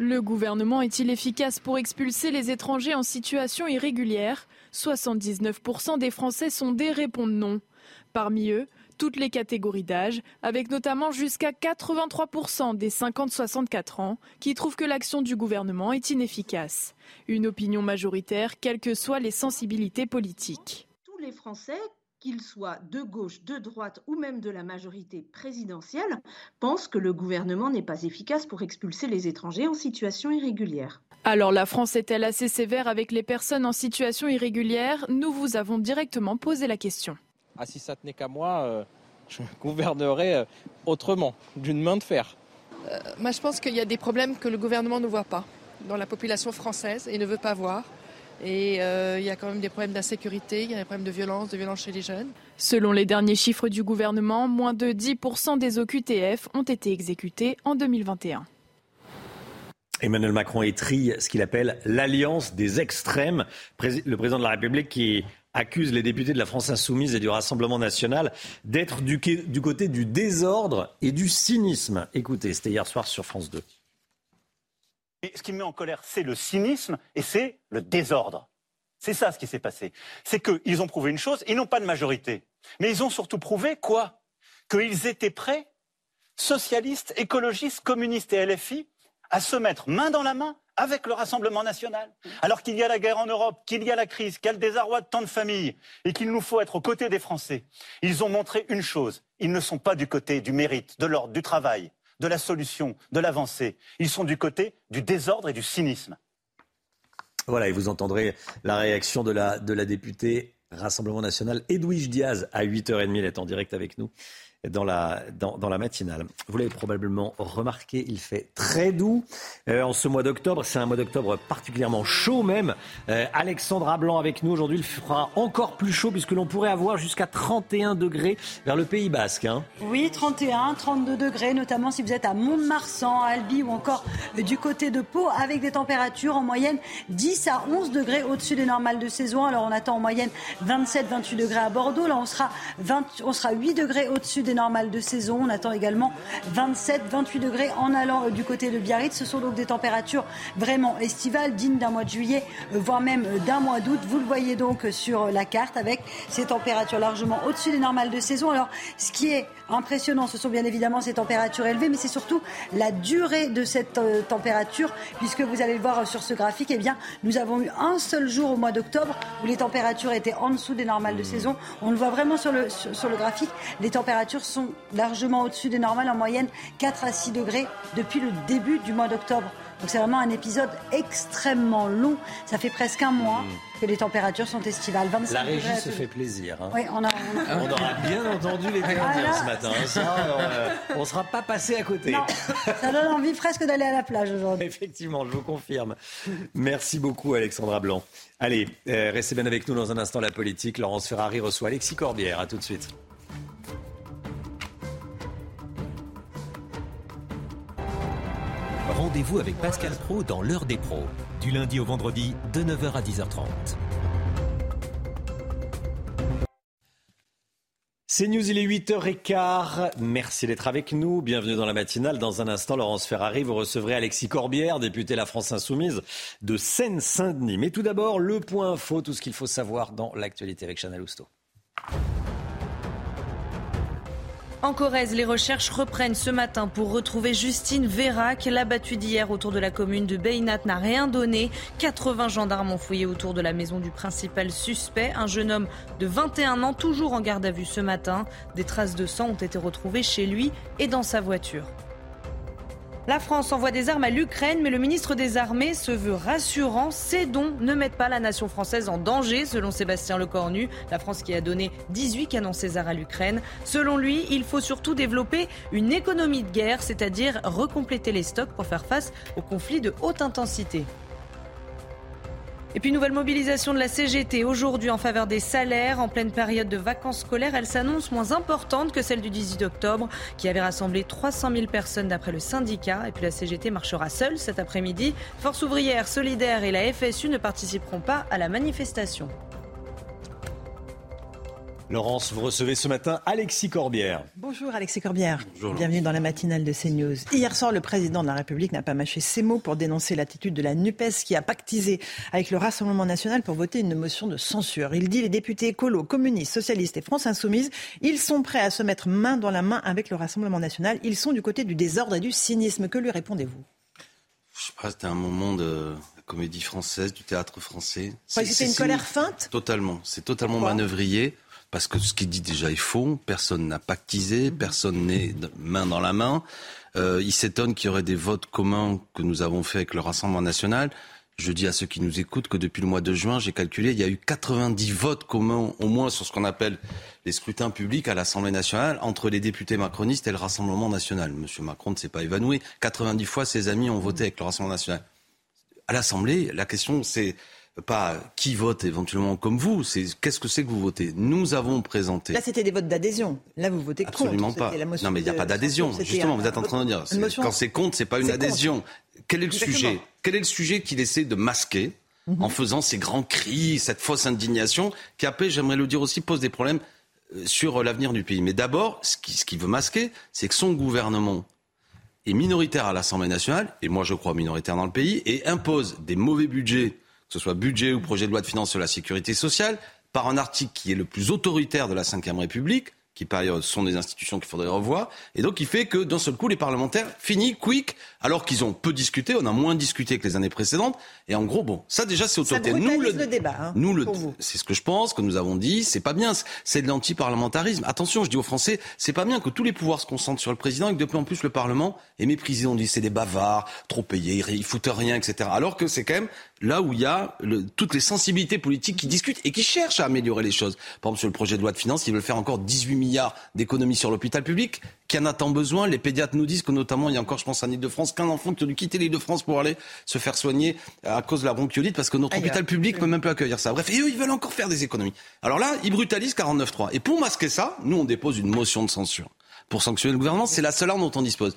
Le gouvernement est-il efficace pour expulser les étrangers en situation irrégulière? 79% des Français sondés répondent non. Parmi eux, toutes les catégories d'âge, avec notamment jusqu'à 83% des 50-64 ans qui trouvent que l'action du gouvernement est inefficace. Une opinion majoritaire, quelles que soient les sensibilités politiques. tous les Français, qu'ils soient de gauche, de droite ou même de la majorité présidentielle, pensent que le gouvernement n'est pas efficace pour expulser les étrangers en situation irrégulière. Alors la France est-elle assez sévère avec les personnes en situation irrégulière? Nous vous avons directement posé la question. Ah, si ça tenait qu'à moi, euh, je gouvernerais euh, autrement, d'une main de fer. Euh, moi, je pense qu'il y a des problèmes que le gouvernement ne voit pas dans la population française et ne veut pas voir. Et euh, il y a quand même des problèmes d'insécurité, il y a des problèmes de violence, de violence chez les jeunes. Selon les derniers chiffres du gouvernement, moins de 10% des OQTF ont été exécutés en 2021. Emmanuel Macron étrie ce qu'il appelle l'alliance des extrêmes. Le président de la République qui accuse les députés de la France insoumise et du Rassemblement national d'être du, du côté du désordre et du cynisme. Écoutez, c'était hier soir sur France 2. Ce qui me met en colère, c'est le cynisme et c'est le désordre. C'est ça ce qui s'est passé. C'est qu'ils ont prouvé une chose, ils n'ont pas de majorité. Mais ils ont surtout prouvé quoi? Qu'ils étaient prêts, socialistes, écologistes, communistes et LFI, à se mettre main dans la main avec le Rassemblement national. Alors qu'il y a la guerre en Europe, qu'il y a la crise, qu'il y a le désarroi de tant de familles et qu'il nous faut être aux côtés des Français. Ils ont montré une chose, ils ne sont pas du côté du mérite, de l'ordre, du travail, de la solution, de l'avancée. Ils sont du côté du désordre et du cynisme. Voilà, et vous entendrez la réaction de la, de la députée Rassemblement national Edwige Diaz à 8h30. Elle est en direct avec nous. Dans la, dans, dans la matinale. Vous l'avez probablement remarqué, il fait très doux euh, en ce mois d'octobre. C'est un mois d'octobre particulièrement chaud même. Euh, Alexandra Blanc avec nous aujourd'hui. Il fera encore plus chaud puisque l'on pourrait avoir jusqu'à 31 degrés vers le Pays Basque. hein. Oui, 31, 32 degrés, notamment si vous êtes à Mont-de-Marsan, à Albi ou encore du côté de Pau, avec des températures en moyenne 10 à 11 degrés au-dessus des normales de saison. Alors on attend en moyenne 27-28 degrés à Bordeaux. Là, on sera, 20 on sera 8 degrés au-dessus des normales de saison. On attend également 27-28 degrés en allant euh, du côté de Biarritz. Ce sont donc des températures vraiment estivales, dignes d'un mois de juillet, euh, voire même euh, d'un mois d'août. Vous le voyez donc sur la carte avec ces températures largement au-dessus des normales de saison. Alors, ce qui est impressionnant, ce sont bien évidemment ces températures élevées, mais c'est surtout la durée de cette euh, température, puisque vous allez le voir euh, sur ce graphique, eh bien, nous avons eu un seul jour au mois d'octobre où les températures étaient en dessous des normales de saison. On le voit vraiment sur le, sur, sur le graphique, les températures sont largement au-dessus des normales, en moyenne 4 à 6 degrés depuis le début du mois d'octobre. Donc c'est vraiment un épisode extrêmement long. Ça fait presque un mois que les températures sont estivales. 25 La régie se fait plaisir. hein. Oui, on a, on a- On aura bien entendu les Canadiens ce matin. hein. Ça, euh, on ne sera pas passé à côté. Non, ça donne envie presque d'aller à la plage aujourd'hui. Effectivement, je vous confirme. Merci beaucoup, Alexandra Blanc. Allez, euh, restez bien avec nous dans un instant, la politique. Laurence Ferrari reçoit Alexis Corbière. À tout de suite. Rendez-vous avec Pascal Pro dans l'heure des pros, du lundi au vendredi de 9h à 10h30. C'est News, il est 8h15. Merci d'être avec nous. Bienvenue dans la matinale. Dans un instant, Laurence Ferrari, vous recevrez Alexis Corbière, député La France Insoumise de Seine-Saint-Denis. Mais tout d'abord, le point info, tout ce qu'il faut savoir dans l'actualité avec Chanel Housteau. En Corrèze, les recherches reprennent ce matin pour retrouver Justine Vérac. La battue d'hier autour de la commune de Beynat n'a rien donné. 80 gendarmes ont fouillé autour de la maison du principal suspect, un jeune homme de 21 ans, toujours en garde à vue ce matin. Des traces de sang ont été retrouvées chez lui et dans sa voiture. La France envoie des armes à l'Ukraine, mais le ministre des Armées se veut rassurant. Ces dons ne mettent pas la nation française en danger, selon Sébastien Lecornu. La France qui a donné 18 canons César à l'Ukraine. Selon lui, il faut surtout développer une économie de guerre, c'est-à-dire recompléter les stocks pour faire face aux conflits de haute intensité. Et puis nouvelle mobilisation de la CGT aujourd'hui en faveur des salaires. En pleine période de vacances scolaires, elle s'annonce moins importante que celle du 18 octobre qui avait rassemblé 300 000 personnes d'après le syndicat. Et puis la CGT marchera seule cet après-midi. Force ouvrière, solidaire et la FSU ne participeront pas à la manifestation. Laurence, vous recevez ce matin Alexis Corbière. Bonjour Alexis Corbière. Bonjour, Bienvenue dans la matinale de CNews. Hier soir, le président de la République n'a pas mâché ses mots pour dénoncer l'attitude de la NUPES qui a pactisé avec le Rassemblement national pour voter une motion de censure. Il dit les députés écolos, communistes, socialistes et France Insoumise, ils sont prêts à se mettre main dans la main avec le Rassemblement national. Ils sont du côté du désordre et du cynisme. Que lui répondez-vous? Je sais pas, c'était un moment de la comédie française, du théâtre français. C'était une colère feinte? Totalement. C'est totalement Pourquoi? manœuvrier. Parce que ce qu'il dit déjà est faux. Personne n'a pactisé, personne n'est main dans la main. Euh, il s'étonne qu'il y aurait des votes communs que nous avons fait avec le Rassemblement national. Je dis à ceux qui nous écoutent que depuis le mois de juin, j'ai calculé, il y a eu 90 votes communs au moins sur ce qu'on appelle les scrutins publics à l'Assemblée nationale entre les députés macronistes et le Rassemblement national. Monsieur Macron ne s'est pas évanoui. 90 fois, ses amis ont voté avec le Rassemblement national. À l'Assemblée, la question, c'est pas qui vote éventuellement comme vous, c'est qu'est-ce que c'est que vous votez. Nous avons présenté. Là, c'était des votes d'adhésion. Là, vous votez contre. Absolument pas. Non, mais il n'y a pas d'adhésion. Justement, un- vous êtes en train de dire. Quand c'est contre, c'est pas une contre. adhésion. Quel est le Exactement. sujet? Quel est le sujet qu'il essaie de masquer Mhm. en faisant ces grands cris, cette fausse indignation, qui après, j'aimerais le dire aussi, pose des problèmes euh, sur euh, l'avenir du pays. Mais d'abord, ce qu'il veut masquer, c'est que son gouvernement est minoritaire à l'Assemblée nationale, et moi je crois minoritaire dans le pays, et impose des mauvais budgets, ce soit budget ou projet de loi de finances sur la sécurité sociale, par un article qui est le plus autoritaire de la Ve République, qui par ailleurs sont des institutions qu'il faudrait revoir, et donc il fait que d'un seul coup les parlementaires finissent quick, alors qu'ils ont peu discuté, on a moins discuté que les années précédentes, et en gros bon, ça déjà c'est Ça autoritaire. brutalise le débat. hein, Nous, le, c'est ce que je pense, que nous avons dit, c'est pas bien, c'est de l'anti-parlementarisme. Attention, je dis aux Français, c'est pas bien que tous les pouvoirs se concentrent sur le président et que de plus en plus le Parlement est méprisé. On dit c'est des bavards, trop payés, ils foutent rien, etc. Alors que c'est quand même là où il y a le- toutes les sensibilités politiques qui discutent et qui cherchent à améliorer les choses. Par exemple, sur le projet de loi de finances, ils veulent faire encore 18 milliards d'économies sur l'hôpital public, qui en a tant besoin? Les pédiatres nous disent que notamment, il y a encore, je pense, en Ile-de-France, qu'un enfant qui a dû quitter l'Île-de-France pour aller se faire soigner à cause de la bronchiolite, parce que notre Ailleurs. hôpital public ne peut même plus accueillir ça. Bref, et eux, ils veulent encore faire des économies. Alors là, ils brutalisent 49.3. Et pour masquer ça, nous, on dépose une motion de censure pour sanctionner le gouvernement. C'est la seule arme dont on dispose.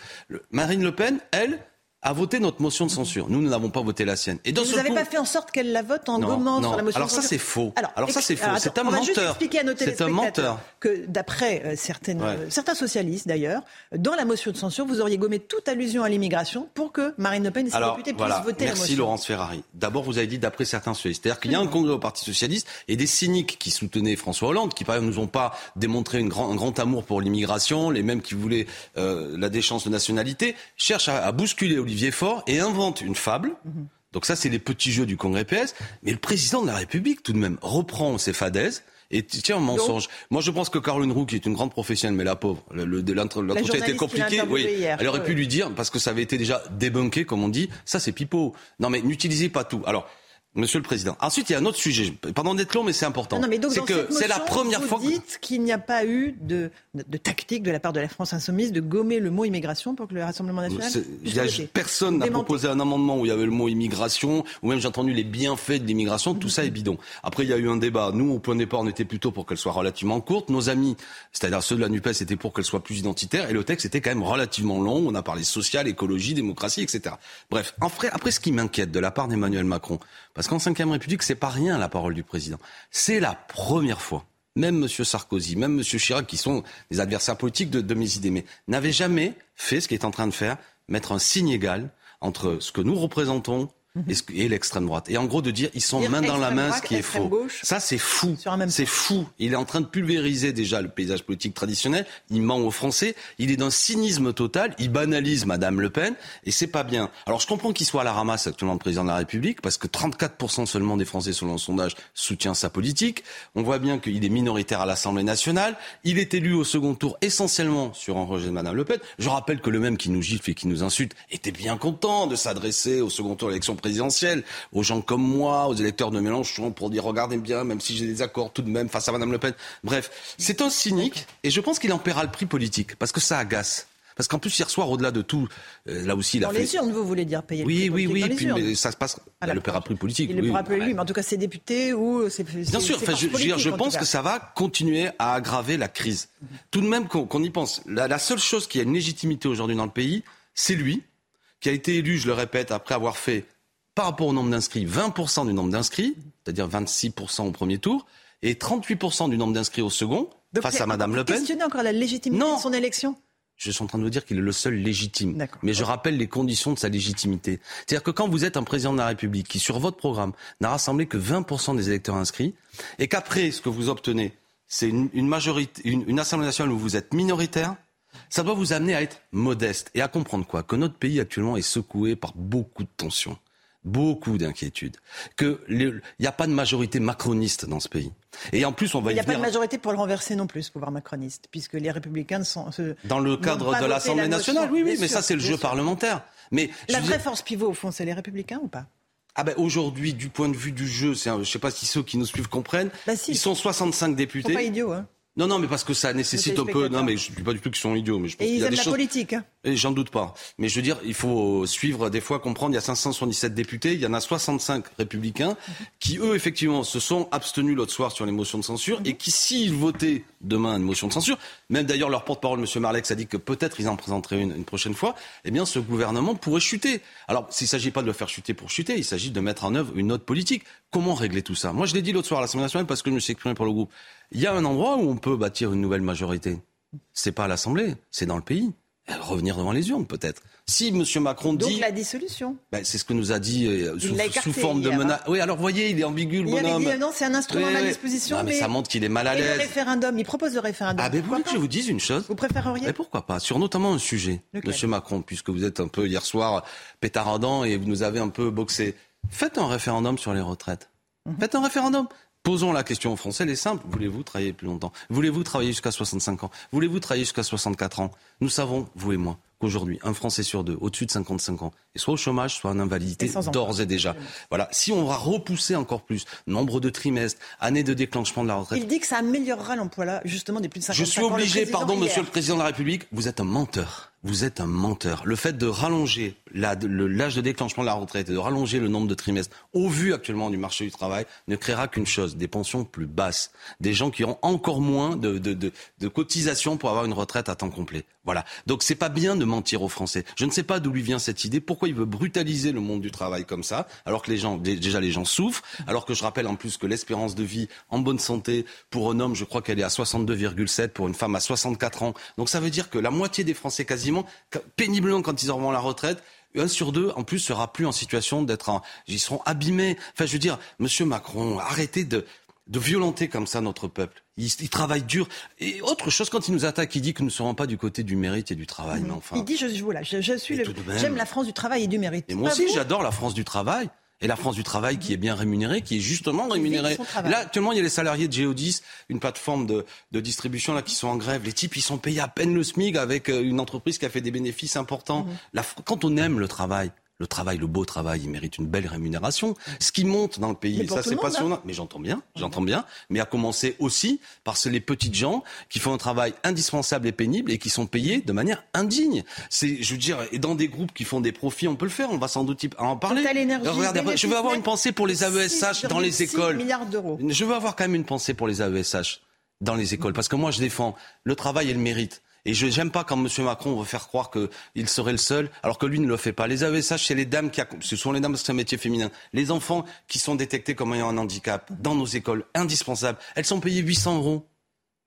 Marine Le Pen, elle, a voté notre motion de censure. Nous, nous n'avons pas voté la sienne. Et dans vous n'avez coup- pas fait en sorte qu'elle la vote en Non, gommant non. sur la motion Alors de ça, censure c'est faux. Alors ça, ex- c'est faux. alors, C'est attends, un on va juste menteur. expliquer à nos C'est un menteur. que d'après euh, certaines, Ouais. euh, certains socialistes d'ailleurs, dans la motion de censure, vous auriez gommé toute allusion à l'immigration pour que Marine Le Pen et ses Alors, députés voilà. puissent voter la Merci motion. Laurence Ferrari. D'abord, vous avez dit d'après certains socialistes. C'est-à-dire qu'il y a un congrès au Parti Socialiste et des cyniques qui soutenaient François Hollande, qui par exemple nous ont pas démontré une grand- un grand amour pour l'immigration, les mêmes qui voulaient euh, la déchéance de nationalité, cherchent à, à bousculer Olivier Faure et inventent une fable. Mhm. Donc ça, c'est les petits jeux du Congrès PS. Mais le président de la République, tout de même, reprend ses fadaises. Et tient un mensonge. Moi, je pense que Caroline Roux, qui est une grande professionnelle, mais la pauvre, le- le- l'entre- l'entretien était compliqué. Oui, hier. elle aurait pu lui dire, parce que ça avait été déjà débunké, comme on dit, ça c'est pipeau. Non mais n'utilisez pas tout. Alors, Monsieur le Président. Ensuite, il y a un autre sujet. Pardon d'être long, mais c'est important. Non, non, mais donc c'est que c'est la première vous fois que dites qu'il n'y a pas eu de, de, de tactique de la part de la France insoumise de gommer le mot immigration pour que le Rassemblement national puisse il y a- personne n'a proposé un amendement où il y avait le mot immigration, ou même j'ai entendu les bienfaits de l'immigration, tout ça est bidon. Après, il y a eu un débat. Nous, au point de départ, on était plutôt pour qu'elle soit relativement courte. Nos amis, c'est-à-dire ceux de la NUPES, étaient pour qu'elle soit plus identitaire. Et le texte était quand même relativement long. On a parlé social, écologie, démocratie, etc. Bref, après, après ce qui m'inquiète de la part d'Emmanuel Macron, parce qu'en 5 République, c'est pas rien la parole du président. C'est la première fois même M. Sarkozy, même M. Chirac, qui sont des adversaires politiques de, de mes idées, mais n'avaient jamais fait ce qu'il est en train de faire, mettre un signe égal entre ce que nous représentons et, ce que- et l'extrême droite. Et en gros de dire, ils sont Dire main dans la main, droite, ce qui est faux. gauche. Ça, c'est fou. C'est fou. Il est en train de pulvériser déjà le paysage politique traditionnel. Il ment aux Français. Il est d'un cynisme total. Il banalise Madame Le Pen. Et c'est pas bien. Alors, je comprends qu'il soit à la ramasse actuellement le président de la République, parce que 34% seulement des Français, selon le sondage, soutient sa politique. On voit bien qu'il est minoritaire à l'Assemblée nationale. Il est élu au second tour essentiellement sur un rejet de Madame Le Pen. Je rappelle que le même qui nous gifle et qui nous insulte était bien content de s'adresser au second tour de l'élection présidentielle, aux gens comme moi, aux électeurs de Mélenchon, pour dire regardez bien, même si j'ai des accords tout de même face à Madame Le Pen. Bref, c'est un cynique et je pense qu'il en paiera le prix politique parce que ça agace. Parce qu'en plus, hier soir, au-delà de tout, euh, là aussi, il a Dans fait. les urnes, vous voulez dire payer Oui, le oui, prix oui, puis, les urnes. mais ça se passe. À la le paiera prix politique. Il oui, le plus ouais. lui, mais en tout cas, ses députés ou ses. Bien sûr, enfin, je, pense que ça va continuer à aggraver la crise. Tout de même qu'on y pense. La, la seule chose qui a une légitimité aujourd'hui dans le pays, c'est lui, qui a été élu, je le répète, après avoir fait, par rapport au nombre d'inscrits, 20% du nombre d'inscrits, c'est-à-dire 26% au premier tour, et 38% du nombre d'inscrits au second, Donc, face a à Madame Le Pen. Questionner encore la légitimité de son élection? Je suis en train de vous dire qu'il est le seul légitime. Mais je rappelle les conditions de sa légitimité. C'est-à-dire que quand vous êtes un président de la République qui, sur votre programme, n'a rassemblé que 20% des électeurs inscrits, et qu'après, ce que vous obtenez, c'est une, une majorité, une, une Assemblée nationale où vous êtes minoritaire, ça doit vous amener à être modeste et à comprendre quoi? Que notre pays actuellement est secoué par beaucoup de tensions, beaucoup d'inquiétudes, qu'il n'y a pas de majorité macroniste dans ce pays. Et en plus, on va Il n'y a pas de majorité pour le renverser non plus, ce pouvoir macroniste, puisque les républicains sont. se- dans le cadre de l'Assemblée la nationale. Oui, oui, mais sûr, ça, c'est le jeu sûr. parlementaire. Mais La vraie force pivot, au fond, c'est les républicains ou pas? Ah ben aujourd'hui, du point de vue du jeu, c'est un- je ne sais pas si ceux qui nous suivent comprennent. Ils sont 65 Ils députés. sont pas idiots, hein Non, non, mais parce que ça nécessite un peu. Non, mais je ne dis pas du tout qu'ils sont idiots, mais je pense Et qu'il ils y a aiment des la choses. politique. hein. Et J'en doute pas. Mais je veux dire, il faut suivre des fois, comprendre. Il y a 577 députés, il y en a 65 républicains qui, eux, effectivement, se sont abstenus l'autre soir sur les motions de censure et qui, s'ils votaient demain une motion de censure, même d'ailleurs leur porte-parole, M. Marlex, a dit que peut-être ils en présenteraient une une prochaine fois, eh bien, ce gouvernement pourrait chuter. Alors, s'il ne s'agit pas de le faire chuter pour chuter, il s'agit de mettre en œuvre une autre politique. Comment régler tout ça Moi, je l'ai dit l'autre soir à l'Assemblée nationale parce que je me suis exprimé pour le groupe. Il y a un endroit où on peut bâtir une nouvelle majorité. C'est pas à l'Assemblée, c'est dans le pays. Revenir devant les urnes, peut-être. Si M. Macron Donc dit. la dissolution. Ben, c'est ce que nous a dit euh, sous, forme de menace. Oui, alors voyez, il est ambigu, le Il avait bonhomme. dit euh, non, c'est un instrument Oui, à ma disposition. Non, mais ça montre qu'il est mal à Et le l'aise. référendum, il propose le référendum. Ah, ben vous voulez que je vous dise une chose Vous préféreriez Mais pourquoi pas Sur notamment un sujet, Lequel Monsieur Macron, puisque vous êtes un peu hier soir pétardant et vous nous avez un peu boxé. Faites un référendum sur les retraites. Mhm. Faites un référendum. Posons la question aux Français, elle est simple. Voulez-vous travailler plus longtemps? Voulez-vous travailler jusqu'à 65 ans? Voulez-vous travailler jusqu'à 64 ans? Nous savons, vous et moi, qu'aujourd'hui, un Français sur deux, au-dessus de 55 ans, est soit au chômage, soit en invalidité, d'ores et déjà. Voilà. Si on va repousser encore plus, nombre de trimestres, années de déclenchement de la retraite, Il dit que ça améliorera l'emploi là, justement des plus de 55 je suis ans. Obligé, pardon, hier. monsieur le président de la République, vous êtes un menteur. Vous êtes un menteur. Le fait de rallonger l'âge de déclenchement de la retraite et de rallonger le nombre de trimestres, au vu actuellement du marché du travail, ne créera qu'une chose, des pensions plus basses. Des gens qui auront encore moins de, cotisations pour avoir une retraite à temps complet. Voilà. Donc c'est pas bien de mentir aux Français. Je ne sais pas d'où lui vient cette idée, pourquoi il veut brutaliser le monde du travail comme ça, alors que les gens, dé- déjà les gens souffrent, alors que je rappelle en plus que l'espérance de vie en bonne santé pour un homme, je crois qu'elle est à 62,7, pour une femme à 64 ans. Donc ça veut dire que la moitié des Français quasiment, péniblement quand ils auront la retraite, un sur deux, en plus, sera plus en situation d'être en... Ils seront abîmés. Enfin, je veux dire, Monsieur Macron, arrêtez de, de violenter comme ça notre peuple. Il, il travaille dur. Et autre chose, quand il nous attaque, il dit que nous ne serons pas du côté du mérite et du travail. Mais enfin... Il dit je, je- voilà, je, je suis le, j'aime la France du travail et du mérite. Et moi aussi, j'adore la France du travail. Et la France du travail qui est bien rémunérée, qui est justement rémunérée. Là, actuellement, il y a les salariés de Géodis, une plateforme de, de distribution là qui sont en grève. Les types, ils sont payés à peine le SMIC avec euh, une entreprise qui a fait des bénéfices importants. La Fr- quand on aime le travail, le travail, le beau travail, il mérite une belle rémunération. Ce qui monte dans le pays, Mais et pour ça c'est passionnant. hein. Mais j'entends bien, j'entends bien. Mais à commencer aussi par les petites gens qui font un travail indispensable et pénible et qui sont payés de manière indigne. C'est, je veux dire, et dans des groupes qui font des profits, on peut le faire. On va sans doute en parler. Regardez, je veux avoir une pensée pour les AESH dans les 6,6 écoles. milliards d'euros. Je veux avoir quand même une pensée pour les AESH dans les écoles, parce que moi je défends le travail et le mérite. Et je n'aime pas quand M. Macron veut faire croire qu'il serait le seul, alors que lui ne le fait pas. Les AESH, c'est les dames qui, ce sont les dames parce que c'est un métier féminin. Les enfants qui sont détectés comme ayant un handicap dans nos écoles, indispensables, elles sont payées 800 euros.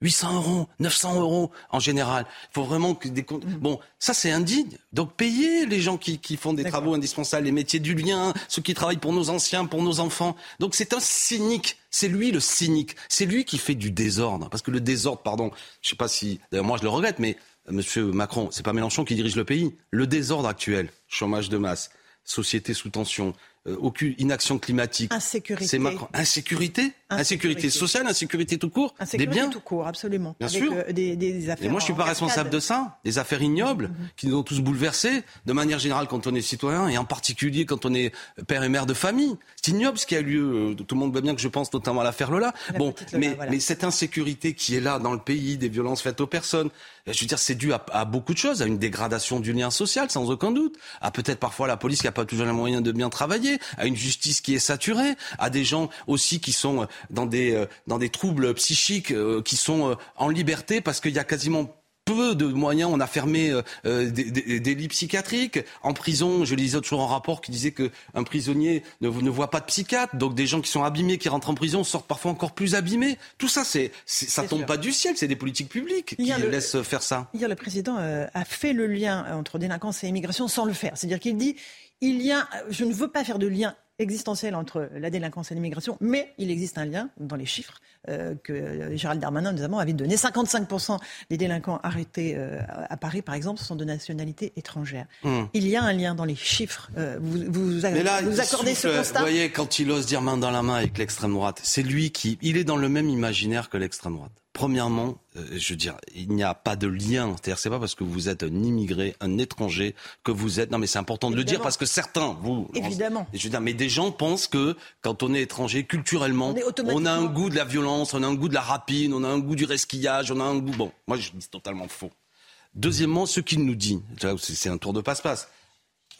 800 euros, 900 euros en général. Il faut vraiment que des comptes. Bon, ça c'est indigne. Donc payez les gens qui, qui font des travaux indispensables, les métiers du lien, ceux qui travaillent pour nos anciens, pour nos enfants. Donc c'est un cynique. C'est lui le cynique. C'est lui qui fait du désordre. Parce que le désordre, pardon, je sais pas si, d'ailleurs moi je le regrette, mais euh, Monsieur Macron, c'est pas Mélenchon qui dirige le pays. Le désordre actuel, chômage de masse, société sous tension, euh, aucune inaction climatique. Insécurité. C'est Macron. Insécurité, insécurité sociale, insécurité tout court. Insécurité des biens. tout court, absolument. Bien Avec, sûr. euh, des, des affaires Et moi, je suis pas cascade. responsable de ça. Des affaires ignobles qui nous ont tous bouleversés, de manière générale quand on est citoyen et en particulier quand on est père et mère de famille. C'est ignoble ce qui a eu lieu. Tout le monde voit bien que je pense notamment à l'affaire Lola. Bon, Lola, mais, voilà. mais cette insécurité qui est là dans le pays, des violences faites aux personnes, euh, je veux dire, c'est dû à, à beaucoup de choses, à une dégradation du lien social, sans aucun doute, à peut-être parfois la police qui n'a pas toujours les moyens de bien travailler, à une justice qui est saturée, à des gens aussi qui sont euh, dans des, euh, dans des troubles psychiques, euh, qui sont euh, en liberté parce qu'il y a quasiment peu de moyens. On a fermé euh, des, des- des lits psychiatriques. En prison, je lisais jour un rapport qui disait qu'un prisonnier ne, ne voit pas de psychiatre. Donc des gens qui sont abîmés, qui rentrent en prison, sortent parfois encore plus abîmés. Tout ça, c'est, ça tombe sûr. pas du ciel. C'est des politiques publiques qui le- laissent faire ça. Hier, le président euh, a fait le lien entre délinquance et immigration sans le faire. C'est-à-dire qu'il dit il y a, je ne veux pas faire de lien existentiel entre la délinquance et l'immigration, mais il existe un lien dans les chiffres euh, que Gérald Darmanin notamment avait donné. 55% des délinquants arrêtés euh, à Paris, par exemple, sont de nationalité étrangère. Hmm. Il y a un lien dans les chiffres. Euh, vous, vous, Mais là, vous accordez ce constat Vous voyez, quand il ose dire main dans la main avec l'extrême droite, c'est lui qui, il est dans le même imaginaire que l'extrême droite. Premièrement, euh, je veux dire, il n'y a pas de lien. C'est-à-dire, c'est pas parce que vous êtes un immigré, un étranger, que vous êtes. Non, mais c'est important de le dire parce que certains, vous, Évidemment. je veux dire, mais des gens pensent que quand on est étranger, culturellement, On est on, automatiquement- a un goût de la violence, on a un goût de la rapine, on a un goût du resquillage, on a un goût. Bon, moi, je dis totalement faux. Deuxièmement, ce qu'il nous dit, c'est un tour de passe-passe.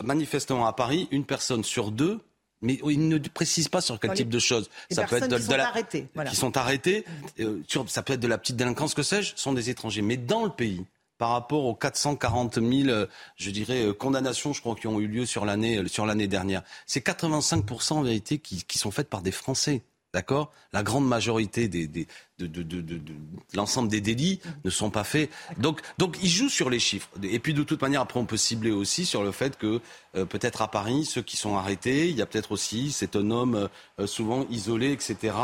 Manifestement à Paris, une personne sur deux, mais il ne précise pas sur quel les- type de choses. Ça peut être de, qui de sont la, arrêtées, voilà. qui sont arrêtés, euh, sur- ça peut être de la petite délinquance, que sais-je, sont des étrangers. Mais dans le pays, par rapport aux 440 000, euh, je dirais, euh, condamnations, je crois, qui ont eu lieu sur l'année sur l'année dernière, c'est 85% en vérité qui, qui sont faites par des Français. D'accord? La grande majorité des, des- de, de, de, l'ensemble des délits ne sont pas faits. Donc, donc, ils jouent sur les chiffres. Et puis, de toute manière, après, on peut cibler aussi sur le fait que, euh, peut-être à Paris, ceux qui sont arrêtés, il y a peut-être aussi, c'est un homme euh, souvent isolé, etc.,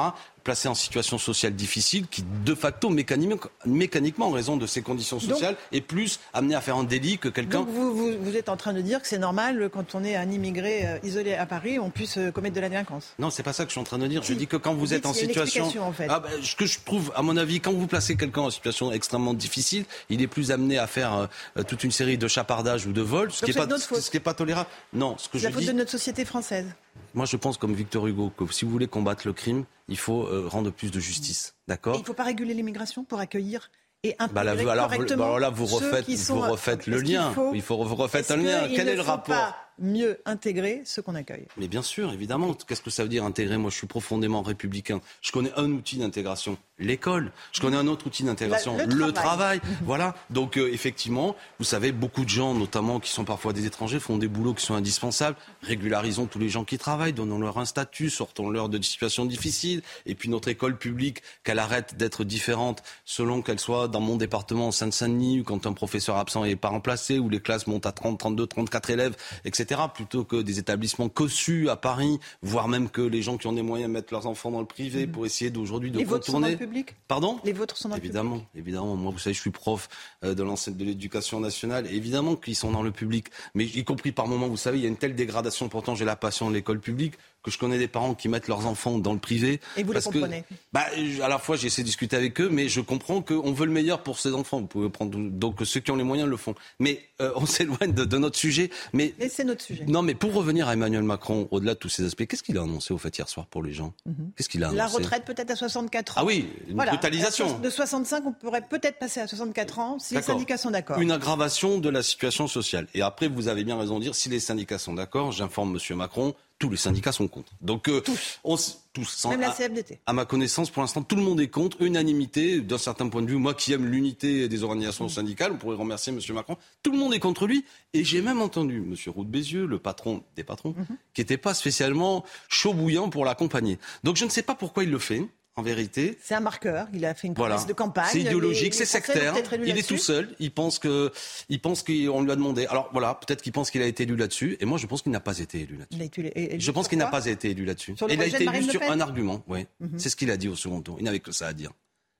placé en situation sociale difficile, qui, de facto, mécaniquement, mécaniquement en raison de ses conditions Donc- sociales, est plus amené à faire un délit que quelqu'un Donc vous, vous, vous êtes en train de dire que c'est normal quand on est un immigré euh, isolé à Paris, on puisse commettre de la délinquance. Non, c'est pas ça que je suis en train de dire. Je dis que quand vous Vous êtes en situation, explication, en fait. ah ce que je trouve, à mon avis, quand vous placez quelqu'un en situation extrêmement difficile, il est plus amené à faire euh, toute une série de chapardages ou de vols, ce qui n'est pas, ce qui est pas tolérable. Non, ce que C'est la je faute dis, de notre société française. moi je pense comme Victor Hugo que si vous voulez combattre le crime, il faut euh, rendre plus de justice. D'accord il ne faut pas réguler l'immigration pour accueillir et bah là, vous- alors, vous- correctement bah là, vous refaites, vous le lien. faut- Il faut vous refaites est-ce un lien. Quel est le faut rapport pas mieux intégrer ceux qu'on accueille Mais bien sûr, évidemment. Qu'est-ce que ça veut dire intégrer? Moi, je suis profondément républicain. Je connais un outil d'intégration, l'école. Je connais un autre outil d'intégration, le le, travail. travail. voilà. Donc, euh, effectivement, vous savez, beaucoup de gens, notamment qui sont parfois des étrangers, font des boulots qui sont indispensables. Régularisons tous les gens qui travaillent, donnons-leur un statut, sortons-leur de situations difficiles. Et puis, notre école publique, qu'elle arrête d'être différente selon qu'elle soit dans mon département, en Seine-Saint-Denis, ou quand un professeur absent n'est pas remplacé, où les classes montent à 30, 32, 34 élèves, etc. Plutôt que des établissements cossus à Paris, voire même que les gens qui ont des moyens mettent leurs enfants dans le privé pour essayer d'aujourd'hui de Les vôtres sont dans contourner. le public? Pardon? Les vôtres sont dans le Évidemment, évidemment. Moi, vous savez, je suis prof euh, de l'enseignement de l'éducation nationale. Évidemment qu'ils sont dans le public, mais y compris par moments, vous savez, il y a une telle dégradation. Pourtant, j'ai la passion de l'école publique que je connais des parents qui mettent leurs enfants dans le privé. Et vous les parce que- comprenez? bah, à la fois, j'essaie de discuter avec eux, mais je comprends qu'on veut le meilleur pour ses enfants. Vous pouvez prendre donc ceux qui ont les moyens le font. Mais euh, on s'éloigne de, de notre sujet. Mais Et c'est notre sujet. non, mais pour revenir à Emmanuel Macron, au-delà de tous ces aspects, qu'est-ce qu'il a annoncé au fait hier soir pour les gens Qu'est-ce qu'il a Mhm. La annoncé retraite peut-être à 64 ans. Ah oui, une brutalisation. De 65, on pourrait peut-être passer à 64 ans si les syndicats sont d'accord. Une aggravation de la situation sociale. Et après, vous avez bien raison de dire, si les syndicats sont d'accord, j'informe Monsieur Macron, tous les syndicats sont contre. Donc euh, on s- tous, sans- Même la à- CFDT. à ma connaissance, pour l'instant, tout le monde est contre. Unanimité, d'un certain point de vue. Moi qui aime l'unité des organisations syndicales, on pourrait remercier M. Macron. Tout le monde est contre lui. Et j'ai même entendu M. Roux de Bézieux, le patron des patrons, qui n'était pas spécialement chaud bouillant pour l'accompagner. Donc je ne sais pas pourquoi il le fait, en vérité. C'est un marqueur. Il a fait une promesse Voilà. de campagne. C'est idéologique, c'est sectaire. Il est tout seul. Il pense que, il pense qu'on lui a demandé. Alors voilà, peut-être qu'il pense qu'il a été élu là-dessus. Et moi, je pense qu'il n'a pas été élu là-dessus. Je pense qu'il n'a pas été élu là-dessus. Il a été élu sur un argument. Oui, Mhm. c'est ce qu'il a dit au second tour. Il n'avait que ça à dire.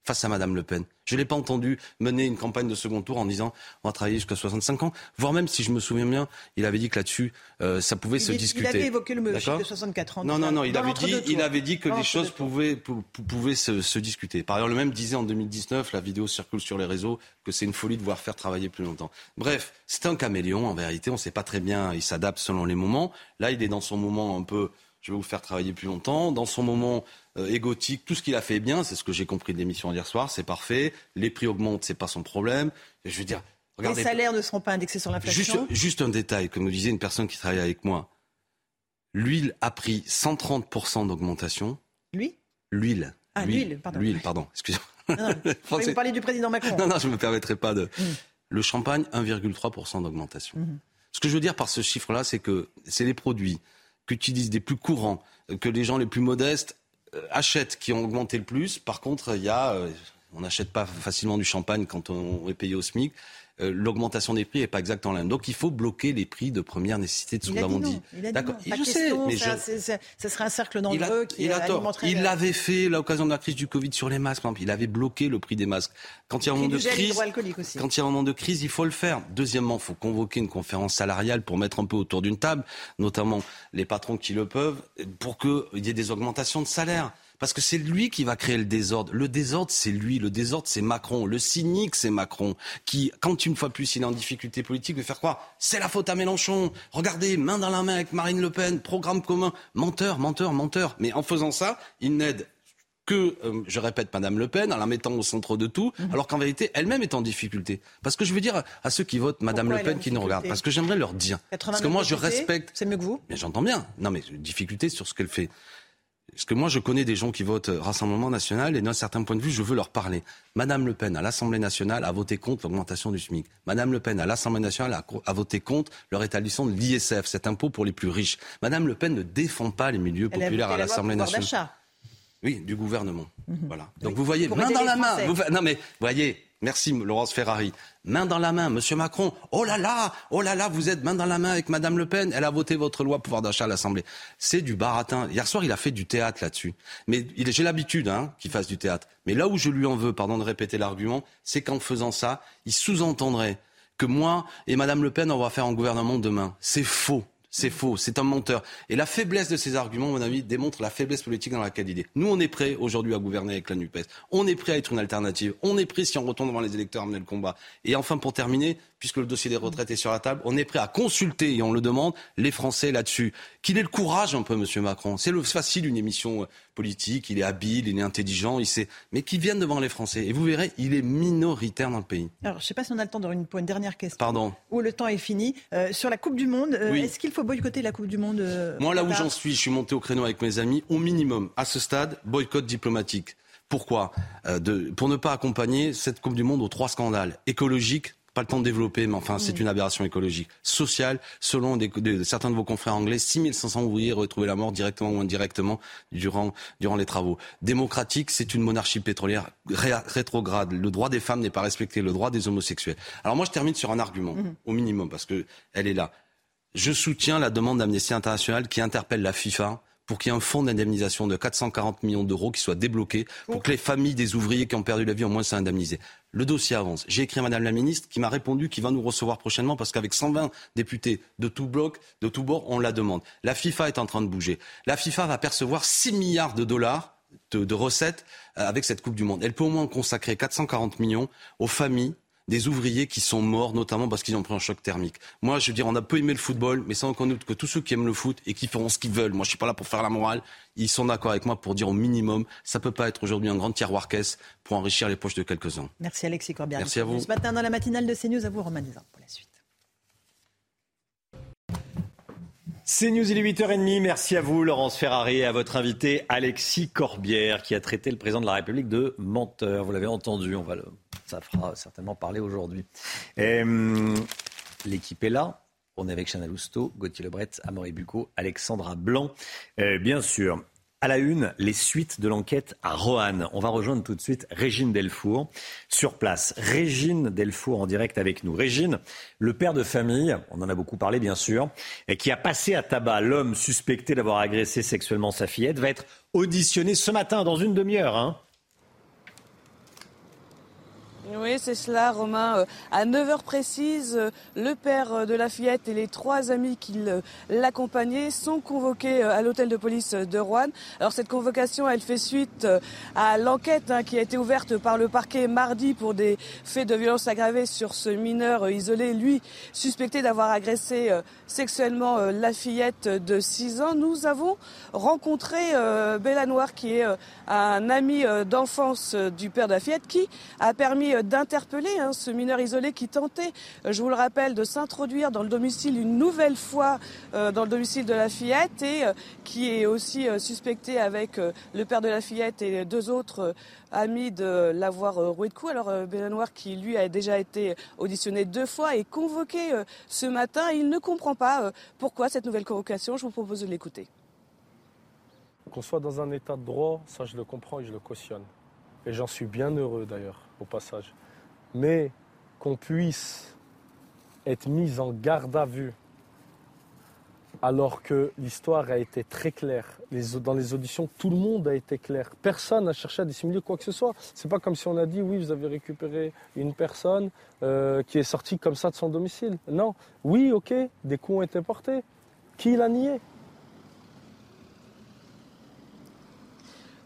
Face à Madame Le Pen. Je l'ai pas entendu mener une campagne de second tour en disant on va travailler jusqu'à 65 ans. Voire même, si je me souviens bien, il avait dit que là-dessus, euh, ça pouvait Il se est- discuter. Il avait évoqué le chiffre de 64 ans. non, non, non, il avait, dit, il avait dit que les choses pouvaient, pou- pou- pouvaient se, se discuter. Par ailleurs, le même disait en 2019, la vidéo circule sur les réseaux, que c'est une folie de voir faire travailler plus longtemps. Bref, c'est un caméléon, en vérité, on ne sait pas très bien, il s'adapte selon les moments. Là, il est dans son moment un peu, je vais vous faire travailler plus longtemps, dans son moment égotique, tout ce qu'il a fait bien, c'est ce que j'ai compris de l'émission d'hier soir, c'est parfait. Les prix augmentent, c'est pas son problème. Je veux dire, regardez. Les salaires ne seront pas indexés sur Juste, l'inflation. juste un détail, comme me disait une personne qui travaille avec moi. L'huile a pris 130% d'augmentation. Lui? L'huile. Ah, l'huile, pardon. L'huile, pardon, excusez-moi. Non, non, Vous parlez du président Macron. Non, non, je ne me permettrai pas de. Le champagne, 1,3% d'augmentation. Mhm. Ce que je veux dire par ce chiffre-là, c'est que c'est les produits qu'utilisent les plus courants, euh, que les gens les plus modestes euh, achètent, qui ont augmenté le plus. Par contre, il y a, euh, on n'achète pas facilement du champagne quand on est payé au SMIC. Euh, L'augmentation des prix n'est pas exactement la même. Donc il faut bloquer les prix de première nécessité de ce que Il nous a dit D'accord. je sais, question, mais ça, je, c'est- c'est- ça serait un cercle dangereux qui il a tort. alimenterait Il le- l'avait fait à l'occasion de la crise du Covid sur les masques, par exemple. Il avait bloqué le prix des masques. Quand il y a un Prix moment de du gel crise, hydroalcoolique aussi. quand il y a un moment de crise, il faut le faire. Deuxièmement, il faut convoquer une conférence salariale pour mettre un peu autour d'une table, notamment les patrons qui le peuvent, pour qu'il y ait des augmentations de salaire. Parce que c'est lui qui va créer le désordre. Le désordre, c'est lui. Le désordre, c'est Macron. Le cynique, c'est Macron. Qui, quand une fois plus il est en difficulté politique, veut faire croire c'est la faute à Mélenchon. Regardez, main dans la main avec Marine Le Pen, programme commun. Menteur, menteur, menteur. Mais en faisant ça, il n'aide que, euh, je répète, Madame Le Pen, en la mettant au centre de tout, Mhm. alors qu'en vérité, elle-même est en difficulté. Parce que je veux dire à- ceux qui votent Madame Pourquoi Le Pen en qui nous regardent, parce que j'aimerais leur dire. Parce que moi, je 89 députés, respecte. C'est mieux que vous? Mais j'entends bien. Non, mais difficulté sur ce qu'elle fait. Parce que moi, je connais des gens qui votent Rassemblement National et d'un certain point de vue, je veux leur parler. Madame Le Pen, à l'Assemblée nationale, a voté contre l'augmentation du SMIC. Madame Le Pen, à l'Assemblée nationale, a, a voté contre le rétablissement de l'ISF, cet impôt pour les plus riches. Madame Le Pen ne défend pas les milieux Elle populaires à l'Assemblée nationale. Oui, du gouvernement. Mhm. Voilà. Donc vous voyez, Pour main dans la main. Vous- non mais, voyez, merci Laurence Ferrari. Main dans la main, Monsieur Macron. Oh là là, oh là là, vous êtes main dans la main avec Madame Le Pen. Elle a voté votre loi pouvoir d'achat à l'Assemblée. C'est du baratin. Hier soir, il a fait du théâtre là-dessus. Mais j'ai l'habitude hein, qu'il fasse du théâtre. Mais là où je lui en veux, pardon de répéter l'argument, c'est qu'en faisant ça, il sous-entendrait que moi et Madame Le Pen, on va faire un gouvernement demain. C'est faux. C'est faux, c'est un menteur. Et la faiblesse de ces arguments, mon avis, démontre la faiblesse politique dans laquelle il est. Nous, on est prêts aujourd'hui à gouverner avec la NUPES. On est prêts à être une alternative. On est prêts, si on retourne devant les électeurs, à mener le combat. Et enfin, pour terminer, puisque le dossier des retraites est sur la table, on est prêt à consulter, et on le demande, les Français là-dessus. Qu'il ait le courage un peu, Monsieur Macron. C'est le- facile une émission euh, politique, il est habile, il est intelligent, il sait. Mais qu'il vienne devant les Français. Et vous verrez, il est minoritaire dans le pays. Alors, je ne sais pas si on a le temps de une, dernière question. Pardon. Où le temps est fini. Euh, sur la Coupe du Monde, euh, Oui. est-ce qu'il faut boycotter la Coupe du Monde euh, Moi, là où j'en suis, je suis monté au créneau avec mes amis, au minimum, à ce stade, boycott diplomatique. Pourquoi? Euh, de, Pour ne pas accompagner cette Coupe du Monde aux trois scandales. Écologique, pas le temps de développer, mais enfin, c'est une aberration écologique. Sociale, selon des- des- certains de vos confrères anglais, 6500 ouvriers retrouvé la mort directement ou indirectement durant, durant les travaux. Démocratique, c'est une monarchie pétrolière ré- rétrograde. Le droit des femmes n'est pas respecté, le droit des homosexuels. Alors moi, je termine sur un argument, Mhm. au minimum, parce que elle est là. Je soutiens la demande d'Amnesty International qui interpelle la FIFA pour qu'il y ait un fonds d'indemnisation de 440 millions d'euros qui soit débloqué pour que les familles des ouvriers qui ont perdu la vie au moins soient indemnisées. Le dossier avance. J'ai écrit à Madame la Ministre qui m'a répondu qu'il va nous recevoir prochainement parce qu'avec 120 députés de tout bloc, de tout bord, on la demande. La FIFA est en train de bouger. La FIFA va percevoir 6 milliards de dollars de, de recettes euh, avec cette Coupe du Monde. Elle peut au moins consacrer 440 millions aux familles des ouvriers qui sont morts, notamment parce qu'ils ont pris un choc thermique. Moi, je veux dire, on a peu aimé le football, mais sans aucun doute que tous ceux qui aiment le foot et qui feront ce qu'ils veulent, moi, je suis pas là pour faire la morale, ils sont d'accord avec moi pour dire au minimum, ça peut pas être aujourd'hui un grand tiroir caisse pour enrichir les poches de quelques-uns. Merci Alexis Corbière. Merci à vous. Ce matin dans la matinale de CNews, à vous Romain pour la suite. C'est News, il est 8h30. Merci à vous, Laurence Ferrari, et à votre invité, Alexis Corbière, qui a traité le président de la République de menteur. Vous l'avez entendu, ça fera certainement parler aujourd'hui. L'équipe est là. On est avec Chanel Housteau, Gauthier Lebret, Amaury Bucco, Alexandra Blanc. Euh, bien sûr, à la une, les suites de l'enquête à Roanne. On va rejoindre tout de suite Régine Delfour sur place. Régine Delfour en direct avec nous. Régine, le père de famille, on en a beaucoup parlé bien sûr, et qui a passé à tabac l'homme suspecté d'avoir agressé sexuellement sa fillette, va être auditionné ce matin dans une demi-heure. Hein. Oui, c'est cela, Romain. Euh, À 9h précises, euh, le père euh, de la fillette et les trois amis qui l'accompagnaient sont convoqués à l'hôtel de police de Rouen. Alors cette convocation, elle fait suite à l'enquête hein, qui a été ouverte par le parquet mardi pour des faits de violence aggravée sur ce mineur isolé, lui suspecté d'avoir agressé sexuellement la fillette de 6 ans. Nous avons rencontré Bella Noir, qui est un ami d'enfance du père de la fillette, qui a permis d'interpeller hein, ce mineur isolé qui tentait, euh, je vous le rappelle, de s'introduire dans le domicile une nouvelle fois euh, dans le domicile de la fillette et euh, qui est aussi suspecté avec le père de la fillette et deux autres amis de l'avoir roué de coups. Alors Noir, qui lui a déjà été auditionné deux fois et convoqué ce matin, il ne comprend pas pourquoi cette nouvelle convocation. Je vous propose de l'écouter. Qu'on soit dans un état de droit, ça je le comprends et je le cautionne. Et j'en suis bien heureux d'ailleurs, au passage. Mais qu'on puisse être mis en garde à vue alors que l'histoire a été très claire. Les- dans les auditions, tout le monde a été clair. Personne n'a cherché à dissimuler quoi que ce soit. C'est pas comme si on a dit oui, vous avez récupéré une personne euh, qui est sortie comme ça de son domicile. Non. Oui, ok, des coups ont été portés. Qui l'a nié?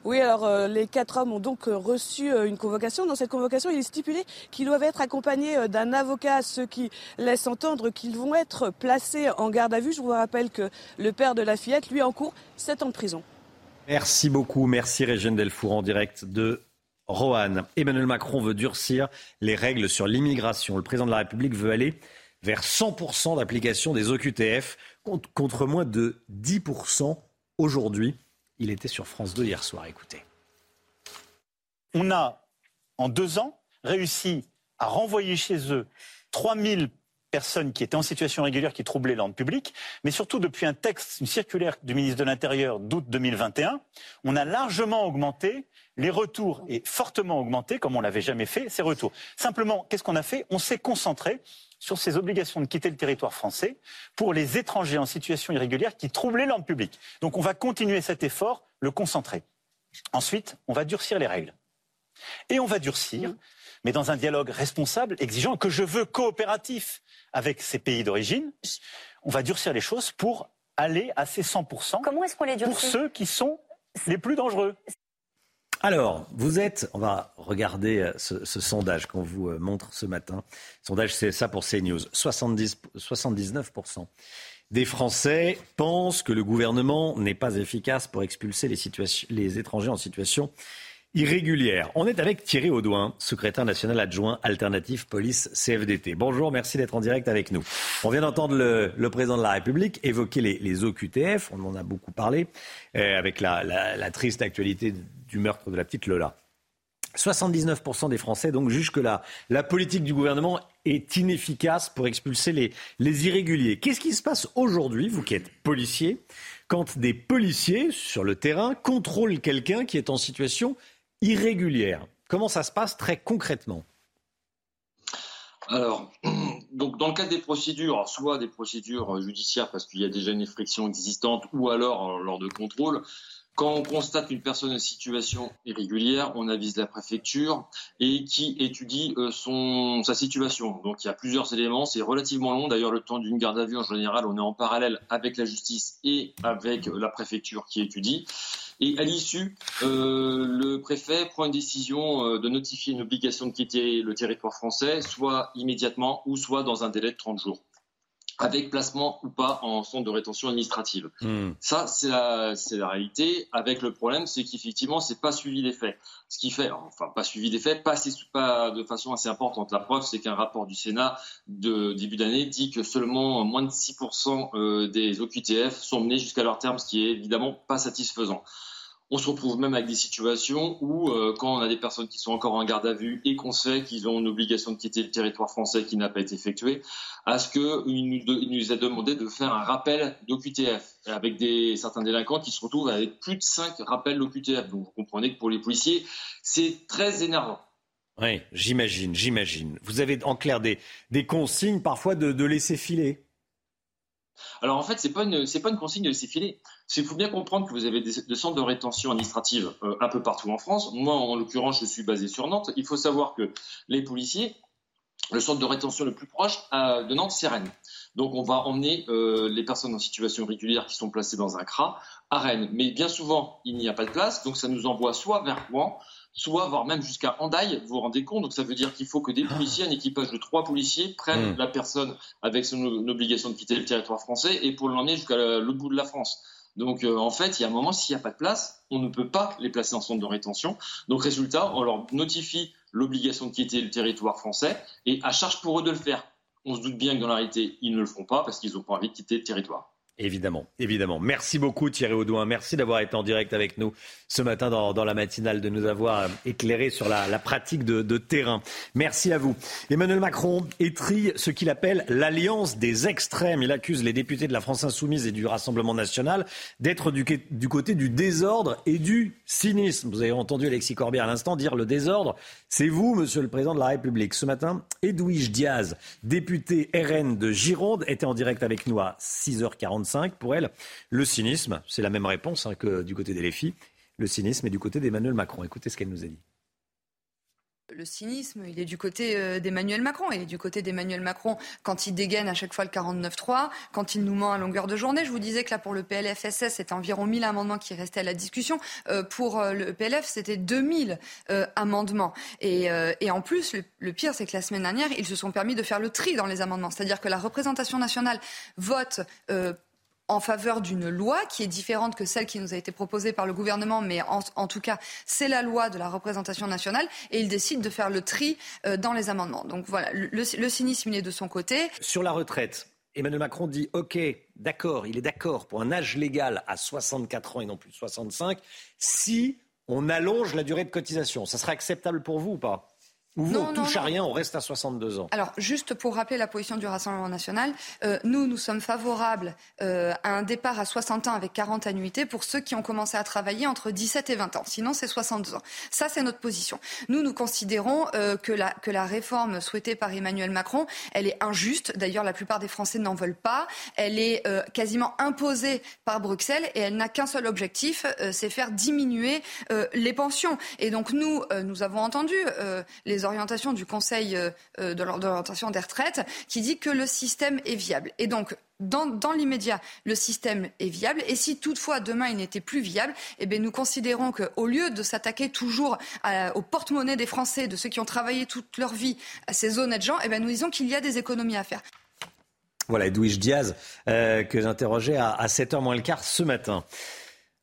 Oui, alors euh, les quatre hommes ont donc euh, reçu euh, une convocation. Dans cette convocation, il est stipulé qu'ils doivent être accompagnés d'un avocat, ce qui laisse entendre qu'ils vont être placés en garde à vue. Je vous rappelle que le père de la fillette, lui, en cours 7 ans de prison. Merci beaucoup. Merci Régine Delfour en direct de Roanne. Emmanuel Macron veut durcir les règles sur l'immigration. Le président de la République veut aller vers 100% d'application des OQTF contre moins de 10% aujourd'hui. Il était sur France 2 hier soir. Écoutez. On a, en deux ans, réussi à renvoyer chez eux 3000 personnes qui étaient en situation régulière, qui troublaient l'ordre public, mais surtout depuis un texte, une circulaire du ministre de l'Intérieur d'août 2021, on a largement augmenté les retours et fortement augmenté, comme on l'avait jamais fait, ces retours. Simplement, qu'est-ce qu'on a fait? On s'est concentré sur ces obligations de quitter le territoire français pour les étrangers en situation irrégulière qui troublaient l'ordre public. Donc on va continuer cet effort, le concentrer. Ensuite, on va durcir les règles. Et on va durcir mais dans un dialogue responsable, exigeant, que je veux coopératif avec ces pays d'origine. On va durcir les choses pour aller à ces 100% Comment est-ce qu'on les pour durcit? ceux qui sont les plus dangereux. Alors, vous êtes, on va regarder euh, ce, sondage qu'on vous euh, montre ce matin. Sondage, c'est ça pour CNews. 70, 79% des Français pensent que le gouvernement n'est pas efficace pour expulser les étrangers en situation irrégulière. On est avec Thierry Audouin, secrétaire national adjoint alternative police CFDT. Bonjour, merci d'être en direct avec nous. On vient d'entendre le, président de la République évoquer les, OQTF, on en a beaucoup parlé, euh, avec la, triste actualité du meurtre de la petite Lola. 79% des Français donc jugent que la, la politique du gouvernement est inefficace pour expulser les, les irréguliers. Qu'est-ce qui se passe aujourd'hui, vous qui êtes policier, quand des policiers sur le terrain contrôlent quelqu'un qui est en situation irrégulière Comment ça se passe très concrètement? Alors, donc dans le cadre des procédures, soit des procédures judiciaires parce qu'il y a déjà une infraction existante, ou alors euh, lors de contrôle, quand on constate une personne en situation irrégulière, on avise la préfecture et qui étudie euh, son, sa situation. Donc il y a plusieurs éléments, c'est relativement long. D'ailleurs, le temps d'une garde à vue, en général, on est en parallèle avec la justice et avec euh, la préfecture qui étudie. Et à l'issue, euh, le préfet prend une décision euh, de notifier une obligation de quitter le territoire français, soit immédiatement ou soit dans un délai de 30 jours, avec placement ou pas en centre de rétention administrative. Ça, c'est la, c'est la réalité. Avec le problème, c'est qu'effectivement, c'est pas suivi des faits. Ce qui fait, enfin, pas suivi des faits, pas, assez, pas de façon assez importante. La preuve, c'est qu'un rapport du Sénat de début d'année dit que seulement moins de 6% euh, des OQTF sont menés jusqu'à leur terme, ce qui est évidemment pas satisfaisant. On se retrouve même avec des situations où, euh, quand on a des personnes qui sont encore en garde à vue et qu'on sait qu'ils ont une obligation de quitter le territoire français qui n'a pas été effectuée, à ce qu'il nous, est demandé de faire un rappel d'OQTF avec des, certains délinquants qui se retrouvent avec plus de 5 rappels d'OQTF. Donc vous comprenez que pour les policiers, c'est très énervant. Oui, j'imagine, j'imagine. Vous avez en clair des, consignes parfois de laisser filer. Alors en fait, c'est pas une pas une consigne de laisser filer. Il faut bien comprendre que vous avez des, des centres de rétention administrative euh, un peu partout en France. Moi, en l'occurrence, je suis basé sur Nantes. Il faut savoir que les policiers, le centre de rétention le plus proche euh, de Nantes, c'est Rennes. Donc on va emmener euh, les personnes en situation régulière qui sont placées dans un CRA à Rennes. Mais bien souvent, il n'y a pas de place, donc ça nous envoie soit vers Rouen, soit voire même jusqu'à Hendaye, vous vous rendez compte. Donc ça veut dire qu'il faut que des policiers, un équipage de trois policiers, prennent Mm. la personne avec son obligation de quitter le territoire français et pour l'emmener jusqu'à la- l'autre bout de la France. Donc euh, en fait, il y a un moment, s'il n'y a pas de place, on ne peut pas les placer en centre de rétention. Donc résultat, on leur notifie l'obligation de quitter le territoire français et à charge pour eux de le faire. On se doute bien que dans la réalité, ils ne le feront pas parce qu'ils n'ont pas envie de quitter le territoire. Évidemment, évidemment. Merci beaucoup Thierry Audouin. Merci d'avoir été en direct avec nous ce matin dans, la matinale, de nous avoir éclairé sur la, pratique de, terrain. Merci à vous. Emmanuel Macron étrille ce qu'il appelle l'alliance des extrêmes. Il accuse les députés de la France insoumise et du Rassemblement national d'être du, côté du désordre et du cynisme. Vous avez entendu Alexis Corbière à l'instant dire le désordre, c'est vous, monsieur le président de la République. Ce matin, Edwige Diaz, députée RN de Gironde, était en direct avec nous à 6h45. Pour elle, le cynisme, c'est la même réponse hein, que du côté des LFI. Le cynisme est du côté d'Emmanuel Macron. Écoutez ce qu'elle nous a dit. Le cynisme, il est du côté euh, d'Emmanuel Macron. Il est du côté d'Emmanuel Macron quand il dégaine à chaque fois le 49-3, quand il nous ment à longueur de journée. Je vous disais que là, pour le PLFSS, c'était environ 1000 amendements qui restaient à la discussion. Euh, pour euh, le PLF, c'était 2000 euh, amendements. Et, en plus, le, pire, c'est que la semaine dernière, ils se sont permis de faire le tri dans les amendements. C'est-à-dire que la représentation nationale vote en faveur d'une loi qui est différente que celle qui nous a été proposée par le gouvernement, mais en, tout cas, c'est la loi de la représentation nationale, et il décide de faire le tri euh, dans les amendements. Donc voilà, le, cynisme, il est de son côté. Sur la retraite, Emmanuel Macron dit OK, d'accord, il est d'accord pour un âge légal à 64 ans et non plus 65, si on allonge la durée de cotisation. Ça sera acceptable pour vous ou pas? Vous, Non, on non, touche à rien, on reste à 62 ans Alors, juste pour rappeler la position du Rassemblement national, euh, nous, nous sommes favorables euh, à un départ à 60 ans avec 40 annuités pour ceux qui ont commencé à travailler entre 17 et 20 ans. Sinon, c'est 62 ans. Ça, c'est notre position. Nous, nous considérons euh, que, la, que la réforme souhaitée par Emmanuel Macron, elle est injuste. D'ailleurs, la plupart des Français n'en veulent pas. Elle est quasiment imposée par Bruxelles et elle n'a qu'un seul objectif, c'est faire diminuer les pensions. Et donc, nous, nous avons entendu les des orientations du Conseil euh, euh, de l'orientation des retraites qui dit que le système est viable. Et donc, dans, l'immédiat, le système est viable. Et si toutefois demain il n'était plus viable, eh bien, nous considérons qu'au lieu de s'attaquer toujours à- au porte-monnaie des Français, de ceux qui ont travaillé toute leur vie à ces honnêtes gens, eh bien, nous disons qu'il y a des économies à faire. Voilà, Edwige Diaz, euh, que j'interrogeais à 7h moins le quart ce matin.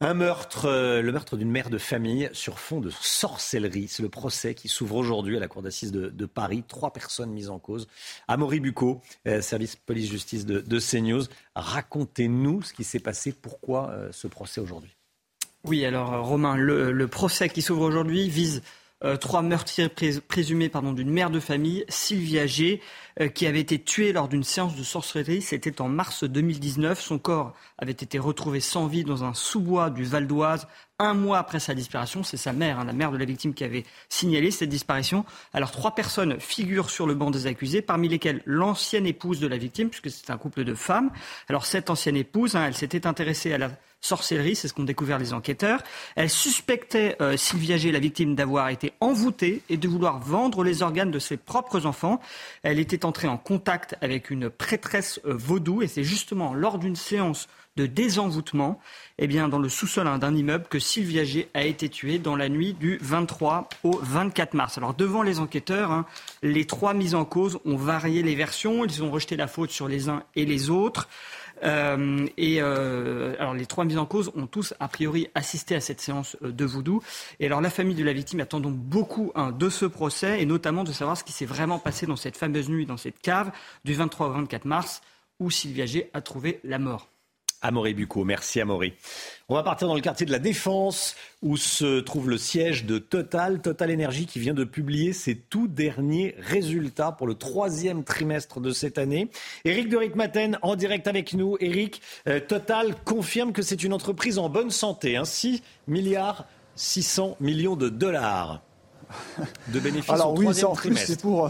Un meurtre, euh, le meurtre d'une mère de famille sur fond de sorcellerie. C'est le procès qui s'ouvre aujourd'hui à la cour d'assises de, Paris. Trois personnes mises en cause. Amaury Bucco, euh, service police-justice de, de CNews. Racontez-nous ce qui s'est passé. Pourquoi euh, ce procès aujourd'hui? Oui, alors Romain, le procès qui s'ouvre aujourd'hui vise euh, trois meurtriers prés- présumés pardon, d'une mère de famille, Sylvia G, euh, qui avait été tuée lors d'une séance de sorcellerie. C'était en mars 2019. Son corps avait été retrouvé sans vie dans un sous-bois du Val d'Oise un mois après sa disparition. C'est sa mère, hein, la mère de la victime, qui avait signalé cette disparition. Alors trois personnes figurent sur le banc des accusés, parmi lesquelles l'ancienne épouse de la victime, puisque c'est un couple de femmes. Alors cette ancienne épouse, hein, elle s'était intéressée à la sorcellerie, c'est ce qu'ont découvert les enquêteurs. Elle suspectait euh, Sylvia G, la victime, d'avoir été envoûtée et de vouloir vendre les organes de ses propres enfants. Elle était entrée en contact avec une prêtresse euh, vaudou et c'est justement lors d'une séance de désenvoûtement, eh bien, dans le sous-sol hein, d'un immeuble, que Sylvia G a été tuée dans la nuit du 23 au 24 mars. Alors, devant les enquêteurs, hein, les trois mises en cause ont varié les versions. Ils ont rejeté la faute sur les uns et les autres. Euh, et euh, les trois mises en cause ont tous a priori assisté à cette séance euh, de voodoo. Et alors la famille de la victime attend donc beaucoup hein, de ce procès et notamment de savoir ce qui s'est vraiment passé dans cette fameuse nuit, dans cette cave du 23 au 24 mars où Sylvia G a trouvé la mort. Amaury Bucco, merci Amaury. On va partir dans le quartier de la Défense où se trouve le siège de Total, Total Energy qui vient de publier ses tout derniers résultats pour le troisième trimestre de cette année. Éric de Ritmaten en direct avec nous. Éric, euh, Total confirme que c'est une entreprise en bonne santé, hein, 6 milliards 600 millions de dollars de bénéfices Alors au oui, troisième trimestre. c'est pour, euh,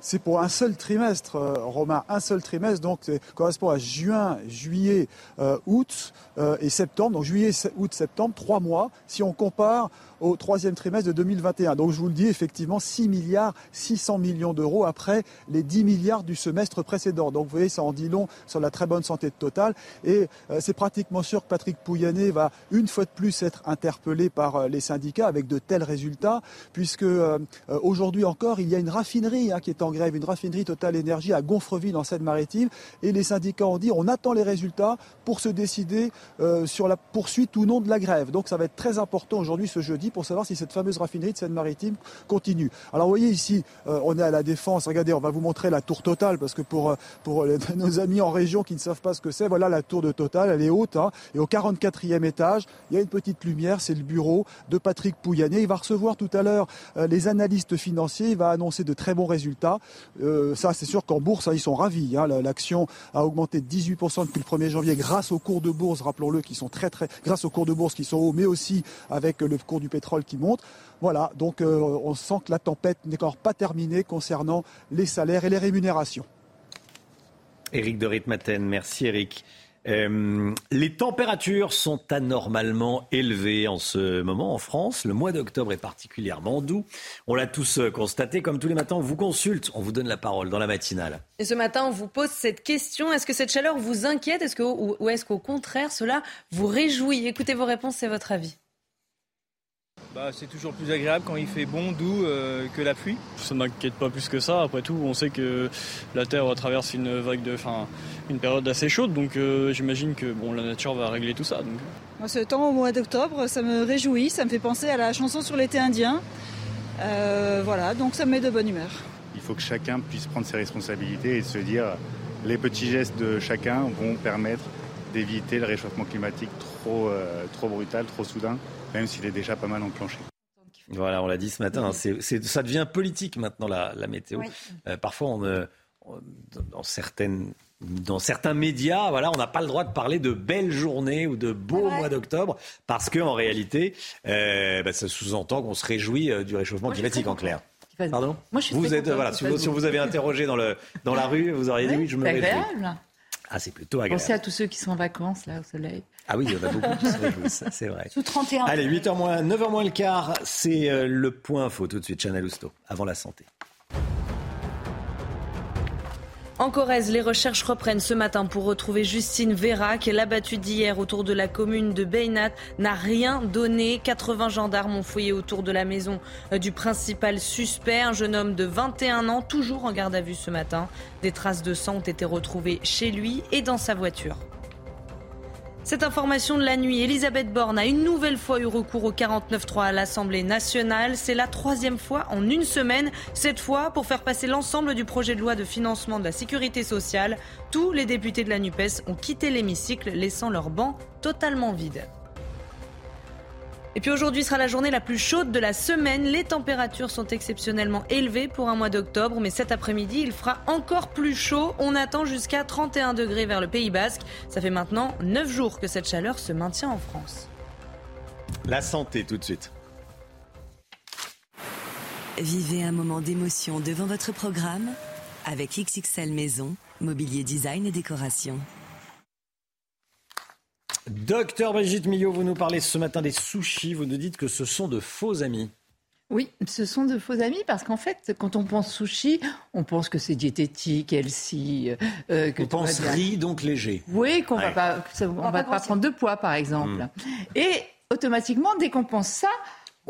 c'est pour un seul trimestre, euh, Romain, un seul trimestre, donc correspond à juin, juillet, euh, août euh, et septembre. Donc juillet, août, septembre, trois mois, si on compare au troisième trimestre de 2021. Donc je vous le dis, effectivement, 6 milliards 600 millions d'euros après les 10 milliards du semestre précédent. Donc vous voyez, ça en dit long sur la très bonne santé de Total. Et euh, c'est pratiquement sûr que Patrick Pouyanné va une fois de plus être interpellé par euh, les syndicats avec de tels résultats, puisque euh, euh, aujourd'hui encore, il y a une raffinerie hein, qui est en grève, une raffinerie Total Énergie à Gonfreville en Seine-Maritime, et les syndicats ont dit on attend les résultats pour se décider euh, sur la poursuite ou non de la grève. Donc ça va être très important aujourd'hui ce jeudi pour savoir si cette fameuse raffinerie de Seine-Maritime continue. Alors vous voyez ici, euh, on est à la défense. Regardez, on va vous montrer la tour Total parce que pour, euh, pour les- nos amis en région qui ne savent pas ce que c'est, voilà la tour de Total, elle est haute. hein, et au 44e étage, il y a une petite lumière, c'est le bureau de Patrick Pouyanné. Il va recevoir tout à l'heure euh, les analystes financiers, il va annoncer de très bons résultats. Euh, ça, c'est sûr qu'en bourse, hein, ils sont ravis. hein. La- L'action a augmenté de 18% depuis le 1er janvier grâce aux cours de bourse, rappelons-le, qui sont très très, grâce aux cours de bourse qui sont hauts, mais aussi avec le cours du pétrole qui monte. Voilà, donc euh, on sent que la tempête n'est encore pas terminée concernant les salaires et les rémunérations. Éric de Ritmaten, merci Éric. Euh, les températures sont anormalement élevées en ce moment en France. Le mois d'octobre est particulièrement doux. On l'a tous euh, constaté. Comme tous les matins, on vous consulte, on vous donne la parole dans la matinale. Et ce matin, on vous pose cette question. Est-ce que cette chaleur vous inquiète? Est-ce que, ou, ou est-ce qu'au contraire, cela vous réjouit? Écoutez vos réponses, c'est votre avis. Bah, c'est toujours plus agréable quand il fait bon, doux euh, que la pluie. Ça ne m'inquiète pas plus que ça. Après tout, on sait que la Terre traverse une vague de, une période assez chaude, donc euh, j'imagine que bon, la nature va régler tout ça. Donc. Moi, ce temps au mois d'octobre, ça me réjouit, ça me fait penser à la chanson sur l'été indien. Euh, voilà, donc ça me met de bonne humeur. Il faut que chacun puisse prendre ses responsabilités et se dire les petits gestes de chacun vont permettre d'éviter le réchauffement climatique trop, euh, trop brutal, trop soudain, même s'il est déjà pas mal enclenché. Voilà, on l'a dit ce matin, hein, c'est- c'est- ça devient politique maintenant la, la météo. Oui. Euh, parfois, on, euh, on- dans, certaines, dans certains médias, voilà, on n'a pas le droit de parler de belles journées ou de beaux mois d'octobre parce qu'en réalité, euh, bah, ça sous-entend qu'on se réjouit euh, du réchauffement Moi, climatique en clair. Pardon Moi, je suis vous êtes, voilà, si vous, si vous avez interrogé dans, le, dans la rue, vous auriez dit oui, je me C'est réjouis. agréable. Ah, c'est plutôt agréable. Pensez à tous ceux qui sont en vacances, là, au soleil. Ah oui, il y en a beaucoup qui se réjouissent, c'est vrai. Sous 31. Allez, 8h moins, 9h moins le quart, c'est euh, le point info tout de suite, Chanel Housteau, avant la santé. En Corrèze, les recherches reprennent ce matin pour retrouver Justine Vérac. L'abattue d'hier autour de la commune de Beynat n'a rien donné. 80 gendarmes ont fouillé autour de la maison euh, du principal suspect, un jeune homme de 21 ans, toujours en garde à vue ce matin. Des traces de sang ont été retrouvées chez lui et dans sa voiture. Cette information de la nuit, Elisabeth Borne a une nouvelle fois eu recours au 49-3 à l'Assemblée nationale. C'est la troisième fois en une semaine, cette fois pour faire passer l'ensemble du projet de loi de financement de la sécurité sociale. Tous les députés de la NUPES ont quitté l'hémicycle, laissant leur banc totalement vide. Et puis aujourd'hui sera la journée la plus chaude de la semaine. Les températures sont exceptionnellement élevées pour un mois d'octobre, mais cet après-midi, il fera encore plus chaud. On attend jusqu'à 31 degrés vers le Pays Basque. Ça fait maintenant 9 jours que cette chaleur se maintient en France. La santé tout de suite. Vivez un moment d'émotion devant votre programme avec XXL Maison, mobilier design et décoration. Docteur Brigitte Millot, vous nous parlez ce matin des sushis. Vous nous dites que ce sont de faux amis. Oui, ce sont de faux amis parce qu'en fait, quand on pense sushi, on pense que c'est diététique, healthy, euh, que on pense riz, donc léger. Oui, qu'on va pas, ça, on, va, pas prendre de poids, par exemple. Mm. Et automatiquement, dès qu'on pense ça,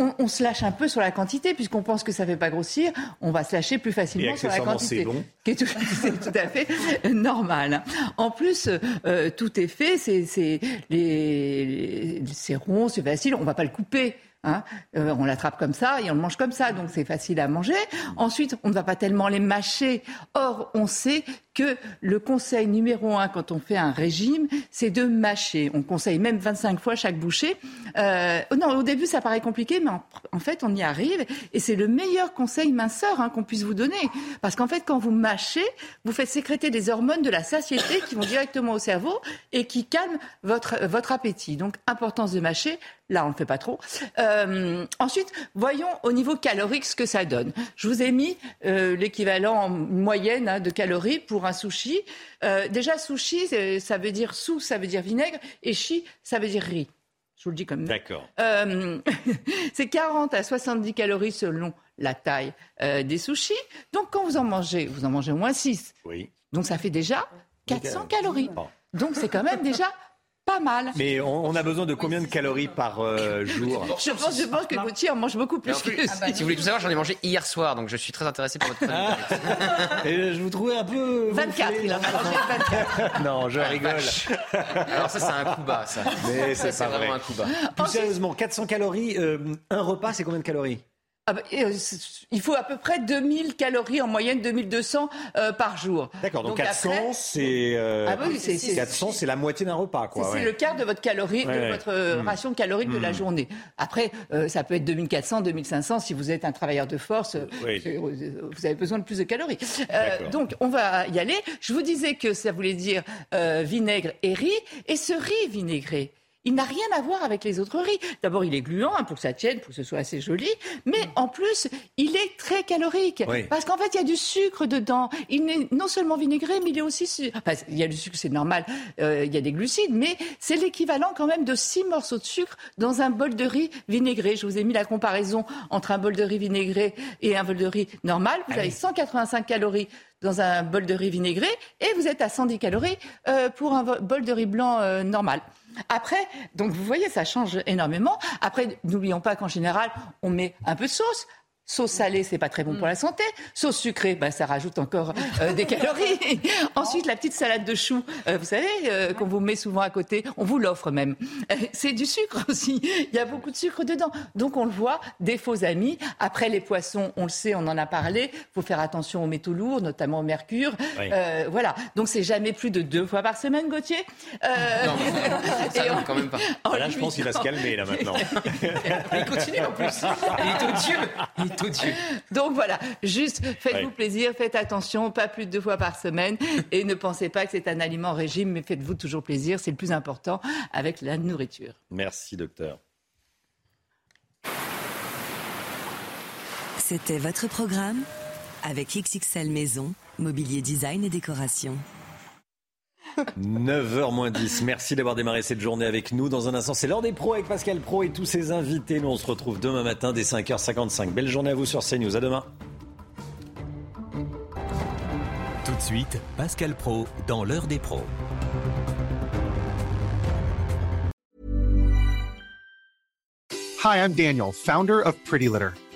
on, on, se lâche un peu sur la quantité, puisqu'on pense que ça ne fait pas grossir, on va se lâcher plus facilement sur la quantité. C'est bon. Qui est tout, tout, à fait normal. En plus, euh, tout est fait, c'est les, les, rond, c'est facile, on ne va pas le couper. Hein euh, on l'attrape comme ça et on le mange comme ça, donc c'est facile à manger. Ensuite, on ne va pas tellement les mâcher. Or, on sait que le conseil numéro un quand on fait un régime, c'est de mâcher. On conseille même 25 fois chaque bouchée. Euh, non, au début, ça paraît compliqué, mais en, fait, on y arrive. Et c'est le meilleur conseil minceur hein, qu'on puisse vous donner. Parce qu'en fait, quand vous mâchez, vous faites sécréter des hormones de la satiété qui vont directement au cerveau et qui calment votre, votre appétit. Donc, importance de mâcher. Là, on ne le fait pas trop. Euh, ensuite, voyons au niveau calorique ce que ça donne. Je vous ai mis euh, l'équivalent en moyenne hein, de calories pour un sushi. Euh, déjà, sushi, ça veut dire sous, ça veut dire vinaigre, et chi, ça veut dire riz. Je vous le dis comme ça. D'accord. Euh, c'est 40 à 70 calories selon la taille euh, des sushis. Donc, quand vous en mangez, vous en mangez au moins 6. Oui. Donc, ça fait déjà 400 calories. Donc, c'est quand même déjà pas mal. Mais on, on, a besoin de combien de calories par euh, jour je pense, je pense que Gauthier en mange beaucoup plus. plus que ah bah, si vous voulez tout savoir, j'en ai mangé hier soir, donc je suis très intéressé par votre ah. Et je vous trouvais un peu. 24, il a mangé 24. non, je Ah, rigole. Alors ça, c'est un coup bas, ça. Mais c'est vraiment vrai. un coup bas. Plus sérieusement, 400 calories, euh, un repas, c'est combien de calories? Ah bah, euh, il faut à peu près 2000 calories en moyenne, 2200 euh, par jour. D'accord, donc, Donc 400, après- c'est euh, Ah oui, c'est- c'est- 400, c'est la moitié d'un repas, quoi. C'est ouais. le quart de votre calorie, Ouais, de ouais. votre euh, Mm. ration calorique de la Mm. journée. Après, ça peut être 2400, 2500 si vous êtes un travailleur de force. Oui. Vous avez besoin de plus de calories. Donc, on va y aller. Je vous disais que ça voulait dire vinaigre et riz. Et ce riz vinaigré, il n'a rien à voir avec les autres riz. D'abord, il est gluant hein, pour que ça tienne, pour que ce soit assez joli. Mais en plus, il est très calorique. Oui. Parce qu'en fait, il y a du sucre dedans. Il est non seulement vinaigré, mais il est aussi... su- Enfin, il y a du sucre, c'est normal. Euh, il y a des glucides, mais c'est l'équivalent quand même de six morceaux de sucre dans un bol de riz vinaigré. Je vous ai mis la comparaison entre un bol de riz vinaigré et un bol de riz normal. Vous avez 185 calories dans un bol de riz vinaigré et vous êtes à 110 calories euh, pour un bol de riz blanc euh, normal. Après, donc vous voyez, ça change énormément. Après, n'oublions pas qu'en général, on met un peu de sauce. Sauce salée, c'est pas très bon pour la santé. Sauce sucrée, bah, ça rajoute encore euh, des calories. Ensuite, la petite salade de choux, euh, vous savez, euh, qu'on vous met souvent à côté, on vous l'offre même. Euh, c'est du sucre aussi. Il y a beaucoup de sucre dedans. Donc, on le voit, des faux amis. Après, les poissons, on le sait, on en a parlé. Il faut faire attention aux métaux lourds, notamment au mercure. Oui. Euh, voilà. Donc, c'est jamais plus de deux fois par semaine, Gauthier. Euh, Non, ça on- quand même pas. en Là, je pense qu'il va se calmer, là, maintenant. Il continue en plus. Il est odieux. Il est Donc voilà, juste faites-vous Ouais. plaisir, faites attention, pas plus de deux fois par semaine et ne pensez pas que c'est un aliment régime, mais faites-vous toujours plaisir, c'est le plus important avec la nourriture. Merci, docteur. C'était votre programme avec XXL Maison, mobilier design et décoration. 9h moins 10. Merci d'avoir démarré cette journée avec nous. Dans un instant, c'est l'heure des pros avec Pascal Pro et tous ses invités. Nous, on se retrouve demain matin dès 5h55. Belle journée à vous sur CNews. À demain. Tout de suite, Pascal Pro dans l'heure des pros. Hi, I'm Daniel, founder of Pretty Litter.